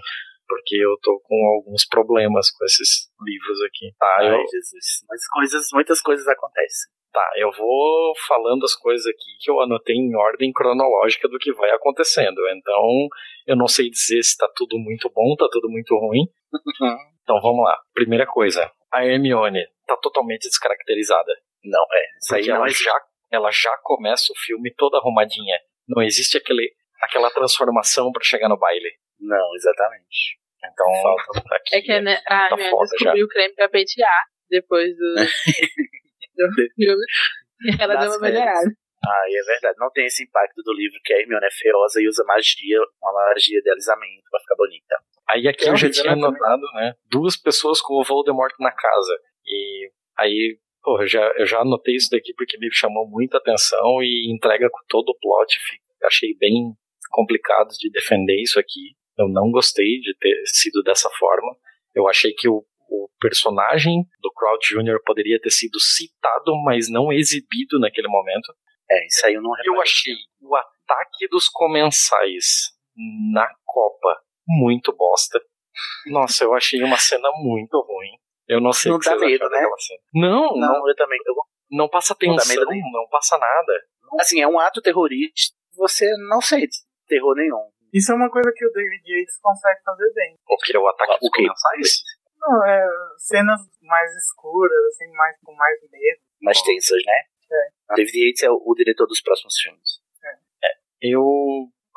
porque eu tô com alguns problemas com esses livros aqui. Tá, eu, Ai, Jesus. Mas coisas, muitas coisas acontecem. tá, eu vou falando as coisas aqui que eu anotei em ordem cronológica do que vai acontecendo, então eu não sei dizer se tá tudo muito bom, tá tudo muito ruim. Então vamos lá. Primeira coisa, a Hermione tá totalmente descaracterizada. Não, é. Isso aí ela já, ela já começa o filme toda arrumadinha. Não existe aquele, aquela transformação pra chegar no baile. Não, exatamente. Então, Falta. aqui, É que né, a tá minha foda descobriu o creme pra pentear depois do, do filme. E ela Das deu uma melhorada. Ah, é verdade. Não tem esse impacto do livro que a Hermione é feroza e usa magia, uma magia de alisamento pra ficar bonita. Aí aqui eu já tinha notado, né? Duas pessoas com o Voldemort na casa. E aí, porra, eu já, eu já anotei isso daqui porque me chamou muita atenção e entrega com todo o plot. Achei bem complicado de defender isso aqui. Eu não gostei de ter sido dessa forma. Eu achei que o, o personagem do Crowd Jr. poderia ter sido citado, mas não exibido naquele momento. É, isso aí eu não Eu reparei. achei o ataque dos comensais na Copa muito bosta. Nossa, eu achei uma cena muito ruim. Eu não sei Não o que dá vocês medo, né? Não, não, Não, eu também. Eu, não passa Não tensão, medo nenhum. não passa nada. assim, é um ato terrorista. Você não sente terror nenhum. Isso é uma coisa que o David Yates consegue fazer bem. O que é o ataque O comensais? Não, é cenas mais escuras, assim, mais, com mais medo. Mais tensas, né? É. David Yates é o, diretor dos próximos filmes. Eu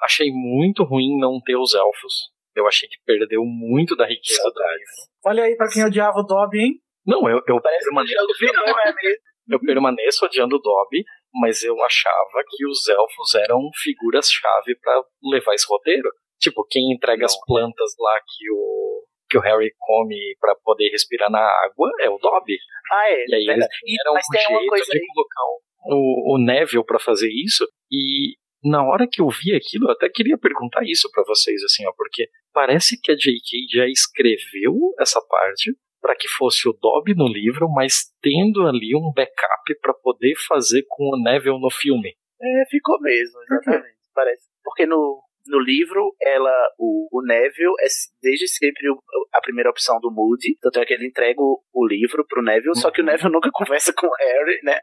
achei muito ruim não ter os elfos. Eu achei que perdeu muito da riqueza do Saudades. livro. Olha aí pra quem odiava o Dobby, hein? Não, eu, eu Parece permaneço, é mesmo? eu permaneço odiando o Dobby, mas eu achava que os elfos eram figuras-chave pra levar esse roteiro. Tipo, quem entrega as Não. plantas lá que o, que o Harry come pra poder respirar na água é o Dobby. Ah, é. E aí eles deram Mas um tem uma jeito coisa de aí. colocar o, o Neville pra fazer isso. E na hora que eu vi aquilo, eu até queria perguntar isso pra vocês, assim, ó, porque parece que a J.K. já escreveu essa parte para que fosse o Dobby no livro, mas tendo ali um backup pra poder fazer com o Neville no filme. É, ficou mesmo, exatamente. Parece. Porque no, no livro, ela, o, o Neville é desde sempre o- a primeira opção do Moody. Tanto é que ele entrega o, o livro pro Neville, só que o Uhum. Neville nunca conversa com o Harry, né?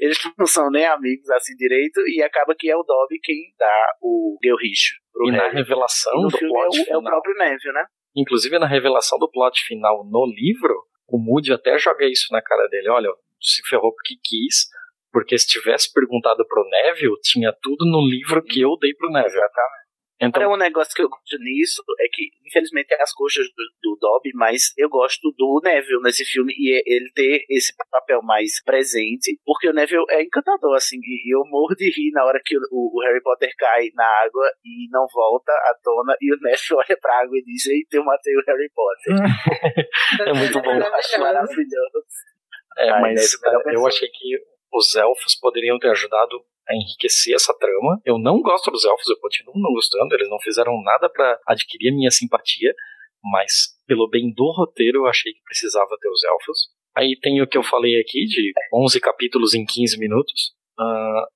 Eles não são nem amigos assim direito, e acaba que é o Dobby quem dá o Gelricho pro E na Harry. revelação E do é plot o, é o próprio Neville, né? inclusive na revelação do plot final no livro, o Moody até joga isso na cara dele. Olha, se ferrou porque quis, porque se tivesse perguntado pro Neville, tinha tudo no livro que eu dei pro Neville. Exatamente. Então, um negócio que eu gosto nisso é que, infelizmente, é as coxas do, do Dobby, mas eu gosto do Neville nesse filme e é- ele ter esse papel mais presente, porque o Neville é encantador, assim, e eu morro de rir na hora que o, o Harry Potter cai na água e não volta à tona, e o Neville olha pra água e diz: Eita, eu matei o Harry Potter. é muito bom. Eu acho maravilhoso. É, mas é, eu pessoa. achei que os elfos poderiam ter ajudado a enriquecer essa trama. Eu não gosto dos elfos, eu continuo não gostando, eles não fizeram nada pra adquirir a minha simpatia, mas pelo bem do roteiro eu achei que precisava ter os elfos. Aí tem o que eu falei aqui de 11 capítulos em 15 minutos. Ah,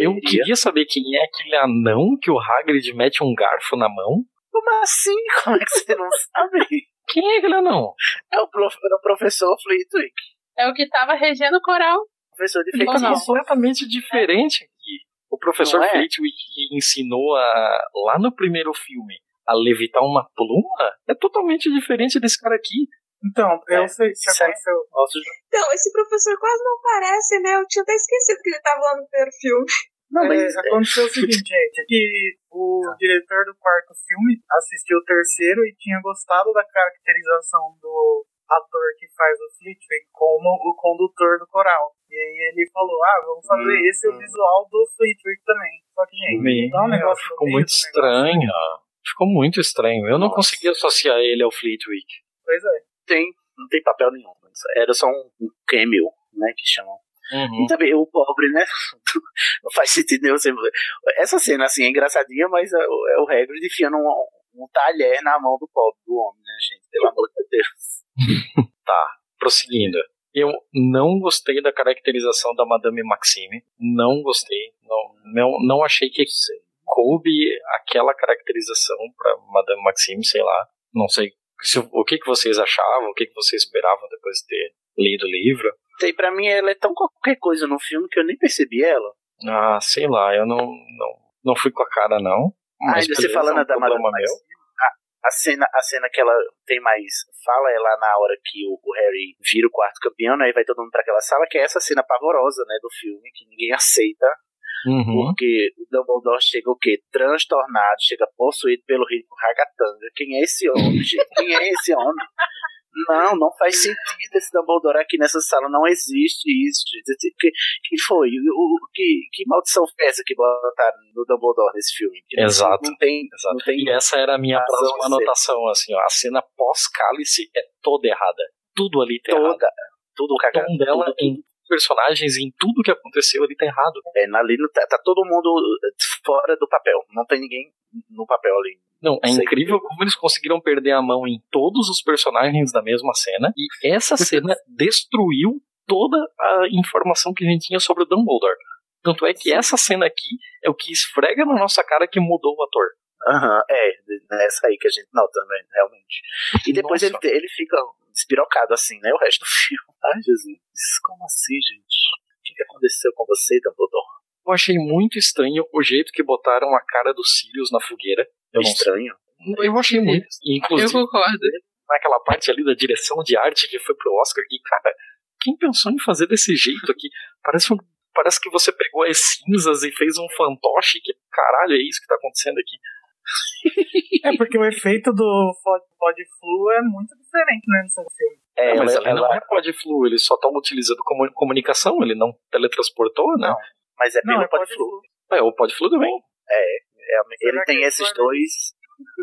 eu queria saber quem é aquele anão que o Hagrid mete um garfo na mão. Como assim? Como é que você não sabe? Quem é aquele anão? É o, prof, é o professor Flitwick, É o que tava regendo o coral. Professor de tá completamente diferente aqui. O professor é? Flitwick que ensinou a, lá no primeiro filme a levitar uma pluma é totalmente diferente desse cara aqui. Então, eu É, sei o que é- aconteceu. Nossa, Então, esse professor quase não parece, né? Eu tinha até esquecido que ele tava lá no primeiro filme. não, É, mas aconteceu o seguinte, gente, que o Tá. diretor do quarto filme assistiu o terceiro e tinha gostado da caracterização do ator que faz o Flitwick como o condutor do coral. E aí ele falou, ah, vamos fazer Hum, esse o hum. visual do Flitwick também. Só que, gente, dá um negócio ficou muito estranho. Ficou muito estranho. Eu não Nossa. consegui associar ele ao Flitwick. Pois é. tem, não tem papel nenhum. Era só um, um cameo, né, que chamam. Uhum. E também o pobre, né? Não faz sentido nenhum. Essa cena, assim, é engraçadinha, mas é o, é o Hagrid enfiando um, um talher na mão do pobre, do homem, né, gente? Pelo amor de Deus. Tá, prosseguindo. Eu não gostei da caracterização da Madame Maxime. Não gostei. Não, não, não achei que coube aquela caracterização pra Madame Maxime, sei lá. Não sei se- o que, que vocês achavam, o que, que vocês esperavam depois de ter lido o livro. Tem, pra mim, ela é tão qualquer coisa no filme que eu nem percebi ela. Ah, sei lá, eu não, não, não fui com a cara, não. Mas Ainda você falando é um da Madame. Maxime, a, cena, a cena que ela tem mais fala é lá na hora que o, o Harry vira o quarto campeão, né? E vai todo mundo pra aquela sala, que é essa cena pavorosa, né? Do filme, que ninguém aceita. Uhum. Porque o Dumbledore chega o quê? Transtornado, chega possuído pelo rico Ragatanga. Quem é esse homem, gente? Quem é esse homem? Não, não faz sentido esse Dumbledore aqui nessa sala. Não existe isso, gente. Que, que foi? O, o- que, que maldição foi essa que botaram no Dumbledore nesse filme? Que Exato. Não tem, Exato. não tem E essa era a minha próxima anotação, assim, ó. A cena pós-cálice é toda errada. Tudo ali tá errado. toda. Tudo O cagado. tom dela tudo, em personagens, em tudo que aconteceu ali tá errado. É, ali tá, tá todo mundo fora do papel. Não tem ninguém no papel ali. Não, é Sei. incrível como eles conseguiram perder a mão em todos os personagens da mesma cena. E essa cena destruiu toda a informação que a gente tinha sobre o Dumbledore. Tanto é que essa cena aqui é o que esfrega na nossa cara que mudou o ator. Aham, é, nessa aí que a gente nota, né, realmente. E depois ele, Nossa. ele fica despirocado assim, né, o resto do filme. Ai, Jesus, como assim, gente? O que, que aconteceu com você, Dumbledore? Eu achei muito estranho o jeito que botaram a cara do Sirius na fogueira. Eu. Estranho. eu achei muito. Eu Inclusive, concordo. naquela parte ali da direção de arte que foi pro Oscar, que, cara, quem pensou em fazer desse jeito aqui? Parece, um, parece que você pegou as cinzas e fez um fantoche. Que caralho é isso que tá acontecendo aqui? É porque o efeito do Pod, pod Flu é muito diferente, né, nesse filme. É, mas ela, ele não ela- é pod flu, ele só tá utilizando como comunicação, ele não teletransportou, né? Não. mas é Não, pelo é pod. Flu. É, o pod flu também. É, ele Será tem que esses dois.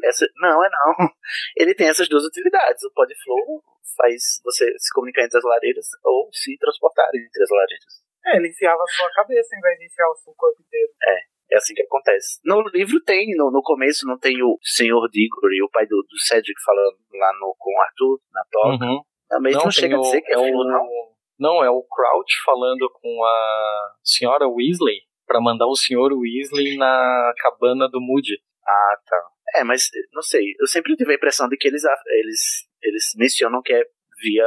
Essa, não, é não. Ele tem essas duas utilidades. O Podflow faz você se comunicar entre as lareiras ou se transportar entre as lareiras. É, ele enfiava a sua cabeça em vez de enfiar o seu corpo inteiro. É assim que acontece. No livro tem, no, no começo não tem o Senhor Diggory, o pai do, do Cedric falando lá no, com o Arthur, na toca. Uhum. Também não, tem chega a dizer que é, é filho, o, não. não, é o Crouch falando com a senhora Weasley pra mandar o senhor Weasley na cabana do Moody. Ah, tá. É, mas não sei. Eu sempre tive a impressão de que eles, eles, eles mencionam que é via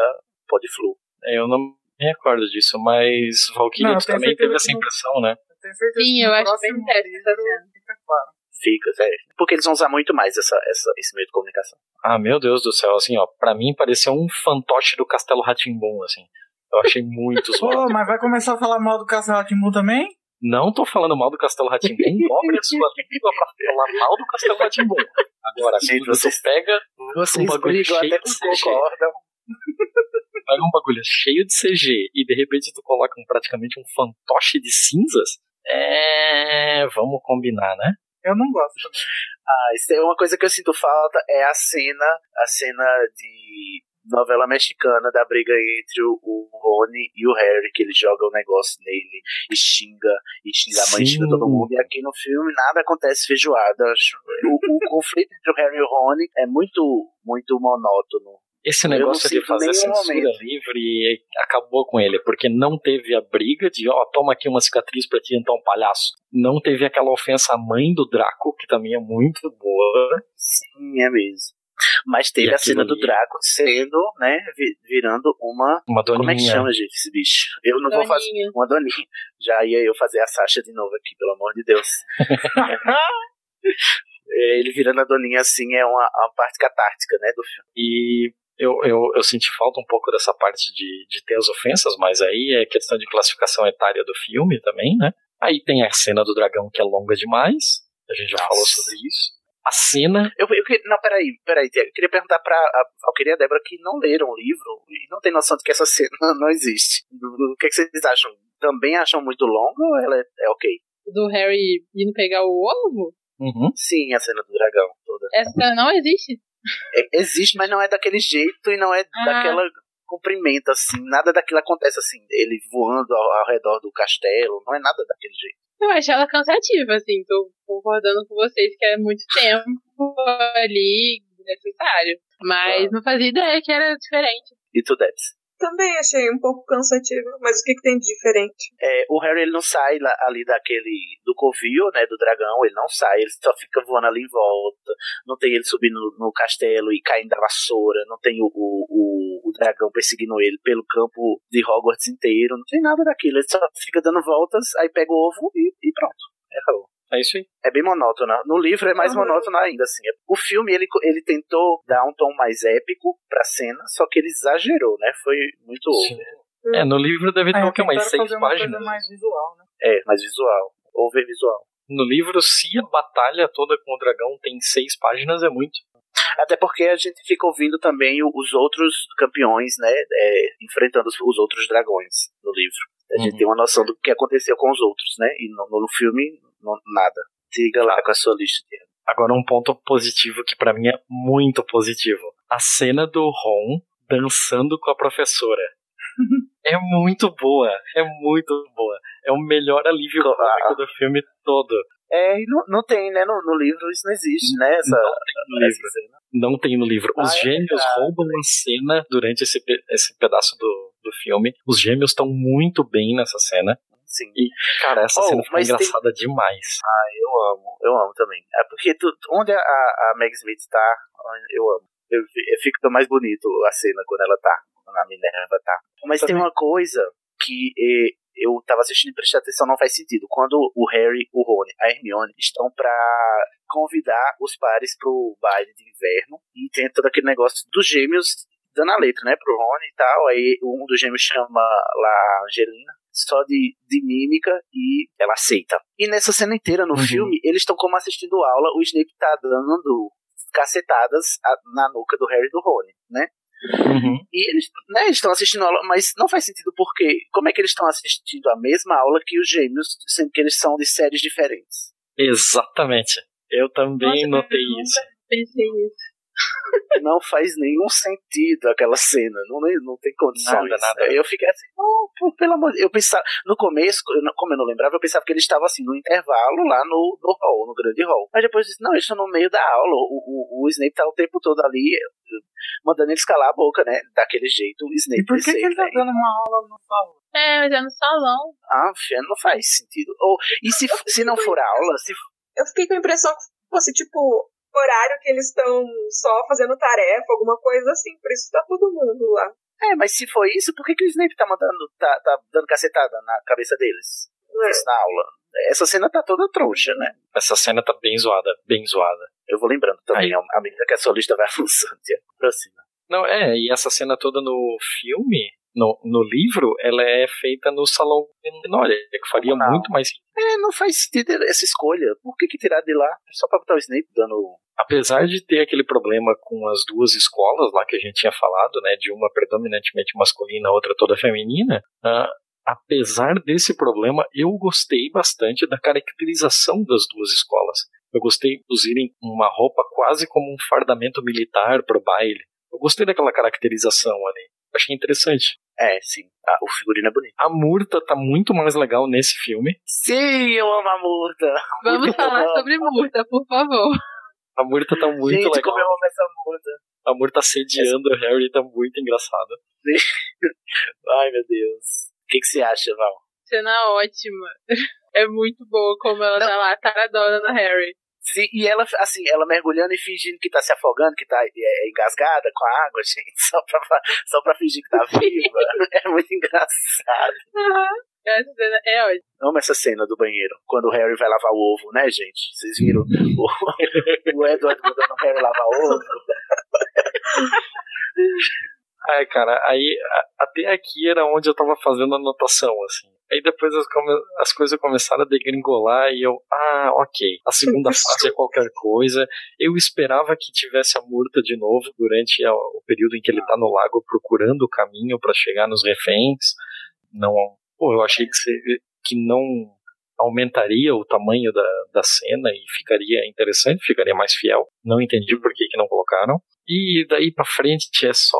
Podflu. É, Eu não me recordo disso, mas Não, tenho também teve essa que não- impressão, né? Tenho certeza Sim, que eu acho bem livro fica claro. Fica, é. Porque eles vão usar muito mais essa, essa, esse meio de comunicação. Ah, meu Deus do céu, assim, ó, pra mim pareceu um fantoche do Castelo Ratimbum, assim. Eu achei muito zoado. Pô, mas vai começar a falar mal do Castelo Timbu também? Não tô falando mal do Castelo Ratimbum, dobre a sua língua pra falar mal do Castelo Ratimbum. Agora, Gente, tu pega Vocês um bagulho cheio até de com CG. concordam. pega um bagulho cheio de CG e de repente tu coloca um, praticamente um fantoche de cinzas, é. Vamos combinar, né? Eu não gosto também. Ah, isso é uma coisa que eu sinto falta é a cena, a cena de novela mexicana da briga entre o, o Rony e o Harry, que ele joga o negócio nele e xinga, e xinga a mãe, Sim. xinga todo mundo. E aqui no filme nada acontece feijoada. O, o conflito entre o Harry e o Rony é muito, muito monótono. Esse negócio de fazer censura momento. livre acabou com ele, porque não teve a briga de, ó, toma aqui uma cicatriz pra ti, então, palhaço. Não teve aquela ofensa à mãe do Draco, que também é muito boa. Sim, é mesmo. Mas teve a cena aquilo do ali- Draco sendo, né, vi- virando uma. Uma doninha. Como é que chama, gente, esse bicho? Eu não vou fazer. Doninha. Uma doninha. Já ia eu fazer a Sasha de novo aqui, pelo amor de Deus. É, Ele virando a doninha assim é uma, uma parte catártica, né, do filme. E eu, eu, eu senti falta um pouco dessa parte de, de ter as ofensas, mas aí é questão de classificação etária do filme também, né? Aí tem a cena do dragão que é longa demais, a gente já Nossa. falou sobre isso. A cena, Eu, eu, queria- não, peraí, peraí, eu queria perguntar pra a Valqueria e a Débora que não leram o livro e não tem noção de que essa cena não existe. O que, que vocês acham? Também acham muito longa ou ela é, é ok? Do Harry indo pegar o ovo? uhum, Sim, a cena do dragão toda. Essa não existe. É- existe, mas não é daquele jeito e não é Ah. daquela comprimento, assim. Nada daquilo acontece assim. Ele voando ao, ao redor do castelo, não é nada daquele jeito. Eu acho ela cansativa, assim. Tô concordando com vocês que é muito tempo ali necessário. Mas não fazia ideia que era diferente. E tu, Debs? Também achei um pouco cansativo, mas o que, que tem de diferente? É, o Harry ele não sai lá- ali daquele do covil, né, do dragão, ele não sai, ele só fica voando ali em volta. Não tem ele subindo no, no castelo e caindo da vassoura, não tem o, o, o, dragão perseguindo ele pelo campo de Hogwarts inteiro, não tem nada daquilo, ele só fica dando voltas, aí pega o ovo e, e pronto. Aí Acabou. É isso aí. É bem monótono. No livro é mais Uhum. monótono ainda, assim. O filme, ele, ele tentou dar um tom mais épico pra cena, só que ele exagerou, né? Foi muito over. É, no livro deve ter É, o que, umas tentaram seis fazer uma páginas. coisa mais visual, né? É, mais visual. Over visual. No livro, se a batalha toda com o dragão tem seis páginas, é muito. Até porque a gente fica ouvindo também os outros campeões, né? é, enfrentando os, os outros dragões no livro. A gente Uhum. tem uma noção do que aconteceu com os outros, né? E no, no filme, não- nada. Siga lá com a sua lista. Agora um ponto positivo que pra mim é muito positivo. A cena do Ron dançando com a professora. é muito boa, é muito boa. É o melhor alívio Co- cômico ah. do filme todo. É, e não, não tem, né? No, no livro isso não existe, né? Essa, No livro. cena. Não tem no livro. Os Ah, é gêmeos verdade. roubam a cena durante esse, esse pedaço do, do filme. Os gêmeos estão muito bem nessa cena. Sim. Cara, essa Oh, cena foi mas tem- engraçada demais. Eu amo, eu amo também. É porque tu, onde a, a Meg Smith tá, eu amo. Eu, eu fica mais bonito a cena quando ela tá, quando a Minerva tá. Mas tem uma coisa que eh, eu tava assistindo e prestei atenção, não faz sentido. Quando o Harry, o Rony, a Hermione estão pra convidar os pares pro baile de inverno e tem todo aquele negócio dos gêmeos dando a letra, né, pro Rony e tal. Aí um dos gêmeos chama lá a Angelina só de, de mímica e ela aceita. E nessa cena inteira no Uhum. filme, eles estão como assistindo aula, o Snape tá dando cacetadas a- na nuca do Harry e do Rony, né? Uhum. E eles né, eles estão assistindo aula, mas não faz sentido porque como é que eles estão assistindo a mesma aula que os gêmeos, sendo que eles são de séries diferentes? Exatamente. Eu também Nossa, notei eu nunca isso. Pensei nisso. Não faz nenhum sentido aquela cena, não, não tem condições. Nada, nada. Eu fiquei assim, não, pô, pelo amor de Eu pensava, no começo, eu não- como eu não lembrava, eu pensava que eles estavam assim, no intervalo lá no, no hall, no grande hall. Mas depois eu disse, não, eles estão no meio da aula, o, o, o Snape tá o tempo todo ali, mandando eles calar a boca, né? Daquele jeito, o Snape. E por que, que ele tá né? dando uma aula no salão? É, mas é no salão. Ah, não faz sentido. Ou, e se, se não for aula, se Eu fiquei com a impressão que fosse, tipo, horário que eles estão só fazendo tarefa, alguma coisa assim. Por isso tá todo mundo lá. É, mas se for isso, por que, que o Snape tá mandando, tá, tá dando cacetada na cabeça deles? É. Isso na aula. Essa cena tá toda trouxa, né? Essa cena tá bem zoada, bem zoada. Eu vou lembrando também, Aí. à medida que a sua lista vai avançando. Tiago. Próxima. Não, é, e essa cena toda no filme, no, no livro, ela é feita no salão menor, é que faria Não. muito mais É, não faz sentido essa escolha. Por que, que tirar de lá? Só pra botar o Snape dando. apesar de ter aquele problema com as duas escolas lá que a gente tinha falado, né, de uma predominantemente masculina, a outra toda feminina, ah, apesar desse problema, eu gostei bastante da caracterização das duas escolas. Eu gostei de usarem uma roupa quase como um fardamento militar pro baile. Eu gostei daquela caracterização ali. Achei interessante. É, sim. Ah, o figurino é bonito. A Murta tá muito mais legal nesse filme. Sim, eu amo a Murta. Vamos falar sobre Murta, por favor. A Murta tá muito Gente, legal. como eu amo essa Murta. A Murta sediando o Harry tá muito engraçado. Ai, meu Deus. O que, que você acha, Val? Cena ótima. É muito boa como ela tá lá, taradona no Harry. Sim, e ela, assim, ela mergulhando e fingindo que tá se afogando, que tá é, engasgada com a água, gente, só pra, só pra fingir que tá viva. é muito engraçado. Essa cena é ótima. Amo essa cena do banheiro, quando o Harry vai lavar o ovo, né, gente? Vocês viram o, o Edward mandando o Harry lavar o ovo? Ai, cara, aí a- até aqui era onde eu tava fazendo a anotação, assim. Aí depois as, as coisas começaram a degringolar e eu, ah, ok. A segunda fase é qualquer coisa. Eu esperava que tivesse a Murta de novo durante a- o período em que ele tá no lago procurando o caminho pra chegar nos reféns. Não, pô, eu achei que, se- que não aumentaria o tamanho da, da cena e ficaria interessante, ficaria mais fiel. Não entendi por que, que não colocaram. E daí pra frente é só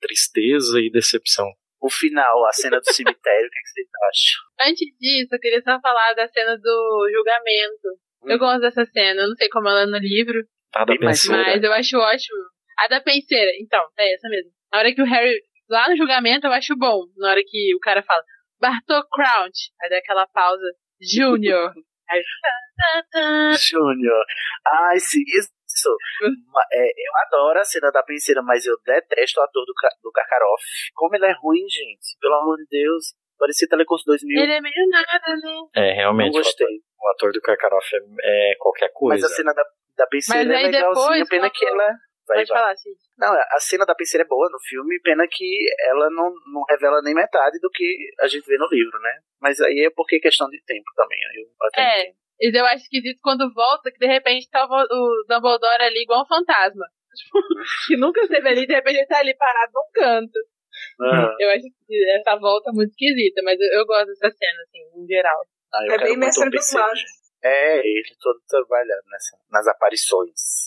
tristeza e decepção. O final, a cena do cemitério, o que, que vocês acham? Antes disso, eu queria só falar da cena do julgamento. Eu gosto dessa cena, eu não sei como ela é no livro, Bem mais pensou. mas eu acho ótimo. A da penseira, então, é essa mesmo. Na hora que o Harry, lá no julgamento, eu acho bom. Na hora que o cara fala, Bartô Crouch, aí dá aquela pausa, Junior. Aí, tá, tá, tá. Júnior. Ai, sim, isso. É, eu adoro a cena da penseira, mas eu detesto o ator do, do Karkaroff. Como ele é ruim, gente. Pelo amor de Deus. Parecia Telecurso 2000. Ele é meio nada, né? É, não realmente, o ator, gostei. o ator do Karkaroff é, é qualquer coisa. Mas a cena da, da penseira Mas é legalzinha. depois, Pena que ela. Vai, Pode vai. falar, Cid. Não, a cena da penseira é boa no filme, pena que ela não, não revela nem metade do que a gente vê no livro, né? Mas aí é porque é questão de tempo também. aí Eu até É. entendo. E eu acho esquisito quando volta, que de repente tá o Dumbledore ali igual um fantasma. Tipo, que nunca esteve ali, de repente ele tá ali parado num canto. Ah, Eu acho que essa volta é muito esquisita, mas eu, eu gosto dessa cena, assim, em geral. ah, É bem mestre magos. gente. É, ele todo trabalhando nessa, nas aparições.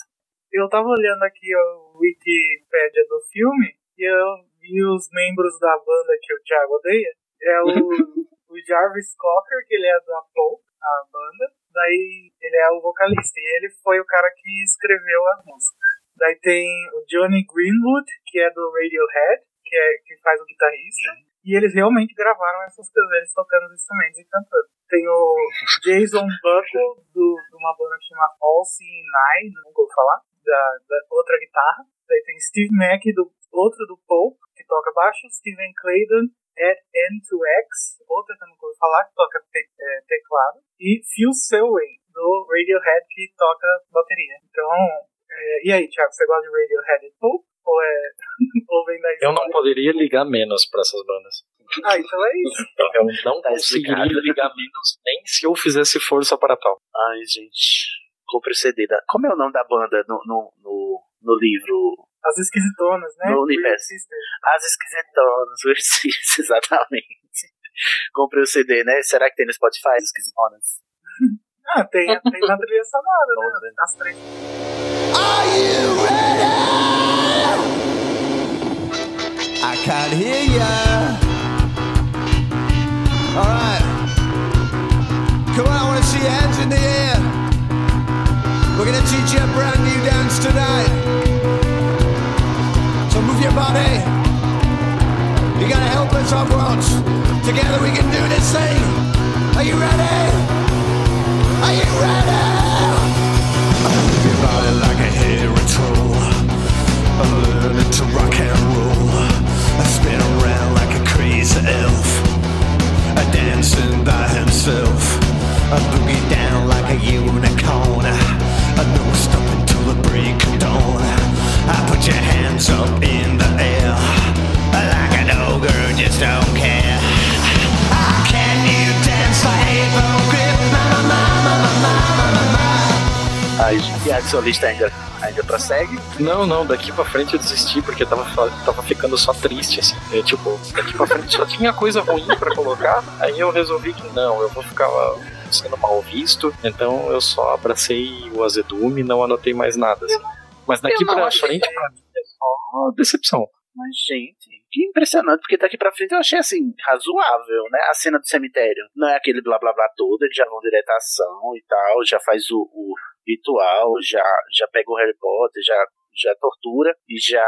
Eu tava olhando aqui o Wikipedia do filme e eu vi os membros da banda que o Thiago odeia. É o, o Jarvis Cocker, que ele é da Pulp, a banda. Daí ele é o vocalista e ele foi o cara que escreveu as músicas. Daí tem o Johnny Greenwood, que é do Radiohead, que, é, que faz o guitarrista. E eles realmente gravaram essas coisas, eles tocando os instrumentos e cantando. Tem o Jason Buckle, do, de uma banda que chama All Seeing Nine, nunca vou falar, da, da outra guitarra. Daí tem Steve Mack, do, outro do Pope, toca baixo. Steven Claydon, at N2X, outra que eu nunca ouvi falar, que toca te- é, teclado. E Phil Selwyn, do Radiohead, que toca bateria. Então, é, e aí, Thiago, você gosta de Radiohead e Pope? Ou, é, ou vem da Eu não poderia ligar menos pra essas bandas. Ah, então é isso. Eu não Tá conseguiria explicado. ligar menos nem se eu fizesse força para tal. Ai, gente. Compre o CD da. Como é o nome da banda no, no, no, no livro? As esquisitonas, né? No universo. As Esquisitonas, Weird Sisters, exatamente. Comprei o CD, né? Será que tem no Spotify, as Esquisitonas? Ah, tem, tem na trilha sonora, Vamos né? ver. As três. I can't hear ya. Alright. Come on, I want to see your hands in the air. We're going to teach you a brand new dance tonight. So move your body. You got to help us once. Together we can do this thing. Are you ready? Are you ready? Move your body like a. I'm learning to rock and roll. I spin around like a crazy elf. A dancing by himself. I boogie down like a unicorn. I no stopping till the break of dawn. I put your hands up in the air like an ogre just don't care. Can you dance like April grip? Mama, mama, mama, mama, mama. Aí, e a solista ainda, ainda prossegue. Não, não, daqui pra frente eu desisti porque tava, tava ficando só triste, assim. Eu, tipo, daqui pra frente só tinha coisa ruim pra colocar. Aí eu resolvi que não, eu vou ficar sendo mal visto. Então eu só abracei o azedume e não anotei mais nada. assim. Mas daqui pra frente, pra mim, é só decepção. Mas, gente, que impressionante, porque daqui pra frente eu achei assim, razoável, né? A cena do cemitério não é aquele blá blá blá todo, eles já vão direto à ação e tal, já faz o, o ritual, já, já pega o Harry Potter, já, já tortura e já,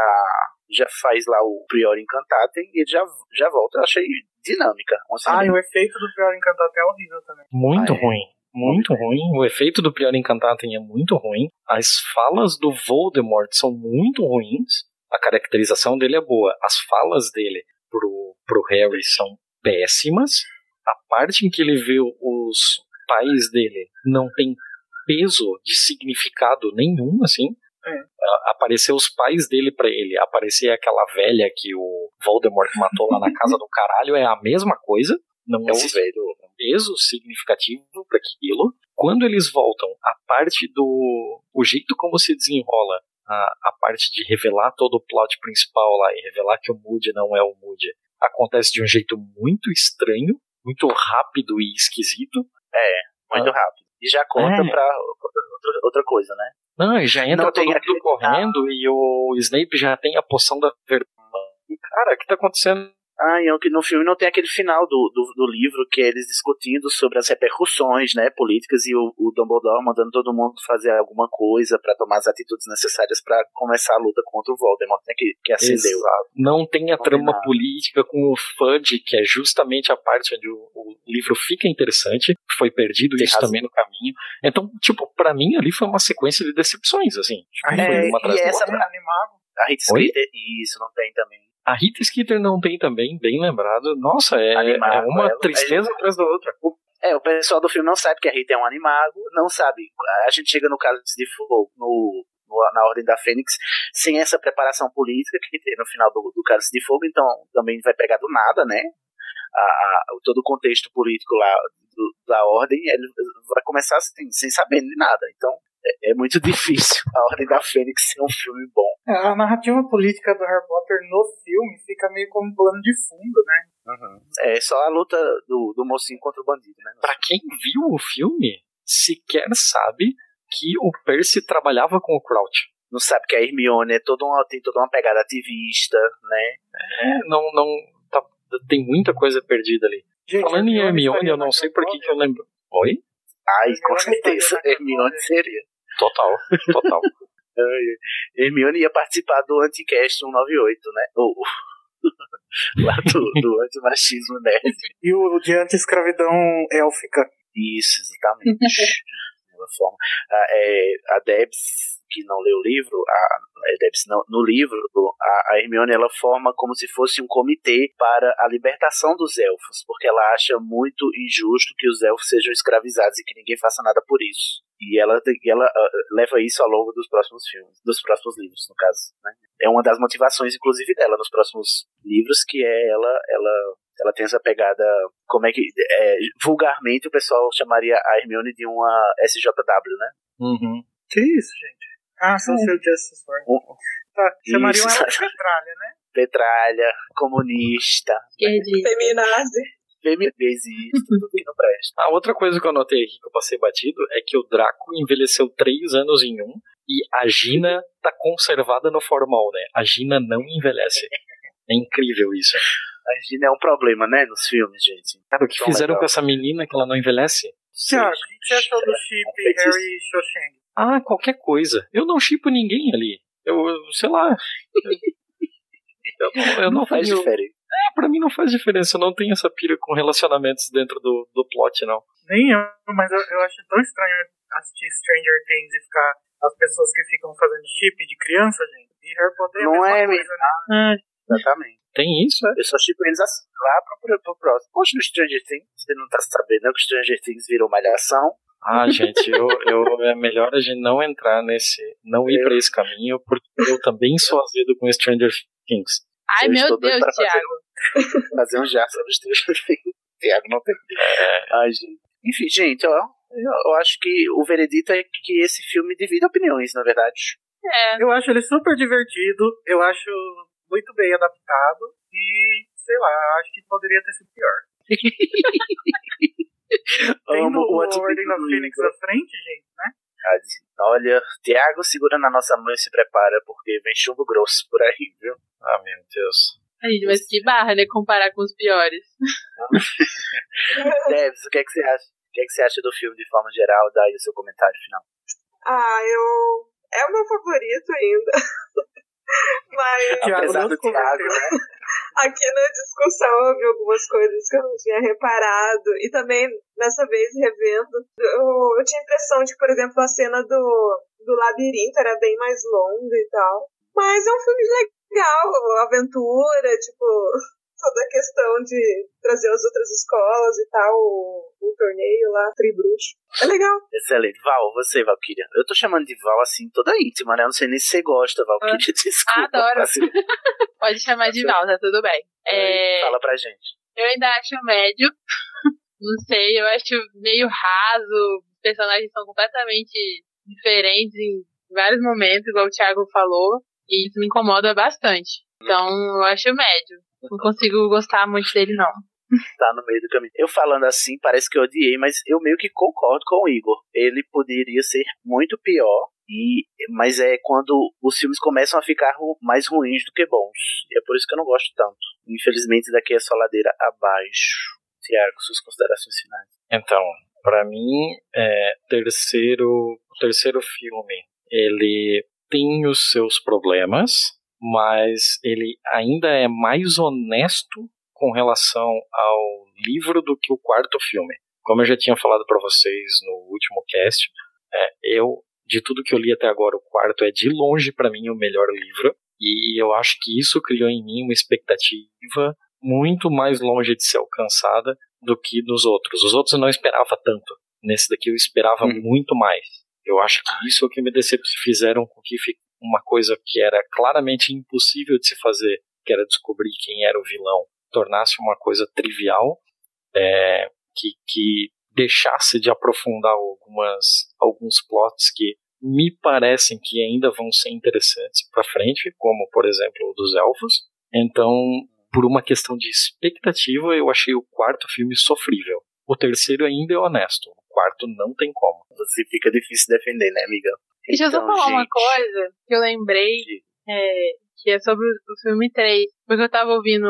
já faz lá o Prior Encantatem e ele já, já volta. Eu achei dinâmica. Ah, e o efeito do Pior Encantado é horrível também. Muito Ah, é? ruim. Muito ruim. O efeito do Prior Encantatem é muito ruim. As falas do Voldemort são muito ruins. A caracterização dele é boa. As falas dele pro, pro Harry são péssimas. A parte em que ele vê os pais dele não tem peso de significado nenhum, assim. É. A- Aparecer os pais dele pra ele, aparecer aquela velha que o Voldemort matou lá na casa do caralho é a mesma coisa. Não É um existe velho. peso significativo para aquilo. Quando eles voltam, a parte do. o jeito como se desenrola a, a parte de revelar todo o plot principal lá e revelar que o Moody não é o Moody acontece de um jeito muito estranho, muito rápido e esquisito. Muito rápido. E já conta É. pra outra, outra- coisa, né? Não, e já entra Não todo mundo aquele- correndo e o Snape já tem a poção da verdade. Cara, o que tá acontecendo? Ah, e que no filme não tem aquele final do, do, do livro que é eles discutindo sobre as repercussões né, políticas e o, o Dumbledore mandando todo mundo fazer alguma coisa pra tomar as atitudes necessárias pra começar a luta contra o Voldemort, né, que, que acendeu. Exato. Não tem a Não trama tem política com o Fudge, que é justamente a parte onde o, o livro fica interessante. Foi perdido Tem isso razão. também no caminho. Então, tipo, pra mim ali foi uma sequência de decepções, assim. Tipo, É, foi uma e atrás essa- outra. É animado. A Rita Oi? Skeeter, isso não tem também. A Rita Skeeter não tem também, bem lembrado. Nossa, é, é uma ela- tristeza atrás da outra. É, o pessoal do filme não sabe que a Rita é um animago, não sabe. A gente chega no Cálice de Fogo, no, no- na Ordem da Fênix, sem essa preparação política que tem no final do, do Cálice de Fogo, então também vai pegar do nada, né? A, a- todo o contexto político lá do- da Ordem, ele vai começar assim, sem saber de nada. Então é, é muito difícil a Ordem da Fênix ser um filme bom. É, A narrativa política do Harry Potter no filme fica meio como plano de fundo, né? É só a luta do, do mocinho contra o bandido, né? Pra quem viu o filme, sequer sabe que o Percy trabalhava com o Crouch. Não sabe que a Hermione é toda uma, tem toda uma pegada ativista, né? É, não, não. tá- tem muita coisa perdida ali. Gente, Falando em Hermione, eu não sei por que eu lembro. Oi? Ai, com certeza, Hermione seria. Total, total. Hermione ia participar do Anticast 198, né? O, lá do, do antimachismo nerd. E o de anti-escravidão élfica. Isso, exatamente. Dessa forma. A, é, a Debs, que não leu o livro, a, Debs não, no livro, a, a Hermione ela forma como se fosse um comitê para a libertação dos elfos, porque ela acha muito injusto que os elfos sejam escravizados e que ninguém faça nada por isso. E ela, ela ah, leva isso ao longo dos próximos filmes, dos próximos livros, no caso. Né? É uma das motivações, inclusive, dela nos próximos livros, que é ela, ela ela tem essa pegada, como é que, é, vulgarmente o pessoal chamaria a Hermione de uma SJW, né? Uhum. Que isso, gente? Ah, Social Justice Warrior. Tá, chamariam Isso. ela de petralha, né? Petralha, comunista. Feminazi. feminista, tudo que não presta. A outra coisa que eu anotei aqui que eu passei batido é que o Draco envelheceu três anos em um e a Gina tá conservada no formal, né? A Gina não envelhece. É incrível isso. A Gina é um problema, né, nos filmes, gente. Cara, o que Tão fizeram legal. com essa menina que ela não envelhece? Tiago, o que você achou do chip feitiço. Harry e Xoxeng? Ah, qualquer coisa. Eu não chipo ninguém ali. Eu, eu- sei lá. Eu, não- eu não, Não faz tenho- diferença. É, pra mim não faz diferença. Eu não tenho essa pira com relacionamentos dentro do, do plot, não. Nem eu, mas eu, eu acho tão estranho assistir Stranger Things e ficar as pessoas que ficam fazendo chip de criança, gente. E Harry Potter é a Não mesma é, coisa, né? Exatamente. Tem isso, é? Eu só chipo eles assim, lá pro, pro, pro próximo. Poxa, no Stranger Things, você não tá sabendo, que o Stranger Things virou malhação. Ah, gente, eu, eu, é melhor a gente não entrar nesse. Não ir Eu- pra esse caminho, porque eu também sou azedo com Stranger Things. Ai, Eu meu Deus, para fazer. Fazer um já sobre Stranger Things. Tiago não tem. Ai, gente. Enfim, gente, ó, eu, eu acho que o veredito é que esse filme divide opiniões, na verdade. É, Eu acho ele super divertido, eu acho muito bem adaptado e, sei lá, acho que poderia ter sido pior. Tendo Amo o Ordem da Fênix à frente, gente, né? Olha, Tiago segura na nossa mão e se prepara, porque vem chumbo grosso por aí, viu? Ah, meu Deus. gente, mas que barra, né? Comparar com os piores. Debs, o que é que você acha? O que é que você acha do filme de forma geral? Dá aí o seu comentário final. Ah, eu. É o meu favorito ainda. Mas Apesar do. Thiago, né? aqui na discussão eu vi algumas coisas que eu não tinha reparado. E também, nessa vez, revendo, eu, eu tinha a impressão de que, por exemplo, a cena do, do labirinto era bem mais longa e tal. Mas é um filme legal, aventura, tipo, toda a questão de trazer as outras escolas e tal, o, o torneio lá, Tribruxo. É legal. Excelente. Val, você, Valkyria. Eu tô chamando de Val assim, toda íntima, né? Eu não sei nem se você gosta, Valkyria. Desculpa. Adoro. assim, Pode chamar de mal, tá tudo bem. É, Fala pra gente. eu ainda acho médio. Não sei, eu acho meio raso. Os personagens são completamente diferentes em vários momentos, igual o Thiago falou. E isso me incomoda bastante. Então, eu acho médio. Não consigo gostar muito dele, não. Tá no meio do caminho. Eu falando assim, parece que eu odiei, mas eu meio que concordo com o Igor. Ele poderia ser muito pior. E, mas é quando os filmes começam a ficar mais ruins do que bons. E é por isso que eu não gosto tanto. Infelizmente, daqui é só ladeira abaixo. Tiago, suas considerações finais. Então, pra mim, é, terceiro, o terceiro filme, ele tem os seus problemas, mas ele ainda é mais honesto com relação ao livro do que o quarto filme. Como eu já tinha falado pra vocês no último cast, é, eu de tudo que eu li até agora, o quarto é de longe pra mim o melhor livro, e eu acho que isso criou em mim uma expectativa muito mais longe de ser alcançada do que nos outros. Os outros eu não esperava tanto. Nesse daqui eu esperava Uhum. muito mais. Eu acho que isso é o que me fizeram com que uma coisa que era claramente impossível de se fazer, que era descobrir quem era o vilão, tornasse uma coisa trivial, é, que, que deixasse de aprofundar algumas alguns plots que me parecem que ainda vão ser interessantes para frente, como por exemplo o dos elfos. Então, por uma questão de expectativa, eu achei o quarto filme sofrível. O terceiro ainda é honesto. O quarto não tem como. Você fica difícil defender, né, amiga? Deixa eu só Então, falar uma gente, coisa que eu lembrei, é, que é sobre o filme 3. Porque eu tava ouvindo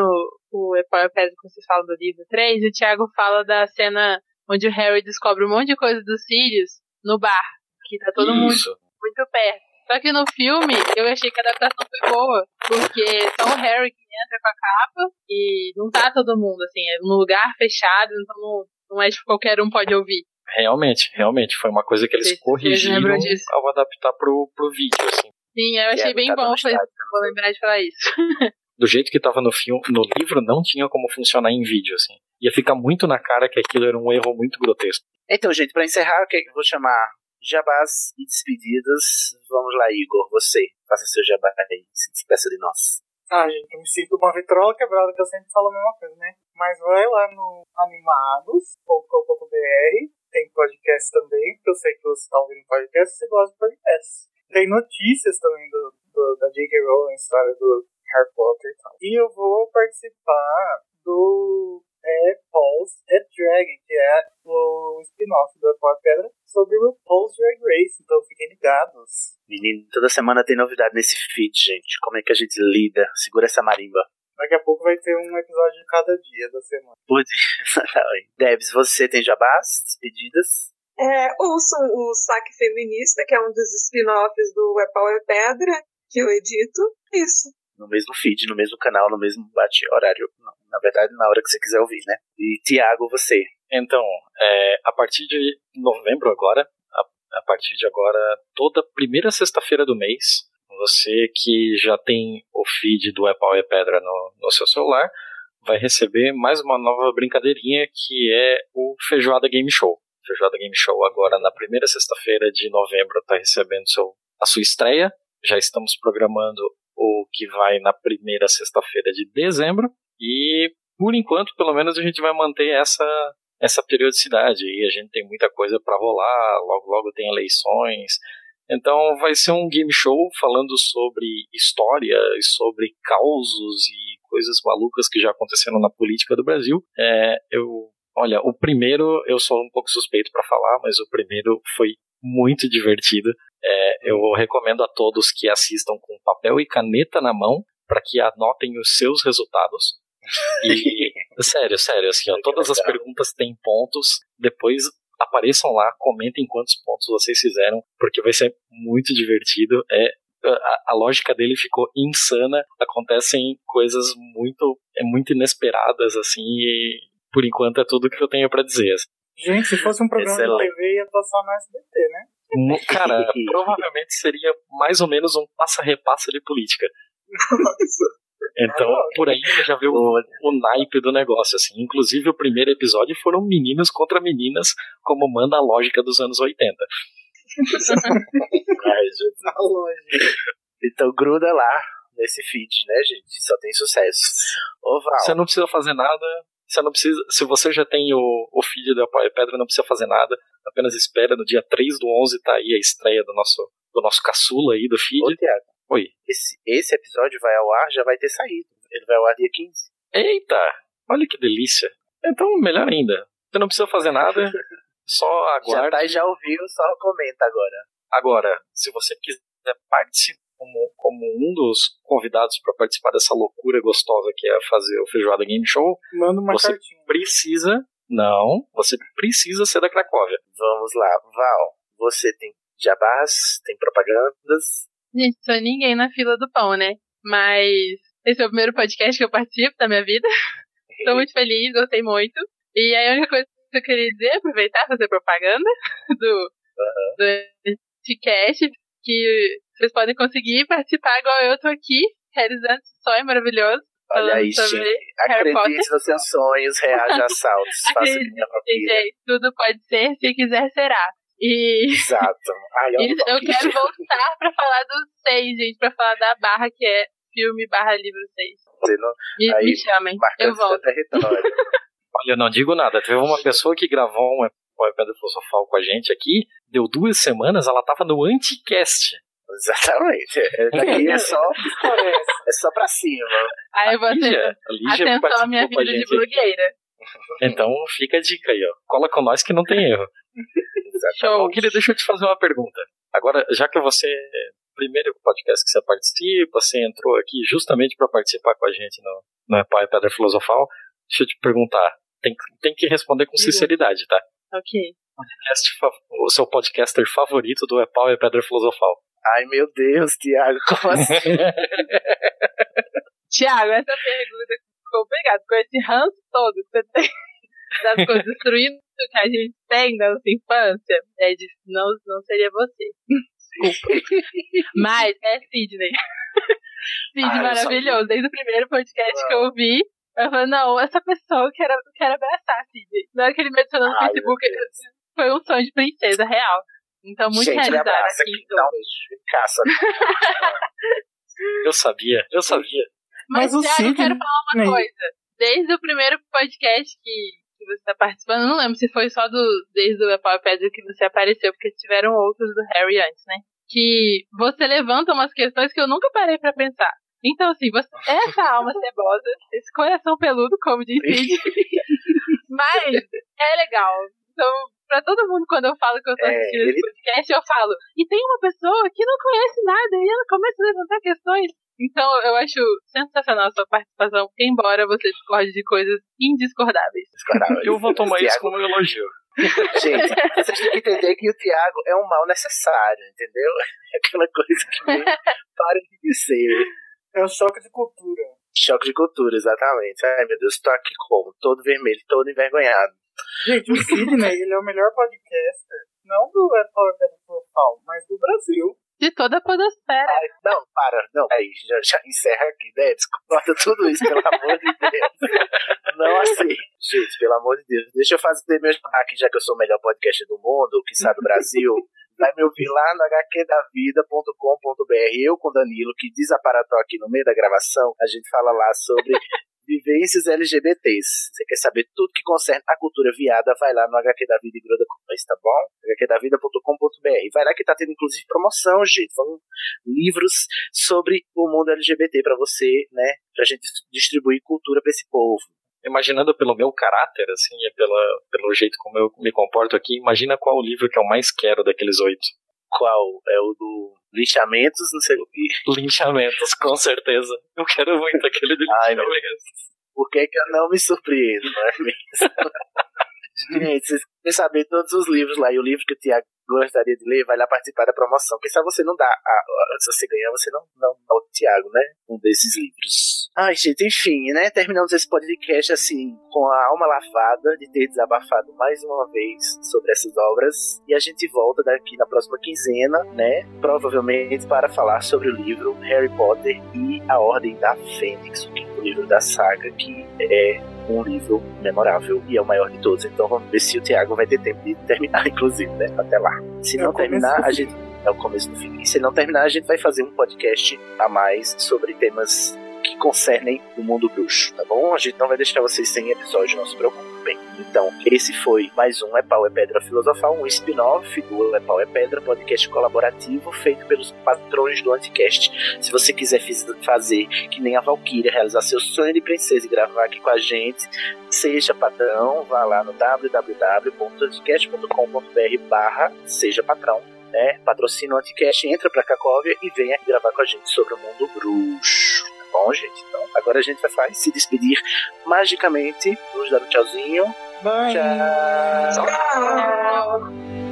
o Epoia Pedra que vocês falam do livro 3, e o Thiago fala da cena onde o Harry descobre um monte de coisa dos Sirius no bar, que tá todo mundo Isso. muito perto. Só que no filme eu achei que a adaptação foi boa, porque só o Harry que entra com a capa e não tá todo mundo, assim, é num lugar fechado, então não, não é tipo qualquer um pode ouvir. Realmente, realmente. Foi uma coisa que eles Vocês- corrigiram ao adaptar pro, pro vídeo, assim. Sim, eu achei bem bom, estágio, vou lembrar de falar isso. Do jeito que tava no filme, no livro, não tinha como funcionar em vídeo, assim. Ia ficar muito na cara que aquilo era um erro muito grotesco. Então, gente, pra encerrar, o que é que eu vou chamar jabás e despedidas. Vamos lá, Igor, você. Faça seu jabá aí, se despeça de nós. Ah, gente, eu me sinto uma vitrola quebrada, que eu sempre falo a mesma coisa, né? Mas vai lá no animados.com.br, tem podcast também, porque eu sei que você tá ouvindo podcast, você gosta de podcast. Tem notícias também do, do- da J.K. Rowling, história do Harry Potter e tal. E eu vou participar do é, Paul's at Dragon, que é o spin-off do Apple Pedra sobre o Paul's Drag Race, então fiquem ligados. Menino, toda semana tem novidade nesse feed, gente. Como é que a gente lida? Segura essa marimba. Daqui a pouco vai ter um episódio de cada dia da semana. Pode. Debs, você tem jabás? Despedidas? É, ouçam o Saque Feminista, que é um dos spin-offs do É Pau é Pedra, que eu edito. Isso. No mesmo feed, no mesmo canal, no mesmo bate horário. Não, Na verdade, na hora que você quiser ouvir, né? E Tiago, você. Então, é, a partir de novembro agora, a, a partir de agora, toda primeira sexta-feira do mês, você que já tem o feed do É Pau Pedra no, no seu celular, vai receber mais uma nova brincadeirinha que é o Feijoada Game Show. Feijoada Game Show agora na primeira sexta-feira de novembro está recebendo seu, a sua estreia. Já estamos programando o que vai na primeira sexta-feira de dezembro. E por enquanto, pelo menos, a gente vai manter essa, essa periodicidade. E a gente tem muita coisa para rolar, logo logo tem eleições. Então vai ser um game show falando sobre história e sobre causos e coisas malucas que já aconteceram na política do Brasil. É, eu, olha, o primeiro eu sou um pouco suspeito para falar, mas o primeiro foi muito divertido. É, eu recomendo a todos que assistam com papel e caneta na mão para que anotem os seus resultados. E sério, sério, assim, ó, todas as perguntas têm pontos. Depois apareçam lá, comentem quantos pontos vocês fizeram, porque vai ser muito divertido. É a, a, lógica dele ficou insana. Acontecem coisas muito, é muito inesperadas assim. E por enquanto é tudo que eu tenho para dizer. Gente, se fosse um programa Excelente. de TV ia passar no SBT, né? Cara, provavelmente seria mais ou menos um passa-repassa de política. Nossa. Então, por aí você já vê o, o naipe do negócio, assim. Inclusive, o primeiro episódio foram meninos contra meninas, como manda a lógica dos anos 80. Ai, gente. Então, gruda lá nesse feed, né, gente? Só tem sucesso. Ô, Val. Você não precisa fazer nada. Você não precisa. Se você já tem o, o feed do Apoio Pedra, não precisa fazer nada. Apenas espera. No dia 3 do 11 tá aí a estreia do nosso, do nosso caçula aí do feed. Ô, Thiago. Oi. Esse, esse episódio vai ao ar, já vai ter saído. Ele vai ao ar dia 15. Eita! Olha que delícia. Então, melhor ainda. Você não precisa fazer nada, só aguarde. Já tá e já ouviu, só comenta agora. Agora, se você quiser participar como, como um dos convidados para participar dessa loucura gostosa que é fazer o Feijoada Game Show, Manda uma você cartinha. precisa. Não, você precisa ser da Cracóvia. Vamos lá, Val. Você tem jabás, tem propagandas, Gente, sou ninguém na fila do pão, né? Mas esse é o primeiro podcast que eu participo da minha vida. Estou muito feliz, gostei muito. E aí a única coisa que eu queria dizer, é aproveitar fazer propaganda do, uhum. do podcast, que vocês podem conseguir participar igual eu tô aqui, realizando esse sonho maravilhoso. Olha aí, gente. Acredite nos seus sonhos, reaja a saltos. Faça que gente, tudo pode ser, se quiser será. E. Exato. Ai, eu, eu quero voltar pra falar do 6, gente, pra falar da barra que é filme barra livro 6. Você não... Me, aí, me chamem, eu volto. Olha, não digo nada. Teve uma pessoa que gravou um Pedra Filosofal com a gente aqui, deu duas semanas, ela tava no Anticast. Exatamente. É, daqui é só, é só pra cima. Aí você. Atenção, minha vida de blogueira. Então fica a dica aí, ó. Cola com nós que não tem erro. Show. Queria, deixa eu te fazer uma pergunta. Agora, já que você. Primeiro podcast que você participa, você entrou aqui justamente para participar com a gente no, no Pai Pedra Filosofal. Deixa eu te perguntar. Tem, tem que responder com sinceridade, tá? Ok. Podcast, o seu podcaster favorito do Epau e Pedra Filosofal. Ai meu Deus, Tiago, como assim? Tiago, essa pergunta ficou pegada com esse ranço todo que você tem das coisas destruindo que a gente tem na nossa infância, é de, não, não seria você. Desculpa. Mas é Sidney. Sidney ah, maravilhoso. Desde o primeiro podcast que eu ouvi, eu falei, não, essa pessoa eu quero, eu quero abraçar Sidney. Na hora que ele me adicionou no Ai, Facebook, foi um sonho de princesa real. Então, muito gente, realizada aqui. aqui não, caça. eu sabia, eu sabia. Mas, Mas já eu quero falar uma coisa. Desde o primeiro podcast que que você está participando. Não lembro se foi só do desde o Pau Pedra que você apareceu, porque tiveram outros do Harry antes, né? Que você levanta umas questões que eu nunca parei para pensar. Então, assim, você, essa alma cebosa, esse coração peludo, como disse, mas é legal. Então, pra todo mundo, quando eu falo que eu tô é, assistindo é, esse podcast, eu falo, e tem uma pessoa que não conhece nada, e ela começa a levantar questões. Então, eu acho sensacional a sua participação, embora você discorde de coisas indiscordáveis. Eu vou tomar isso como um elogio. Gente, vocês têm que entender que o Tiago é um mal necessário, entendeu? É aquela coisa que para de ser. É um choque de cultura. Choque de cultura, exatamente. Ai, meu Deus, tô aqui como? Todo vermelho, todo envergonhado. Gente, o Sidney, ele é o melhor podcaster, não do Repórter Total, mas do Brasil de toda a podosfera. Ai, não, para, não, aí, já, já encerra aqui, né? Corta tudo isso, pelo amor de Deus. Não assim. Gente, pelo amor de Deus, deixa eu fazer meu aqui, já que eu sou o melhor podcast do mundo, que sabe do Brasil. Vai me ouvir lá no hqdavida.com.br. Eu com Danilo, que desaparatou aqui no meio da gravação, a gente fala lá sobre Vivências LGBTs. Você quer saber tudo que concerne a cultura viada, vai lá no HQ da Vida e gruda com nós, tá bom? hqdavida.com.br. Vai lá que tá tendo inclusive promoção, gente. São livros sobre o mundo LGBT pra você, né? Pra gente distribuir cultura pra esse povo. Imaginando pelo meu caráter, assim, e pela, pelo jeito como eu me comporto aqui, imagina qual o livro que eu mais quero daqueles oito. Qual? É o do Linchamentos, não sei o que. Linchamentos, com certeza. Eu quero muito aquele de Ai, linchamentos. Por que, que eu não me surpreendo, não é mesmo? Gente, vocês querem saber todos os livros lá, e o livro que o Tiago gostaria de ler, vai lá participar da promoção. Porque se você não dá, a, se você ganhar, você não, não dá o Tiago, né? Um desses livros. Ai, gente, enfim, né? Terminamos esse podcast assim, com a alma lavada de ter desabafado mais uma vez sobre essas obras. E a gente volta daqui na próxima quinzena, né? Provavelmente para falar sobre o livro Harry Potter e a Ordem da Fênix, o quinto livro da saga, que é um livro memorável e é o maior de todos. Então vamos ver se o Thiago vai ter tempo de terminar, inclusive, né? Até lá. Se É não terminar, a gente. É o começo do fim. E se não terminar, a gente vai fazer um podcast a mais sobre temas que concernem o mundo bruxo, tá bom? A gente não vai deixar vocês sem episódio, não se preocupem. Então, esse foi mais um É Pau é Pedra Filosofal, um spin-off do É Pau é Pedra, podcast colaborativo feito pelos patrões do Anticast. Se você quiser fazer que nem a Valkyria, realizar seu sonho de princesa e gravar aqui com a gente, seja patrão, vá lá no www.anticast.com.br barra seja patrão. Né? Patrocina o Anticast, entra pra Cacóvia e venha gravar com a gente sobre o mundo bruxo. Bom, gente? Então, agora a gente vai se despedir magicamente. Vamos dar um tchauzinho. Bye. Tchau. Tchau.